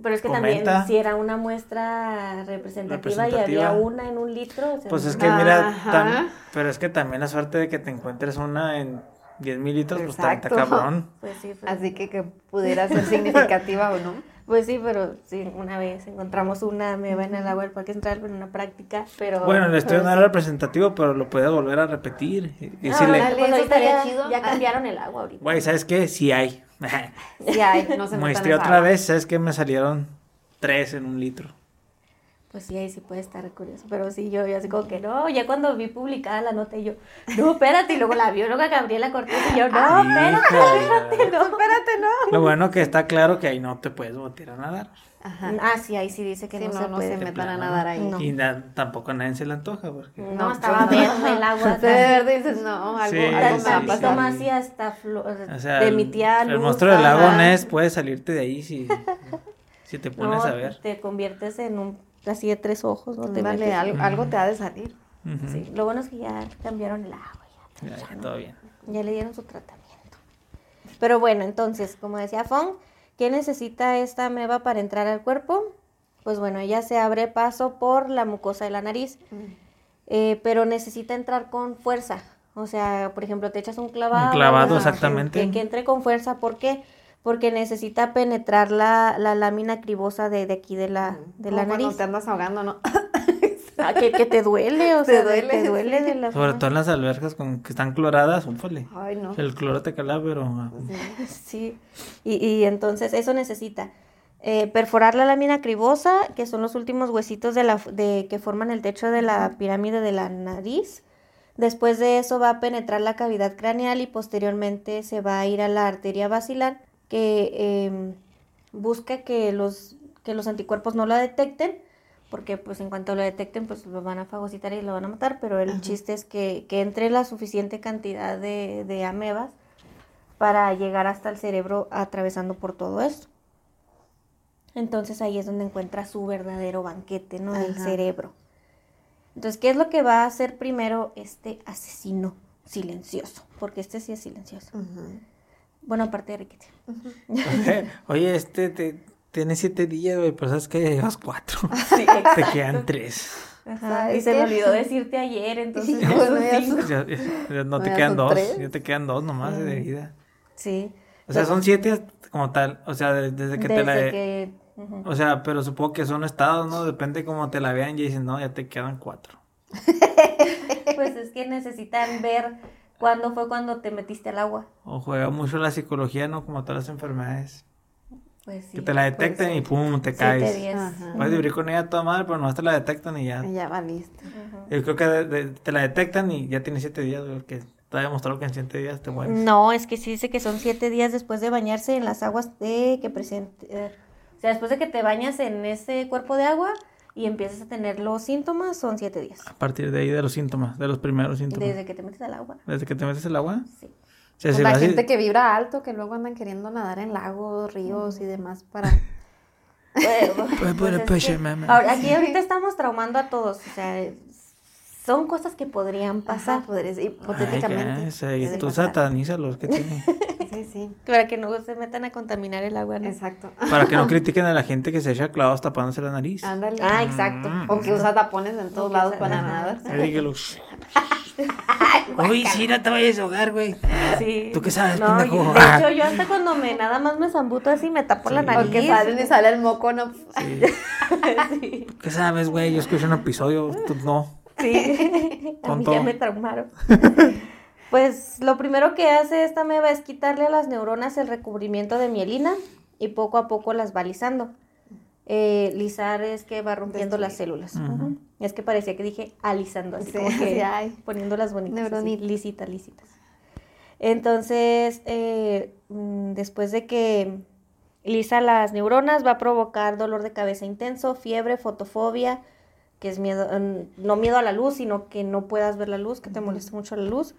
S1: Pero es que
S3: Comenta.
S1: también si era una muestra representativa, y había una en un litro, o sea,
S3: Pues es que mira, tam- pero es que también la suerte de que te encuentres una en 10 mil litros, pues está, cabrón.
S1: Pues sí, pues,
S2: Así que que pudiera ser significativa o no.
S1: pues sí, pero sí, una vez encontramos una meba en el agua del Parque Central en una práctica, pero...
S3: Bueno, el estudio no
S1: sí.
S3: era representativo, pero lo puedes volver a repetir. Y
S1: No,
S3: decirle,
S2: dale.
S1: pues
S2: eso
S1: ahorita
S2: estaría
S1: ya,
S2: chido.
S1: ya cambiaron el agua ahorita.
S3: güey, ¿sabes qué? Sí hay.
S2: Sí hay, no se
S3: Muestré otra
S2: agua.
S3: vez, ¿sabes qué? Me salieron tres en un litro.
S1: Pues sí, ahí sí puede estar curioso. Pero sí, yo, yo así como que no. Ya cuando vi publicada la nota, y yo, no, espérate. Y luego la bióloga Gabriela Cortés, y yo, no, espérate,
S3: Híjole.
S1: espérate, no, espérate, no.
S3: Lo bueno que está claro que ahí no te puedes meter a nadar.
S2: Ajá.
S1: Ah, sí, ahí sí dice que
S2: Sí,
S1: no,
S2: no,
S1: se
S2: no
S1: puede.
S2: se metan a nadar ahí.
S1: No.
S3: Y na- tampoco a nadie se le antoja. Porque...
S1: No,
S2: No,
S1: estaba verde el agua.
S2: De verde dices, no, algo,
S3: Sí,
S2: algo me va a
S3: sí,
S2: pasar.
S1: Más y hasta flo-
S3: O sea,
S1: de
S3: el,
S1: mi tía
S3: el
S1: Luz,
S3: monstruo del lago. Ness puede salirte de ahí si, si te pones
S1: No,
S3: a ver.
S1: te conviertes en un, así de tres ojos, ¿no? Te
S2: Vale, algo, algo te ha de salir.
S1: Sí, lo bueno es que ya cambiaron el agua, ya.
S3: Ya, ya, todo bien.
S1: Ya le dieron su tratamiento. Pero bueno, entonces, como decía Fong, ¿qué necesita esta ameba para entrar al cuerpo? Pues bueno, ella se abre paso por la mucosa de la nariz, eh, pero necesita entrar con fuerza. O sea, por ejemplo, te echas un clavado.
S3: Un clavado, exactamente.
S1: Que, que entre con fuerza. ¿Por qué? Porque necesita penetrar la, la lámina cribosa de, de aquí de la, de la
S2: Como cuando
S1: nariz.
S2: te andas ahogando, ¿no?
S1: Ah, que, que te duele, o
S2: Te
S1: sea,
S2: duele,
S1: te duele de la
S3: Sobre todo en las albercas con, que están cloradas, úfale.
S2: Ay, no.
S3: El cloro te cala, pero... ah,
S1: Sí, y, y entonces eso necesita eh, perforar la lámina cribosa, que son los últimos huesitos de la, de, que forman el techo de la pirámide de la nariz. Después de eso va a penetrar la cavidad craneal y posteriormente se va a ir a la arteria basilar, que em, busca que los, que los anticuerpos no la detecten, porque pues en cuanto lo detecten pues lo van a fagocitar y lo van a matar, pero el chiste es que, que entre la suficiente cantidad de, de amebas para llegar hasta el cerebro atravesando por todo esto. Entonces ahí es donde encuentra su verdadero banquete, ¿no? El cerebro. Entonces, ¿qué es lo que va a hacer primero este asesino silencioso? Porque este sí es silencioso. Bueno, aparte de Riquete.
S3: Oye, este te, tiene siete días, güey, pero sabes que ya llevas cuatro.
S1: Sí,
S3: Te quedan tres.
S1: Ajá, Y
S2: ¿Sabes
S1: se me olvidó decirte ayer, entonces ya
S2: ya.
S3: Ya, no te
S2: Ya
S3: quedan dos,
S2: tres.
S3: ya te quedan dos nomás de vida.
S1: Sí.
S3: O sea, son siete como tal, o sea, de- desde que te la...
S1: Desde que... ujú.
S3: O sea, pero supongo que son estados, ¿no? Depende cómo te la vean y dicen, no, ya te quedan cuatro.
S1: Pues es que necesitan ver cuándo fue cuando te metiste al agua.
S3: O juega mucho la psicología, ¿no? Como todas las enfermedades.
S1: Pues sí.
S3: que te la detecten y pum, te
S1: Siete
S3: caes.
S1: días.
S2: Ajá.
S3: Puedes vivir con ella toda madre, pero no te la detectan y ya.
S2: Y Ya valiste.
S1: Ujú.
S3: Yo creo que de- de- te la detectan y ya tienes siete días, güey, que está demostrado que en siete días te mueres.
S1: No, es que sí dice que son siete días después de bañarse en las aguas de que presente. eh, o sea, después de que te bañas en ese cuerpo de agua y empiezas a tener los síntomas, son siete días.
S3: A partir de ahí de los síntomas, de los primeros síntomas.
S1: Desde que te metes al agua.
S3: Desde que te metes el agua.
S1: Sí.
S3: O sea, si
S2: la gente que vibra alto, que luego andan queriendo nadar en lagos, ríos y demás para...
S1: Bueno,
S3: Pues,
S1: pues
S3: pues,
S1: es
S3: pues,
S1: que
S3: mamá.
S1: ahora- aquí ahorita estamos traumando a todos. O sea, son cosas que podrían
S2: Pasar, podrías,
S3: Ay,
S2: hipotéticamente.
S3: que ese, y
S2: puede
S3: tú
S2: pasar.
S3: satanízalos que tiene.
S2: Sí, sí,
S1: Para que no se metan a contaminar el agua. ¿no?
S2: exacto.
S3: Para que no critiquen a la gente que se echa clavos tapándose la nariz.
S2: Ándale.
S1: Ah, exacto.
S2: O que usa tapones en todos lados para nadar.
S3: Ahí dígalo. Uy, sí, no te vayas a ahogar, güey.
S1: Sí.
S3: ¿Tú qué sabes,
S1: No,
S3: pendejo?
S1: yo- de hecho, yo hasta cuando me nada más me zambuto así, me tapo la nariz.
S2: O que salen y sale el moco, ¿no?
S3: Sí.
S1: Sí.
S3: ¿Tú ¿Qué sabes, güey? Yo escuché un episodio, tú no.
S1: Sí, a mí ya me traumaron. Pues lo primero que hace esta meba es quitarle a las neuronas el recubrimiento de mielina y poco a poco las va lisando. Eh, lisar es que va rompiendo las células.
S3: Ujú.
S1: Es que parecía que dije alisando, así
S2: Sí,
S1: como que
S2: sí, ay.
S1: poniéndolas bonitas, así,
S2: Neuronitas.
S1: lisitas, lisitas. Entonces, eh, mm, después de que lisa las neuronas, va a provocar dolor de cabeza intenso, fiebre, fotofobia, que es miedo, no miedo a la luz, sino que no puedas ver la luz, que te moleste mucho la luz,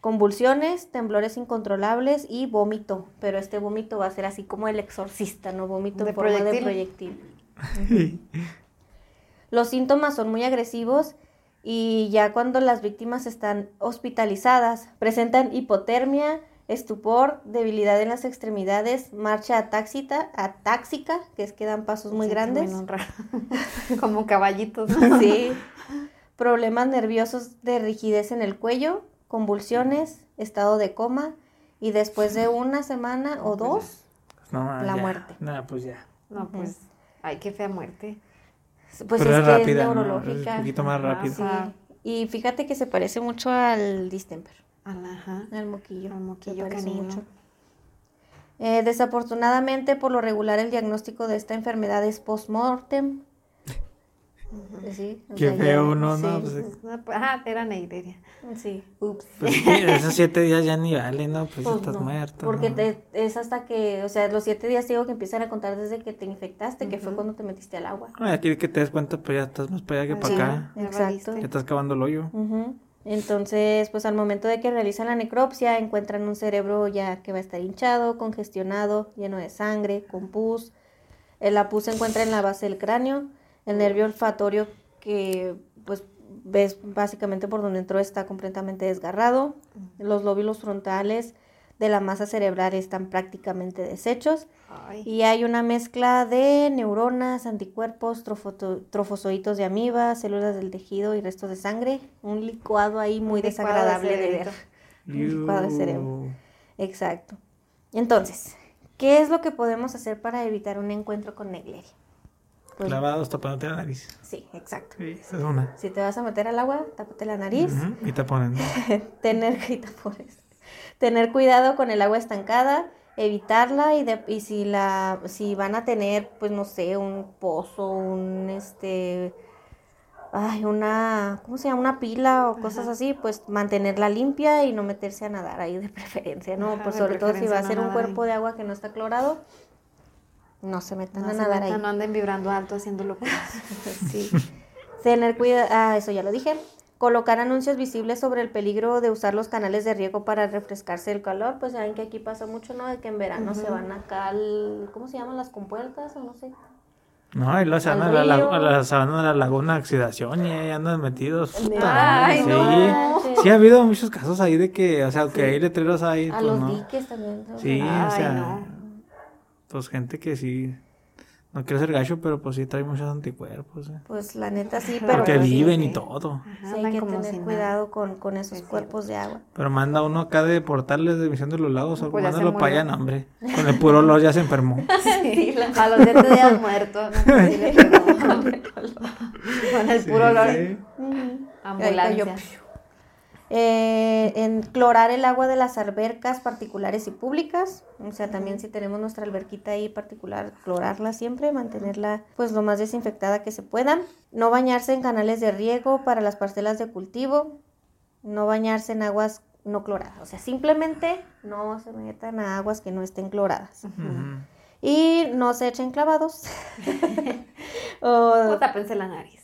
S1: convulsiones, temblores incontrolables y vómito, pero este vómito va a ser así como el exorcista, no vómito
S2: ¿De
S1: en forma de
S2: proyectil?
S1: proyectil. Los síntomas son muy agresivos y ya cuando las víctimas están hospitalizadas, presentan hipotermia, estupor, debilidad en las extremidades, marcha atáxita, atáxica, que es que dan pasos muy
S2: Sí,
S1: grandes.
S2: Como caballitos. ¿no?
S1: Sí. Problemas nerviosos de rigidez en el cuello, convulsiones, estado de coma y después de una semana o dos,
S3: No,
S1: La
S3: ya.
S1: muerte.
S3: No, pues ya.
S2: No, pues, ay, qué fea muerte.
S1: pues
S3: Pero
S1: es,
S3: es
S1: que es
S3: ¿no?
S1: neurológica.
S3: Es un poquito más rápido.
S1: Sí. Y fíjate que se parece mucho al distemper,
S2: Ajá.
S1: al moquillo.
S2: Al moquillo canino.
S1: mucho. Eh, desafortunadamente, por lo regular, el diagnóstico de esta enfermedad es post-mortem. Sí,
S3: Qué
S1: sea,
S3: feo uno, ¿no?
S1: sí,
S3: Pues, eh,
S2: Ah, pues, Ajá, era Neideria.
S1: sí.
S2: Ups.
S3: Pues sí, esos siete días ya ni valen, ¿no? Pues, ya
S1: Pues
S3: estás
S1: no,
S3: muerto.
S1: Porque
S3: ¿no?
S1: te- es hasta que, o sea, los siete días te digo que empiezan a contar desde que te infectaste, que fue cuando te metiste al agua.
S3: Ay, aquí que te des cuenta, pues ya estás más para allá que para
S2: Sí,
S3: acá.
S1: Exacto.
S3: Ya estás cavando el hoyo.
S1: Ujú. Entonces, pues al momento de que realizan la necropsia, encuentran un cerebro ya que va a estar hinchado, congestionado, lleno de sangre, con pus. Eh, La pus se encuentra en la base del cráneo, el nervio olfatorio que pues ves básicamente por donde entró está completamente desgarrado, los lóbulos frontales de la masa cerebral están prácticamente deshechos
S2: Ay.
S1: y hay una mezcla de neuronas, anticuerpos, trofozoitos de amiba, células del tejido y restos de sangre. Un licuado ahí muy
S2: licuado
S1: desagradable de ver. Un licuado de cerebro. Exacto. Entonces, ¿qué es lo que podemos hacer para evitar un encuentro con Negleri? Pues,
S3: Clavados tapándote la nariz.
S1: sí, exacto.
S3: Sí, esa es una.
S1: Si te vas a meter al agua, tápate la nariz.
S3: Ujú, Y te ponen. ¿no?
S1: tener, y tapones. Tener cuidado con el agua estancada, evitarla y, de- y si la si van a tener pues no sé un pozo un este ay una cómo se llama una pila o cosas así pues mantenerla limpia y no meterse a nadar ahí de preferencia no
S2: Ajá,
S1: pues sobre todo si va a
S2: no
S1: ser un cuerpo
S2: ahí.
S1: de agua que no está clorado no se metan
S2: No,
S1: a
S2: se
S1: nadar
S2: metan,
S1: ahí
S2: no anden vibrando alto haciendo locuras.
S1: Sí. Tener cuidado, ah, eso ya lo dije. Colocar anuncios visibles sobre el peligro de usar los canales de riego para refrescarse del calor. Pues saben que aquí pasa mucho, ¿no? De que en verano se van acá al, ¿cómo se llaman? Las compuertas o no sé.
S3: No, y luego se van a la, la, se van a la laguna de oxidación y ahí andan metidos.
S2: Ay,
S3: sí.
S2: no.
S3: Sí, ha habido muchos casos ahí de que, o sea, aunque hay letreros ahí,
S1: A
S3: pues
S1: los
S3: no.
S1: diques también. ¿no?
S3: Sí, o sea,
S2: no.
S3: pues gente que sí, no quiero ser gacho, pero pues sí trae muchos anticuerpos. eh.
S1: Pues la neta sí, pero
S3: Porque
S1: pues,
S3: viven
S2: sí.
S3: y todo.
S2: Ajá,
S1: sí hay que tener
S2: si
S1: cuidado con, con esos
S2: Es cierto.
S1: cuerpos de agua.
S3: Pero manda uno acá de portales de Misión de los Lagos, o
S2: Pues
S3: mándalo para allá, no, hombre. Con el puro olor ya se enfermó.
S2: Sí, a los siete días muertos. No, pues sí le pegó. Con el puro olor.
S3: Sí.
S2: Ambulancia.
S1: Eh, en clorar el agua de las albercas particulares y públicas, o sea, también si tenemos nuestra alberquita ahí particular, clorarla siempre, mantenerla pues lo más desinfectada que se pueda. No bañarse en canales de riego para las parcelas de cultivo, no bañarse en aguas no cloradas, o sea, simplemente no se metan a aguas que no estén cloradas. Y no se echen clavados.
S2: O
S1: o,
S2: tápense la nariz.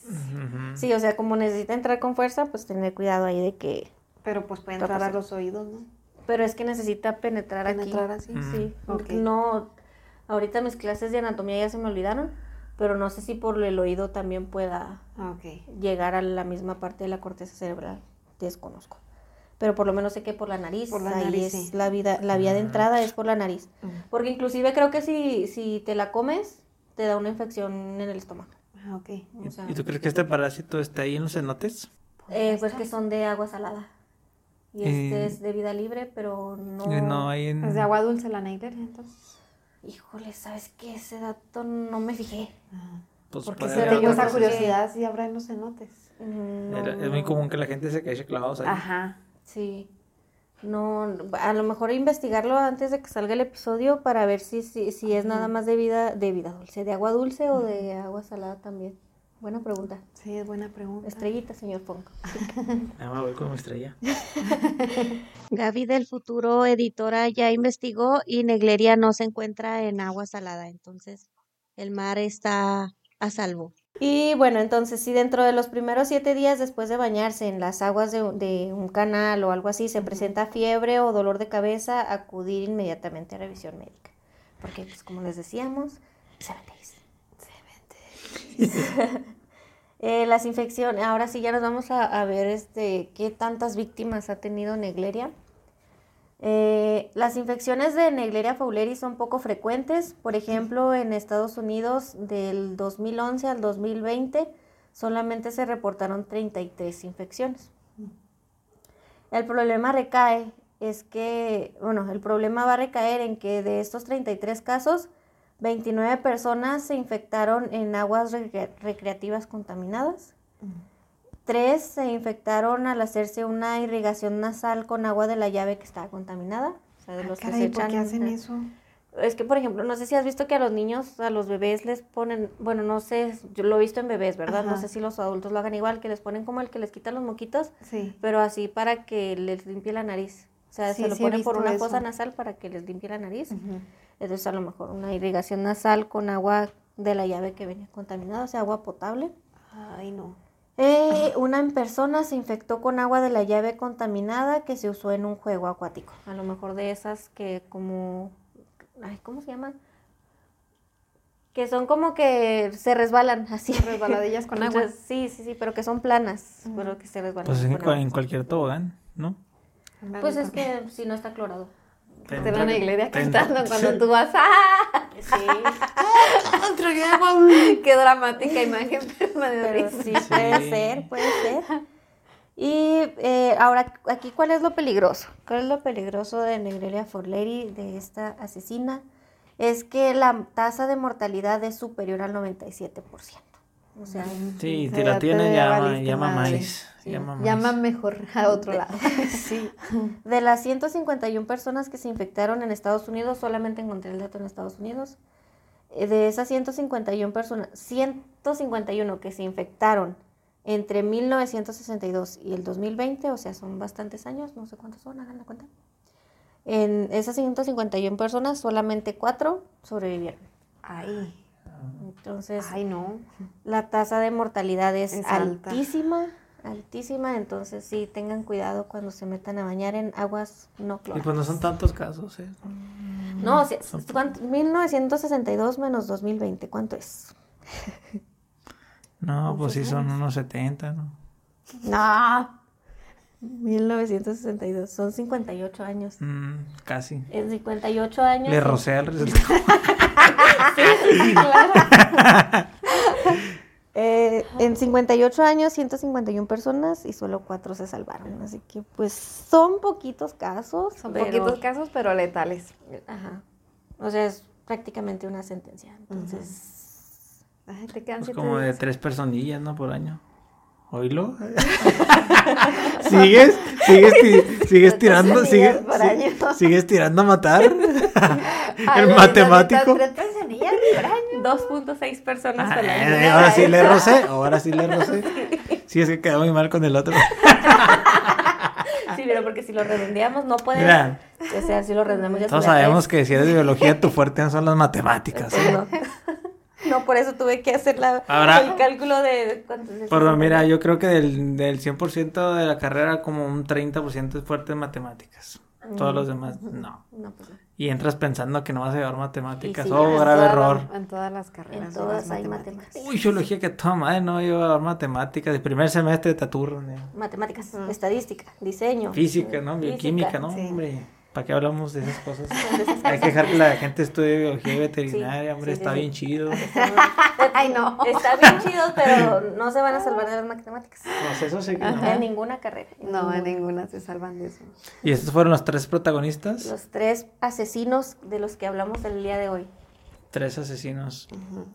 S1: Sí, o sea, como necesita entrar con fuerza, pues tener cuidado ahí de que
S2: Pero pues puede entrar a los oídos, ¿no?
S1: Pero es que necesita penetrar,
S2: Penetrar
S1: aquí.
S2: así.
S1: Sí.
S2: Ok.
S1: No, ahorita mis clases de anatomía ya se me olvidaron, pero no sé si por el oído también pueda
S2: Ah,
S1: llegar a la misma parte de la corteza cerebral. Desconozco. Pero por lo menos sé que por la nariz,
S2: Por la
S1: ahí
S2: nariz,
S1: es
S2: sí.
S1: la vida, la vía de entrada es por la nariz.
S2: Mm.
S1: Porque inclusive creo que si, si te la comes, te da una infección en el estómago.
S2: Ah, ok.
S1: O sea,
S3: ¿Y tú crees que este parásito está ahí en los cenotes?
S1: eh, pues que son de agua salada. Y este
S3: Eh,
S1: es de vida libre, pero no...
S3: No, hay en...
S2: Es de agua dulce la Neider, entonces.
S1: Híjole, ¿sabes qué? Ese dato no me fijé.
S3: Pues,
S1: porque se
S2: Tengo esa curiosidad si habrá en los cenotes.
S1: Mm, no,
S3: Era- es muy común que la gente se quede clavados ahí.
S2: Ajá.
S1: Sí. No, a lo mejor investigarlo antes de que salga el episodio para ver si, si, si es nada más de vida, de vida dulce, de agua dulce o de agua salada también. Buena pregunta.
S2: Sí, es buena pregunta.
S1: Estrellita, señor Fong.
S3: Ah, voy como estrella.
S1: Gaby del futuro editora ya investigó y Negleria no se encuentra en agua salada, entonces el mar está a salvo. Y bueno, entonces si dentro de los primeros siete días después de bañarse en las aguas de, de un canal o algo así se presenta fiebre o dolor de cabeza, acudir inmediatamente a revisión médica. Porque pues como les decíamos, seven days. Eh, las infecciones, ahora sí ya nos vamos a, a ver este, qué tantas víctimas ha tenido Negleria. Eh, las infecciones de Negleria fowleri son poco frecuentes. Por ejemplo, en Estados Unidos del 2011 al 2020 solamente se reportaron 33 infecciones. El problema recae es que, bueno, el problema va a recaer en que de estos 33 casos, 29 personas se infectaron en aguas recre- recreativas contaminadas. Tres se infectaron al hacerse una irrigación nasal con agua de la llave que estaba contaminada. O sea, de los que se
S2: ¿por qué
S1: echan-
S2: hacen eso?
S1: Es que, por ejemplo, no sé si has visto que a los niños, a los bebés les ponen, bueno, no sé, yo lo he visto en bebés, ¿verdad? No sé si los adultos lo hagan igual, que les ponen como el que les quita los moquitos,
S2: Sí.
S1: pero así para que les limpie la nariz. O sea,
S2: Sí,
S1: se lo
S2: sí
S1: ponen por una fosa nasal para que les limpie la nariz. Entonces, a lo mejor una irrigación nasal con agua de la llave que venía contaminada, o sea, agua potable.
S2: Ay, no.
S1: Eh, una en persona se infectó con agua de la llave contaminada que se usó en un juego acuático. A lo mejor de esas que como... Ay, ¿cómo se llaman? Que son como que se resbalan así.
S2: Resbaladillas con agua.
S1: Entonces, sí, sí, sí, pero que son planas, pero que se resbalan.
S3: Pues en, en cualquier tobogán, ¿no?
S1: Pues es que si no está clorado.
S2: Te van a iglesia cantando cuando tú vas. ¡Ah!
S1: Sí,
S2: ¡Qué dramática imagen! Pero me
S1: sí, puede ser, puede ser. Y eh, ahora, aquí, ¿cuál es lo peligroso? ¿Cuál es lo peligroso de Negrelia Forleri, de esta asesina? Es que la tasa de mortalidad es superior al 97%. O sea,
S3: Sí, si la
S2: te
S3: tienen, llama, llama.
S1: Sí.
S3: Llama maíz.
S2: Llama mejor a otro lado.
S1: sí. De las 151 personas que se infectaron en Estados Unidos, solamente encontré el dato en Estados Unidos. Eh, De esas 151 personas, 151 que se infectaron entre 1962 y el 2020, o sea, son bastantes años, no sé cuántos son, hagan la cuenta. En esas 151 personas, solamente 4 sobrevivieron.
S2: Ay,
S1: Entonces,
S2: ay, no.
S1: la tasa de mortalidad es,
S2: Es alta.
S1: altísima, altísima, entonces sí tengan cuidado cuando se metan a bañar en aguas no
S3: Y
S1: cloradas.
S3: pues no son tantos casos, ¿eh?
S1: No, si- ¿cuánto? 1962 menos 2020, ¿cuánto es?
S3: No, pues sí son unos 70, ¿no?
S1: No. 1962, son 58 años.
S3: Mm, casi.
S1: En 58 años.
S3: Le rocé el resultado.
S1: Eh, en 58 años, 151 personas y solo 4 se salvaron. Así que, pues, son poquitos casos.
S2: Son
S1: pero-
S2: poquitos casos, pero letales.
S1: Ajá. O sea, es prácticamente una sentencia. Entonces,
S2: Ay, te quedan
S3: Pues como de tres personillas, ¿no? Por año. ¿Oílo? ¿Sigues? ¿Sigues, ti- sigues tirando? ¿Sigues. ¿Sigues tirando a matar? El matemático.
S2: Tres personillas por año.
S1: 2.6 personas
S3: Ah,
S1: al año.
S3: eh, ahora sí le rocé, ahora sí le rocé. Sí, es que quedó muy mal con el otro.
S1: Sí, pero porque si lo redondeamos no puede.
S3: Mira.
S1: O sea, si lo redondeamos ya
S3: Todos sabemos que si eres de biología, tu fuerte no son las matemáticas. ¿eh?
S1: no. No, por eso tuve que hacer la,
S3: Ahora-
S1: el cálculo de cuántos es
S3: Pero mira, yo creo que del, del 100% de la carrera, como un 30% es fuerte en matemáticas. Todos los demás, no.
S1: No, pues.
S3: Y entras pensando que no vas a llevar matemáticas.
S1: Sí,
S3: oh, grave error.
S2: En todas las carreras.
S1: En todas hay matemáticas.
S3: Uy, biología que toda madre no lleva matemáticas. De primer semestre te aturran. ¿eh?
S1: Matemáticas, estadística, diseño.
S3: Física, ¿no? Bioquímica, ¿no?
S2: sí.
S3: Hombre, ¿para qué hablamos de esas cosas?
S1: De esas
S3: Hay que dejar que la gente estudie biología y veterinaria,
S1: Sí,
S3: hombre,
S1: sí,
S3: está
S1: sí,
S3: bien chido.
S2: Ay, no.
S1: Está bien chido, pero no se van a salvar de las matemáticas.
S3: Pues eso sí que no.
S1: En ninguna carrera.
S2: No, en ninguna se salvan de eso.
S3: Y estos fueron los tres protagonistas.
S1: Los tres asesinos de los que hablamos el día de hoy.
S3: Tres asesinos.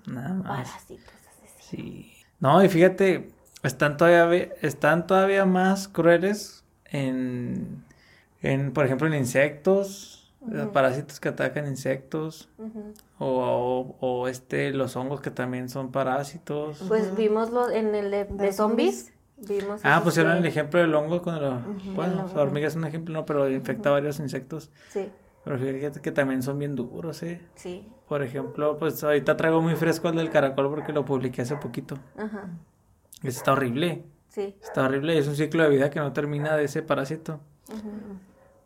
S3: Nada más.
S1: Parásitos asesinos.
S3: Sí. No, y fíjate, están todavía, están todavía más crueles en, en, por ejemplo, en insectos, Los Parásitos que atacan insectos. O, o, o, este, los hongos que también son parásitos.
S1: Pues vimos lo en el de, de zombies. Vimos
S3: Ah, pusieron
S1: que-
S3: el ejemplo del hongo con la... Bueno,
S1: El
S3: la hormiga es un ejemplo, no, pero infecta varios insectos.
S1: Sí,
S3: Pero fíjate que también son bien duros, ¿eh?
S1: sí.
S3: Por ejemplo, pues ahorita traigo muy fresco el del caracol porque lo publiqué hace poquito.
S1: Ajá.
S3: Está horrible.
S1: Sí.
S3: Está horrible y es un ciclo de vida que no termina de ese parásito.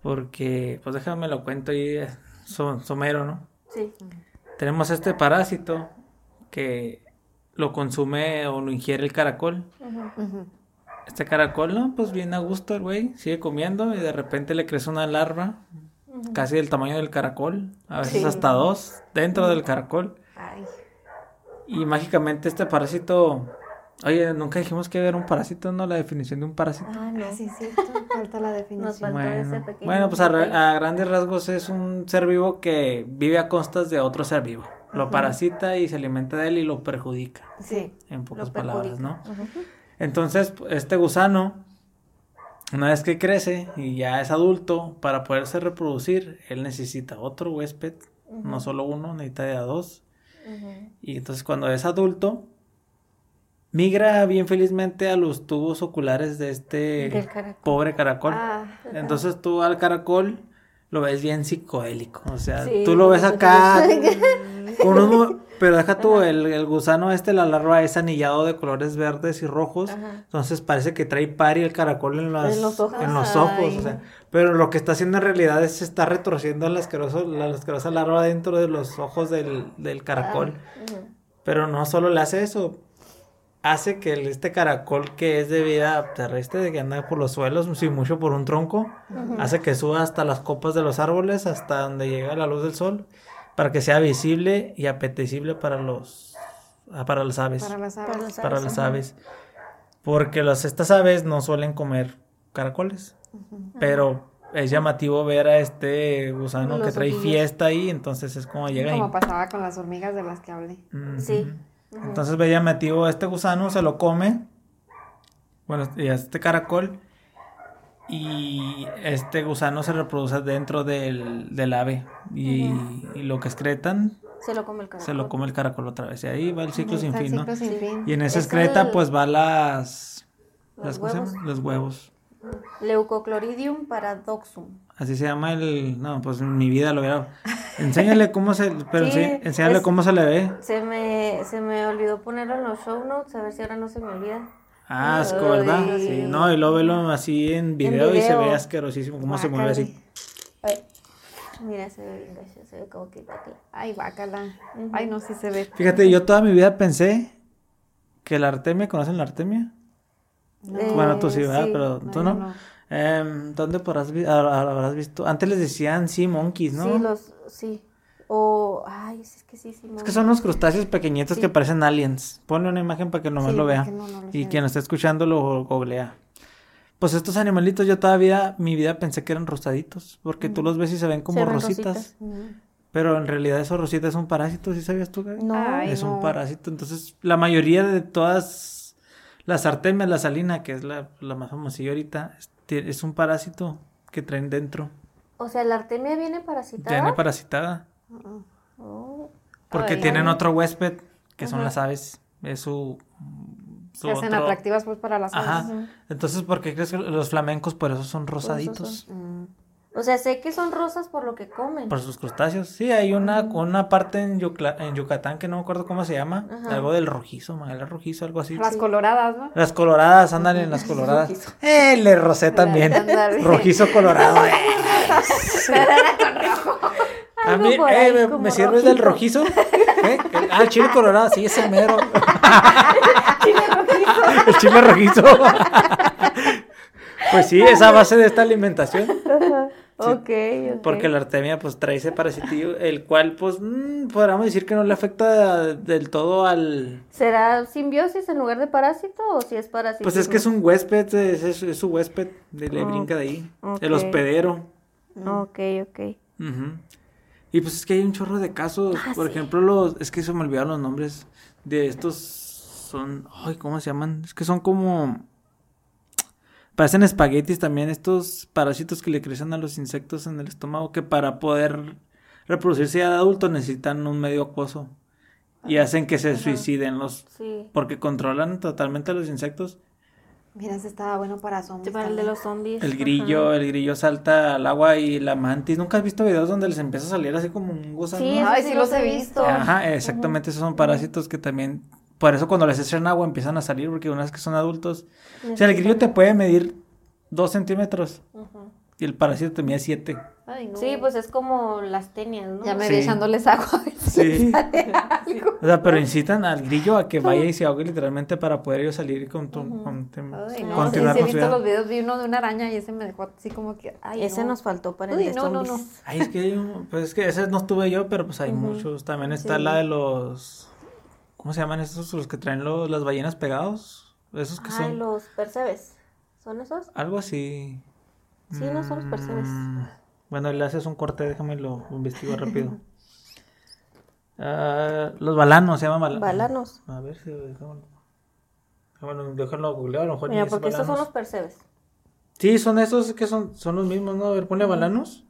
S3: Porque, pues déjame lo cuento y eh, so- somero, ¿no?
S1: Sí.
S3: Tenemos este parásito que lo consume o lo ingiere el caracol. Este caracol, ¿no? Pues bien a gusto el güey, sigue comiendo y de repente le crece una larva, casi del tamaño del caracol, a veces
S1: Sí.
S3: hasta dos dentro del caracol.
S2: Ay.
S3: Y mágicamente este parásito, oye, nunca dijimos que era un parásito, ¿no? La definición de un parásito.
S1: Ah, no.
S2: Ah, sí, cierto. Falta la
S1: Nos
S2: definición.
S1: faltó ese
S3: Bueno,
S1: pequeño
S3: bueno, pues a, a grandes rasgos es un ser vivo que vive a costas de otro ser vivo. Lo parasita y se alimenta de él y lo perjudica,
S1: Sí.
S3: en pocas
S1: Lo
S3: palabras, ¿no?
S1: Ujú.
S3: Entonces, este gusano, una vez que crece y ya es adulto, para poderse reproducir, él necesita otro huésped, no solo uno, necesita de a dos. Y entonces cuando es adulto, migra bien felizmente a los tubos oculares de este
S1: caracol.
S3: pobre caracol.
S2: Ah,
S3: Entonces tú al caracol lo ves bien psicodélico, o sea,
S1: Sí.
S3: tú lo ves acá con unos mo- pero deja tú el, el gusano este, la larva es anillado de colores verdes y rojos,
S1: Ajá.
S3: entonces parece que trae pari el caracol en, las-
S1: En los ojos.
S3: en los ojos, o sea, pero lo que está haciendo en realidad es está retorciendo la asquerosa, la asquerosa larva dentro de los ojos del, del caracol.
S1: Ujú.
S3: Pero no solo le hace eso, hace que el- este caracol que es de vida terrestre, de que anda por los suelos, sí, mucho por un tronco, hace que suba hasta las copas de los árboles, hasta donde llega la luz del sol, para que sea visible y apetecible para los, ah, para las aves,
S2: para las
S1: Para
S2: aves.
S1: las
S3: para las. Porque los, estas aves no suelen comer caracoles, pero es llamativo ver a este gusano que trae fiesta ahí, entonces es como llega.
S2: Como pasaba con las hormigas de las que hablé.
S3: Ujú.
S1: Sí.
S3: Entonces ve llamativo este gusano, se lo come. Bueno, y este caracol. Y este gusano se reproduce dentro del, del ave. Y, y lo que excretan,
S1: Se lo come el caracol.
S3: se lo come el caracol otra vez. Y ahí va el ciclo sin
S2: el
S3: fin, ¿no?
S2: ciclo sin fin.
S3: Y en esa
S1: Es
S3: excreta,
S1: el-
S3: pues va las.
S1: Los
S3: las ¿cómo se
S1: huevos.
S3: llama? Los huevos.
S1: Leucocloridium paradoxum.
S3: Así se llama el. No, pues en mi vida lo hubiera. Enséñale cómo se. Pero
S1: Sí,
S3: ense- enséñale
S1: es-
S3: cómo se le ve.
S1: Se me, se me olvidó ponerlo en los show notes, a ver si ahora no se me olvida.
S3: Ah, asco, ¿verdad?
S1: Ay.
S3: Sí, no, y luego velo así en video, y se ve asquerosísimo cómo se mueve así.
S1: Ay, mira, se ve bien gacho, se ve como que.
S2: Ay, bácala. Ay, no, sí se ve.
S3: Fíjate, yo toda mi vida pensé que la artemia, ¿conocen la artemia?
S1: Eh,
S3: bueno, tú sí, ¿verdad?
S1: sí.
S3: Pero tú no.
S2: no.
S3: Em, ¿Dónde podrás vi- ah, ah, habrás visto? Antes les decían sí monkeys, ¿no?
S1: Sí, los, sí. O, ay, es que sí, sí.
S3: Es que son unos crustáceos pequeñitos
S1: Sí.
S3: que parecen aliens. Ponle una imagen para que nomás
S2: Sí,
S3: lo vea.
S2: que no, no lo
S3: y
S2: sé.
S3: quien esté escuchando lo googlea. Pues estos animalitos yo todavía, mi vida pensé que eran rosaditos, porque tú los ves y se ven como
S1: Se ven
S3: rositas.
S1: rositas.
S2: Mm.
S3: Pero en realidad esos rositas es un parásito, ¿sí sabías tú, Gaby?
S1: No.
S2: Ay,
S3: es un parásito. Entonces, la mayoría de todas las artemias, la salina, que es la, la más famosilla ahorita, es, un parásito que traen dentro.
S1: O sea, la artemia viene parasitada.
S3: Tiene parasitada.
S1: Oh.
S3: Porque tienen otro huésped, que son las aves. Es su. su
S2: Se hacen
S3: otro-
S2: atractivas pues para las aves.
S3: Ajá. Entonces, ¿por qué crees que los flamencos por eso son rosaditos?
S2: Mm.
S1: O sea, sé que son rosas por lo que comen.
S3: Por sus crustáceos. Sí, hay una, una parte en, Yucla- en Yucatán que no me acuerdo cómo se llama.
S1: Ajá.
S3: Algo del rojizo, magala rojizo, algo así.
S2: Las coloradas, ¿no?
S3: Las coloradas, andan en las coloradas. Eh, le rosé también. Rojizo colorado. eh. A mí, eh,
S1: ahí
S3: ¿me, me sirves del rojizo? ¿Eh? El- Ah, el chile colorado, sí, ese mero. el chile rojizo. pues sí, esa base de esta alimentación.
S1: Ok, ok.
S3: Porque la artemia pues trae ese parasitillo, el cual pues mm, podríamos decir que no le afecta del todo al...
S1: ¿Será simbiosis en lugar de parásito o si es parásito?
S3: Pues es que es un huésped, es, es- es su huésped, le brinca de ahí, el hospedero.
S1: Ok, ok.
S3: Y pues es que hay un chorro de casos,
S1: Ah,
S3: por ejemplo, los, es que se me olvidaron los nombres de estos, son, ay, ¿cómo se llaman? Es que son como parecen espaguetis también estos parásitos que le crecen a los insectos en el estómago que para poder reproducirse ya de adulto necesitan un medio acuoso y hacen que se suiciden los
S1: Sí.
S3: porque controlan totalmente a los insectos.
S2: Mira, ese estaba bueno para zombies.
S1: Sí, para el de los zombies.
S3: El grillo,
S1: Ajá.
S3: el grillo salta al agua y la mantis. ¿Nunca has visto videos donde les empieza a salir así como un gusano?
S1: Sí,
S2: Ay, sí los he visto.
S3: Ajá, exactamente, esos son parásitos que también, por eso cuando les echan agua empiezan a salir, porque una vez que son adultos, o sea, el grillo te puede medir dos centímetros y el parásito te mide siete.
S2: Ay, no.
S1: Sí, pues es como las tenias, ¿no?
S2: Ya me
S3: Sí.
S2: echándoles agua.
S3: Sí. O sea, pero incitan al grillo a que vaya y se ahogue literalmente para poder ellos salir y con tu- con-
S2: Ay, no,
S3: continuar
S2: sí he
S3: con
S2: visto
S3: vida.
S2: los videos, vi uno de una araña y ese me dejó así como que, ay,
S1: Ese
S2: no.
S1: nos faltó para el
S2: Uy,
S1: de
S2: no, no, no.
S3: Ay, es que pues es que ese no estuve yo, pero pues hay muchos. También está
S1: Sí.
S3: la de los, ¿cómo se llaman estos? Los que traen los, las ballenas pegados. Esos que
S1: Ay,
S3: son
S1: los percebes. ¿Son esos?
S3: algo así.
S1: Sí, no son los percebes.
S3: Mm, Bueno, le haces un corte, déjame lo investigo rápido. Ah, los balanos, se llaman balanos.
S1: Balanos.
S3: A ver si déjame, déjame, déjalo googlear, a lo mejor
S1: Mira, porque estos son
S3: balanos.
S1: los percebes.
S3: Sí, son esos que son, son los mismos, ¿no? A ver, ponle balanos.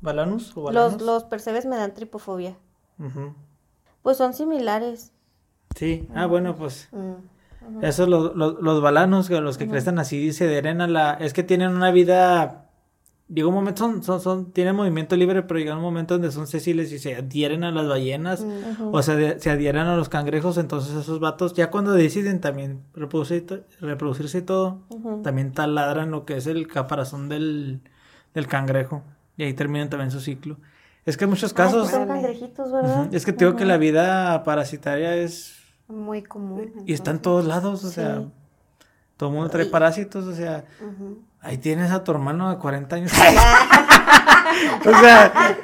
S3: ¿Balanos o balanos?
S1: Los, los percebes me dan tripofobia.
S3: Ujú.
S1: Pues son similares.
S3: Sí, ah, bueno, pues
S2: Mm.
S3: esos los, los, los balanos, que los que crecen así se adhieren a la... Es que tienen una vida... Llega un momento, son, son, son, tienen movimiento libre, pero llega un momento donde son sésiles y se adhieren a las ballenas
S1: Ujú.
S3: o se, se adhieren a los cangrejos, entonces esos vatos ya cuando deciden también reproducir, reproducirse y todo, también taladran lo que es el caparazón del, del cangrejo y ahí terminan también su ciclo. Es que en muchos
S1: Ah,
S3: casos...
S1: estos son cangrejitos, ¿verdad?
S3: Es que te digo que la vida parasitaria es...
S2: Muy común.
S3: Y está en todos lados, o
S1: Sí.
S3: sea... Todo el mundo trae parásitos, o sea... Ahí tienes a tu hermano de 40 años. o sea,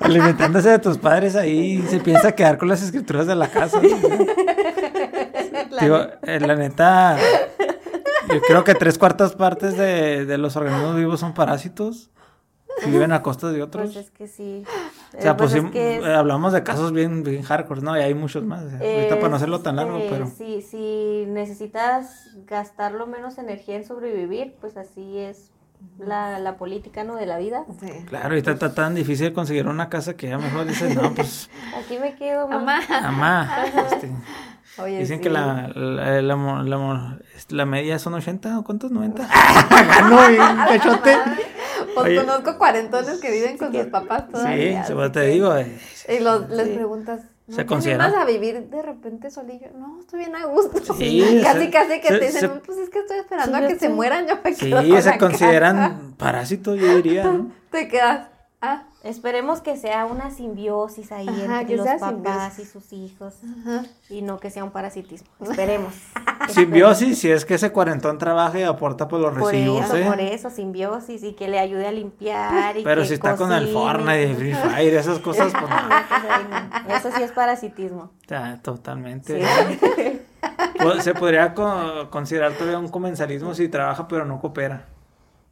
S3: alimentándose de tus padres ahí, se piensa quedar con las escrituras de la casa. Digo, eh, la neta, yo creo que tres cuartas partes de, de los organismos vivos son parásitos. Que viven a costas de otros.
S1: Pues es que sí.
S3: O sea,
S1: Eh,
S3: pues,
S1: es
S3: sí,
S1: que es-
S3: eh, hablamos de casos bien, bien hardcore, ¿no? Y hay muchos más. ahorita para no hacerlo tan largo,
S1: Este,
S3: pero...
S1: Si, si necesitas gastar lo menos energía en sobrevivir, pues así es la, la política, ¿no? De la vida.
S2: Sí.
S3: Claro, ahorita está tan difícil conseguir una casa que ya mejor dicen, no, pues,
S1: Aquí me quedo, mamá.
S2: Mamá.
S3: este,
S2: Oye,
S3: Dicen
S2: sí.
S3: que la, la, la, la media son 80 o cuántos, 90. Ganó bien, cachote.
S2: Pues
S3: Oye.
S2: conozco cuarentones que viven con sus papás
S3: Sí,
S2: todavía.
S3: se-
S2: así
S3: te digo. eh,
S2: Y los, les
S1: Sí.
S2: preguntas, ¿no
S3: Se considera-
S2: a vivir de repente solillo? No, estoy bien a gusto.
S3: Sí,
S2: casi,
S3: se-
S2: casi que
S3: se-
S2: te dicen,
S3: se-
S2: "No, pues es que estoy esperando
S1: Sí,
S2: a que se mueran, yo me
S3: Sí,
S2: quedo con
S3: se
S2: la
S3: consideran
S2: casa".
S3: parásitos, yo diría, ¿no?
S2: Te quedas, ah,
S1: Esperemos que sea una simbiosis ahí
S2: Ajá,
S1: entre los papás
S2: simbiosis.
S1: y sus hijos.
S2: ajá.
S1: Y no que sea un parasitismo. Esperemos.
S3: Simbiosis, si es que ese cuarentón trabaja y aporta por los
S1: Por
S3: recibos,
S1: eso,
S3: ¿eh?
S1: por eso, simbiosis y que le ayude a limpiar. Y
S3: Pero
S1: que
S3: si está con el. Fortnite y Free Fire, esas cosas, pues no.
S1: Pues. Eso sí es parasitismo.
S3: Ya, totalmente.
S1: Sí.
S3: Pues, Se podría co- considerar todavía un comensalismo si trabaja pero no coopera.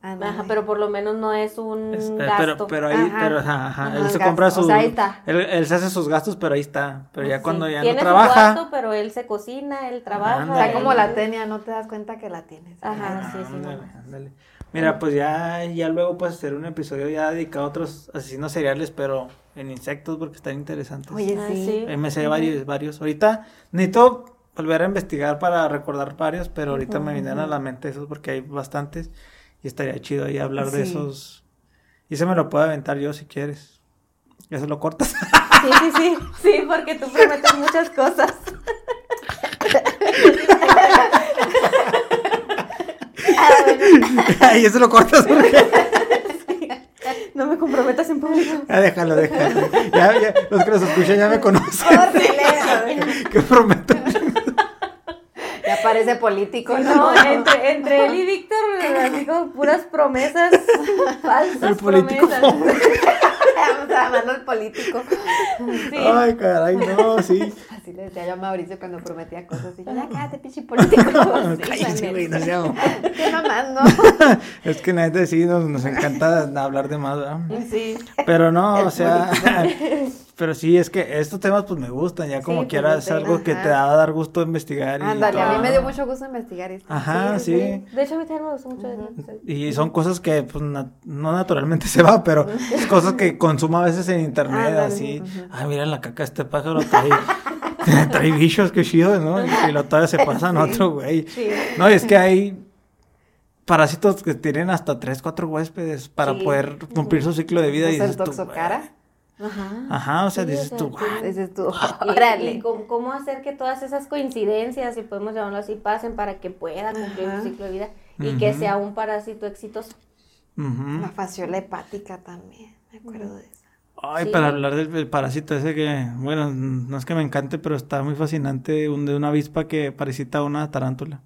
S1: Ajá, pero por lo menos no es un
S3: Es- eh,
S1: gasto.
S3: pero, pero ahí,
S2: Ajá.
S3: pero ajá, ajá, él se
S2: gasto.
S3: compra
S2: O
S3: su,
S2: sea, ahí está.
S3: Él, él se hace sus gastos, pero ahí está. Pero ya
S1: Sí.
S3: cuando ya no
S1: Tiene su
S3: trabaja,
S1: cuarto, pero él se cocina, él trabaja.
S3: Ándale.
S2: Está como la tenia, no te das cuenta que la tienes.
S1: Ajá, sí, sí.
S3: ándale,
S1: no.
S3: ándale. Mira, pues ya, ya luego pues hacer un episodio ya dedicado a otros asesinos seriales, pero en insectos porque están interesantes.
S2: Oye,
S1: Ah,
S2: sí.
S1: sí.
S3: Me sé varios, varios. Ahorita necesito volver a investigar para recordar varios, pero ahorita me vienen a la mente esos porque hay bastantes y estaría chido ahí hablar de esos. Y se me lo puedo aventar yo si quieres. Ya se lo cortas.
S1: Sí, sí, sí. Sí, porque tú prometes muchas cosas.
S3: Ya se lo cortas.
S1: No me comprometas en público.
S3: Ya déjalo, déjalo. Ya, ya, los que los escuchan ya me conocen. que prometo.
S2: Parece político,
S1: No,
S2: ¿no?
S1: entre, entre él y Víctor, así como puras promesas falsas.
S3: El político
S1: promesas.
S2: Vamos a llamarlo el político.
S1: Sí.
S3: Ay, caray, no, sí.
S2: Así le decía yo a Mauricio cuando prometía cosas. Y yo, ya cállate, pinche político.
S3: Cállese, güey, no seamos-
S2: Qué mamás, ¿no?
S3: Es que neta sí nos, nos encanta hablar de más, ¿verdad?
S2: Sí.
S3: Pero no, o sea, pero sí, es que estos temas pues me gustan, ya como
S1: pues,
S3: quiera
S1: no
S3: es algo que te va a dar gusto investigar. y
S2: Ándale, a mí me dio mucho gusto investigar esto.
S3: Ajá, sí.
S1: De hecho, a mí también me gustó mucho. eso.
S3: Y son cosas que pues na- no naturalmente se va, pero es cosas que consumo a veces en internet,
S2: Ándale,
S3: así.
S2: ujú.
S3: Ay, mira la caca, este pájaro trae, trae bichos, qué chido, ¿no? Y lo todavía se pasan a otro güey.
S1: Sí.
S3: No, y es que hay parásitos que tienen hasta 3, 4 huéspedes para
S1: Sí.
S3: poder cumplir su ciclo de vida. y
S2: ¿Es el
S3: dices tú,
S2: toxocara?
S1: Ajá.
S3: Ajá, o sea,
S1: Sí,
S3: dices
S1: o sea,
S3: tú,
S2: Dices tú,
S1: Y-
S2: órale.
S1: Y, cómo, cómo hacer que todas esas coincidencias, si podemos llamarlo así, pasen para que pueda cumplir
S2: Ajá.
S1: su ciclo de vida y que sea un parásito exitoso.
S3: ujú.
S2: La fasciola hepática también, me acuerdo de eso.
S3: Ay,
S1: Sí.
S3: para hablar del, parásito ese que, bueno, no es que me encante, pero está muy fascinante, un de una avispa que parasita a una tarántula.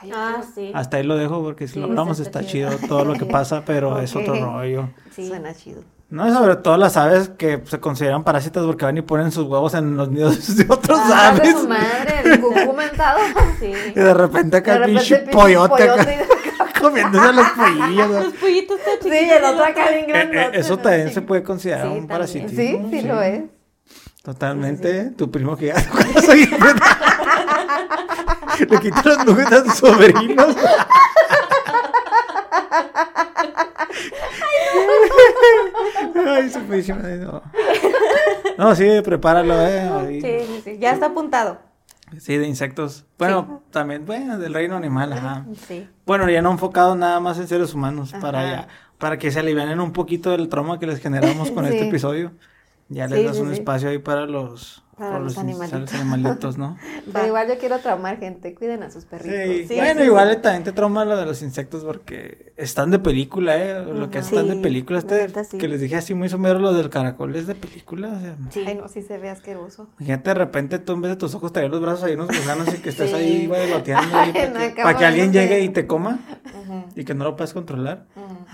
S2: Ay,
S1: Ah, sí.
S3: Hasta ahí lo dejo porque si
S1: Sí,
S3: lo hablamos
S1: está
S3: está
S1: chido.
S3: chido todo lo que pasa, pero es otro rollo.
S1: Sí.
S2: Suena chido.
S3: No, sobre todo las aves que se consideran parásitas porque van y ponen sus huevos en los nidos de otros
S2: Ah, de
S3: aves.
S2: su madre, el mentado.
S1: Sí.
S3: Y de repente acá
S2: De
S3: el pinche pollote
S2: pollote.
S3: Comiéndose a los pollillos. ¿no?
S1: Los pollitos están
S2: Sí, y el otro acá bien
S3: Eh,
S2: grande.
S3: eh, eso también se puede considerar
S1: Sí,
S3: un parasitismo.
S2: Sí, sí lo es.
S3: Totalmente. Tu primo que Le quita los nuggets a tus sobrinos. Ay, su no. No, sí, prepáralo, eh.
S1: Sí, sí, sí. Ya está apuntado.
S3: Sí, de insectos. Bueno, también, bueno, del reino animal, ajá.
S1: Sí.
S3: Bueno, ya no enfocado nada más en seres humanos,
S2: Ajá.
S3: para ya, para que se alivianen un poquito del trauma que les generamos con
S2: Sí.
S3: este episodio. Ya les das un espacio ahí para los,
S2: Para los
S3: ins-
S2: animalitos.
S3: los animalitos, ¿no?
S2: Pero igual yo quiero traumar gente. Cuiden a sus perritos.
S3: Sí,
S1: Sí,
S3: bueno,
S1: sí,
S3: igual
S1: sí.
S3: también te trauma lo de los insectos porque están de película, ¿eh? Lo que están de película.
S1: la
S3: Este
S1: neta,
S3: que les dije así muy somero lo del caracol es de película. O sea,
S1: Sí.
S2: Ay, no, sí se ve asqueroso.
S3: Imagínate de repente tú en vez de tus ojos traer los brazos ahí unos gusanos y que estés
S1: Sí.
S3: ahí bailoteando ahí para,
S2: no,
S3: que,
S2: acabo
S3: para que alguien llegue y te coma
S2: Ajá.
S3: y que no lo puedas controlar.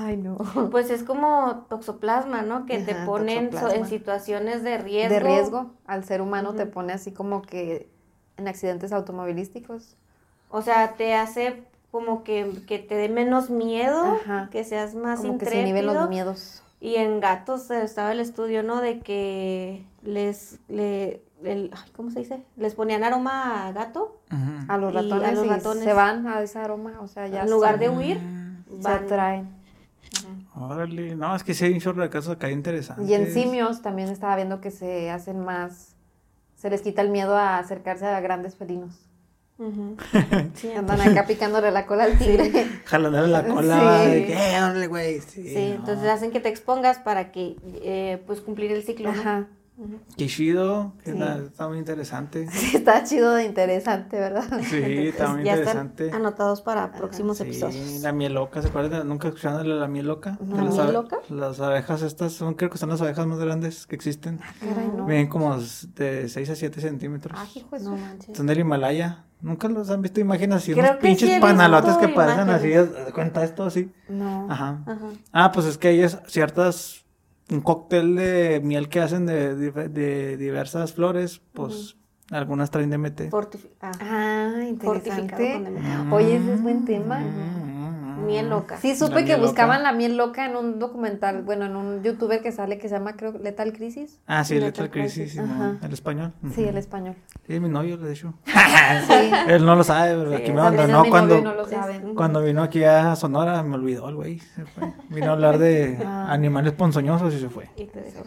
S2: Ay, no.
S1: Pues es como toxoplasma, ¿no? Que te ponen so- en situaciones de riesgo.
S2: De riesgo al ser humano te pone así como que en accidentes automovilísticos.
S1: O sea, te hace como que, que te dé menos miedo,
S2: Ajá.
S1: que seas más
S2: Como que se
S1: intrépido.
S2: inhiben los miedos.
S1: Y en gatos eh, estaba el estudio, ¿no? De que les, le, el- ay, ¿cómo se dice? Les ponían aroma a gato.
S2: A los
S1: Y a
S2: ratones,
S1: los
S2: y
S1: ratones.
S2: se van a ese aroma, o sea, ya
S1: en lugar de huir,
S3: Mm,
S2: se
S1: van.
S2: atraen.
S3: Órale, no, es que sí hay un chorro de casos acá interesantes.
S2: Y en simios también estaba viendo que se hacen más, se les quita el miedo a acercarse a grandes felinos.
S1: Sí,
S2: Andan acá picándole la cola al tigre.
S3: Jalándole la cola,
S2: Sí.
S3: de que, "Eh, órale, güey. Sí,
S1: Sí,
S3: no.
S1: entonces hacen que te expongas para que, eh, pues, cumplir el ciclo, ¿no?
S2: Ajá.
S3: Qué chido,
S2: Sí.
S3: está, está muy interesante.
S2: Sí, está chido de interesante, ¿verdad?
S3: Sí, está muy
S1: ya
S3: interesante.
S1: están anotados para próximos
S3: Sí,
S1: episodios.
S3: la miel loca, ¿se acuerdan? ¿Nunca escucharon de la miel loca?
S2: ¿La
S3: las
S1: miel loca?
S3: Las abejas estas son, creo que son las abejas más grandes que existen.
S2: Caray, no.
S3: Miden como de 6 a 7 centímetros.
S2: Ay, hijo de
S1: No manches.
S3: Son del Himalaya. ¿Nunca los han visto? Imágenes así,
S1: Creo
S3: unos pinches
S1: sí
S3: panalotes que parecen así. cuenta esto así?
S2: No.
S3: Ajá.
S1: Ajá.
S3: Ah, pues es que hay ciertas, un cóctel de miel que hacen de, de- de diversas flores, pues algunas traen DMT.
S1: Fortifi- ah,
S2: Ah,
S1: fortificado
S2: interesante.
S1: con DMT.
S2: Oye, ese es buen tema.
S3: Mm,
S1: Miel loca.
S2: Sí, supe
S3: La
S2: que buscaban
S3: loca.
S2: la miel loca en un documental, bueno, en un youtuber que sale que se llama, creo, Lethal Crisis.
S3: Ah, sí,
S1: Lethal
S3: Lethal Crisis,
S1: Crisis,
S2: ajá.
S3: el español.
S2: Sí, el español.
S3: Sí, mi novio, de hecho.
S2: Sí.
S3: Él no lo sabe, pero
S1: Sí,
S3: aquí me abandonó
S2: mi
S3: cuando,
S2: no
S3: cuando vino aquí a Sonora, me olvidó el güey. se fue. Vino a hablar de
S2: Ah.
S3: animales ponzoñosos y se fue.
S1: Y te dejo.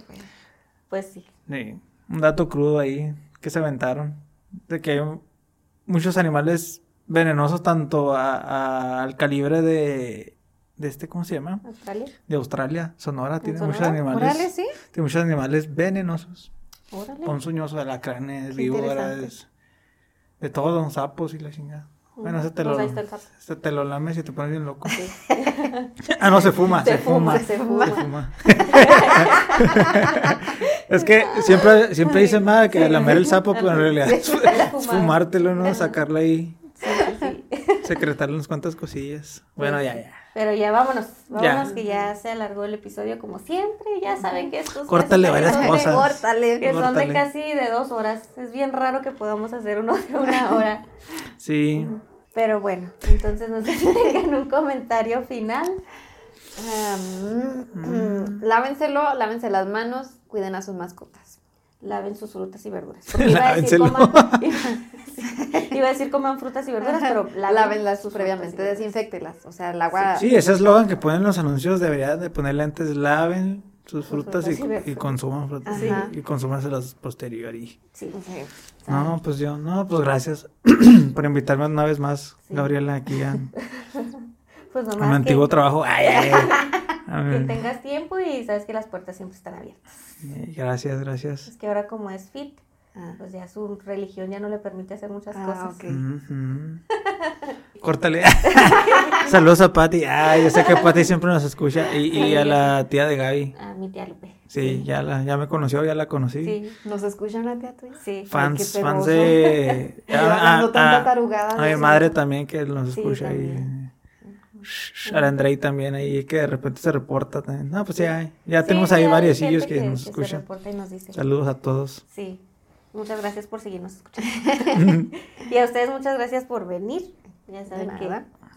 S1: Pues sí.
S3: Sí, un dato crudo ahí que se aventaron. De que hay muchos animales venenosos tanto a- a- al calibre de, de este, ¿cómo se llama?
S1: Australia.
S3: De Australia, Sonora, tiene
S1: Sonora?
S3: muchos animales.
S2: Sí.
S3: Tiene muchos animales venenosos.
S1: Órale.
S3: Ponzoñosos, alacranes, víboras, de todo, sapos y la chingada. Bueno, ese te
S1: Pues
S3: lo,
S1: sapo.
S3: ese te lo lames y te pones bien loco. ah, no, se fuma, se,
S1: Se
S3: fuma.
S1: fuma,
S2: se
S3: Se
S2: fuma.
S3: es que siempre, siempre dicen más que lamer el sapo, pero en realidad es fumártelo, ¿no? Sacarlo ahí. Secretarle unas cuantas cosillas. Bueno, ya, ya.
S1: Pero ya vámonos, vámonos
S3: Ya.
S1: que ya se alargó el episodio como siempre. Ya saben que estos
S3: Córtale varias cosas.
S2: Córtale.
S1: Que son de casi de dos horas. Es bien raro que podamos hacer uno de una hora.
S3: Sí.
S1: Pero bueno, entonces no sé si tengan un comentario final.
S2: Um, lávenselo, lávense las manos, cuiden a sus mascotas.
S1: Laven sus frutas y verduras. Iba a decir coman, iba, iba a decir coman frutas y verduras, pero laven
S2: Lávenlas
S1: sus
S2: previamente, desinfectelas. O sea, el agua.
S3: Sí, ese eslogan que ponen los anuncios deberían de ponerle antes, laven sus frutas,
S1: frutas y
S3: y,
S1: verduras.
S3: y consuman frutas
S2: Ajá.
S3: y consúmanselas posterior y...
S1: Sí.
S2: Sí.
S3: No, pues yo, no, pues gracias por invitarme una vez más,
S1: Sí.
S3: Gabriela, aquí a,
S1: Pues
S3: a mi antiguo
S1: que,
S3: trabajo. Ay, ay, ay. A
S1: que tengas tiempo y sabes que las puertas siempre están abiertas.
S3: eh, Gracias, gracias.
S1: Es que ahora como es fit,
S2: Ah.
S1: pues ya su religión ya no le permite hacer muchas
S2: Ah,
S1: cosas.
S2: ok.
S3: Ujú. Córtale. Saludos a Pati. Ay, yo sé que Pati siempre nos escucha. Y, y a la tía de Gaby.
S1: A mi tía Lupe.
S3: Sí, ya, la, ya me conoció, ya la conocí.
S1: Sí,
S2: ¿Nos escuchan la tía tuya?
S1: sí.
S3: Fans,
S2: qué
S3: fans de... A- a- A
S2: de
S3: mi madre también que nos
S1: Sí,
S3: escucha
S1: también.
S3: y Shh, a la Andrei también ahí que de repente se reporta también. No, pues ya, ya
S1: Sí,
S3: tenemos
S1: sí,
S3: ahí varios sillos que, nos escuchan.
S1: reporta y nos dice.
S3: Saludos a todos.
S1: Sí. Muchas gracias por seguirnos escuchando. y a ustedes muchas gracias por venir. Ya saben que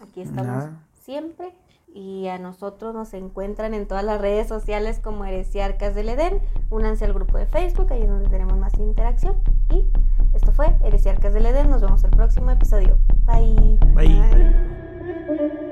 S1: aquí estamos
S3: Nada.
S1: siempre. Y a nosotros nos encuentran en todas las redes sociales como Heresiarcas del Edén. Únanse al grupo de Facebook, ahí es donde tenemos más interacción. Y esto fue Heresiarcas del Edén. Nos vemos el próximo episodio. Bye.
S3: Bye.
S2: Bye.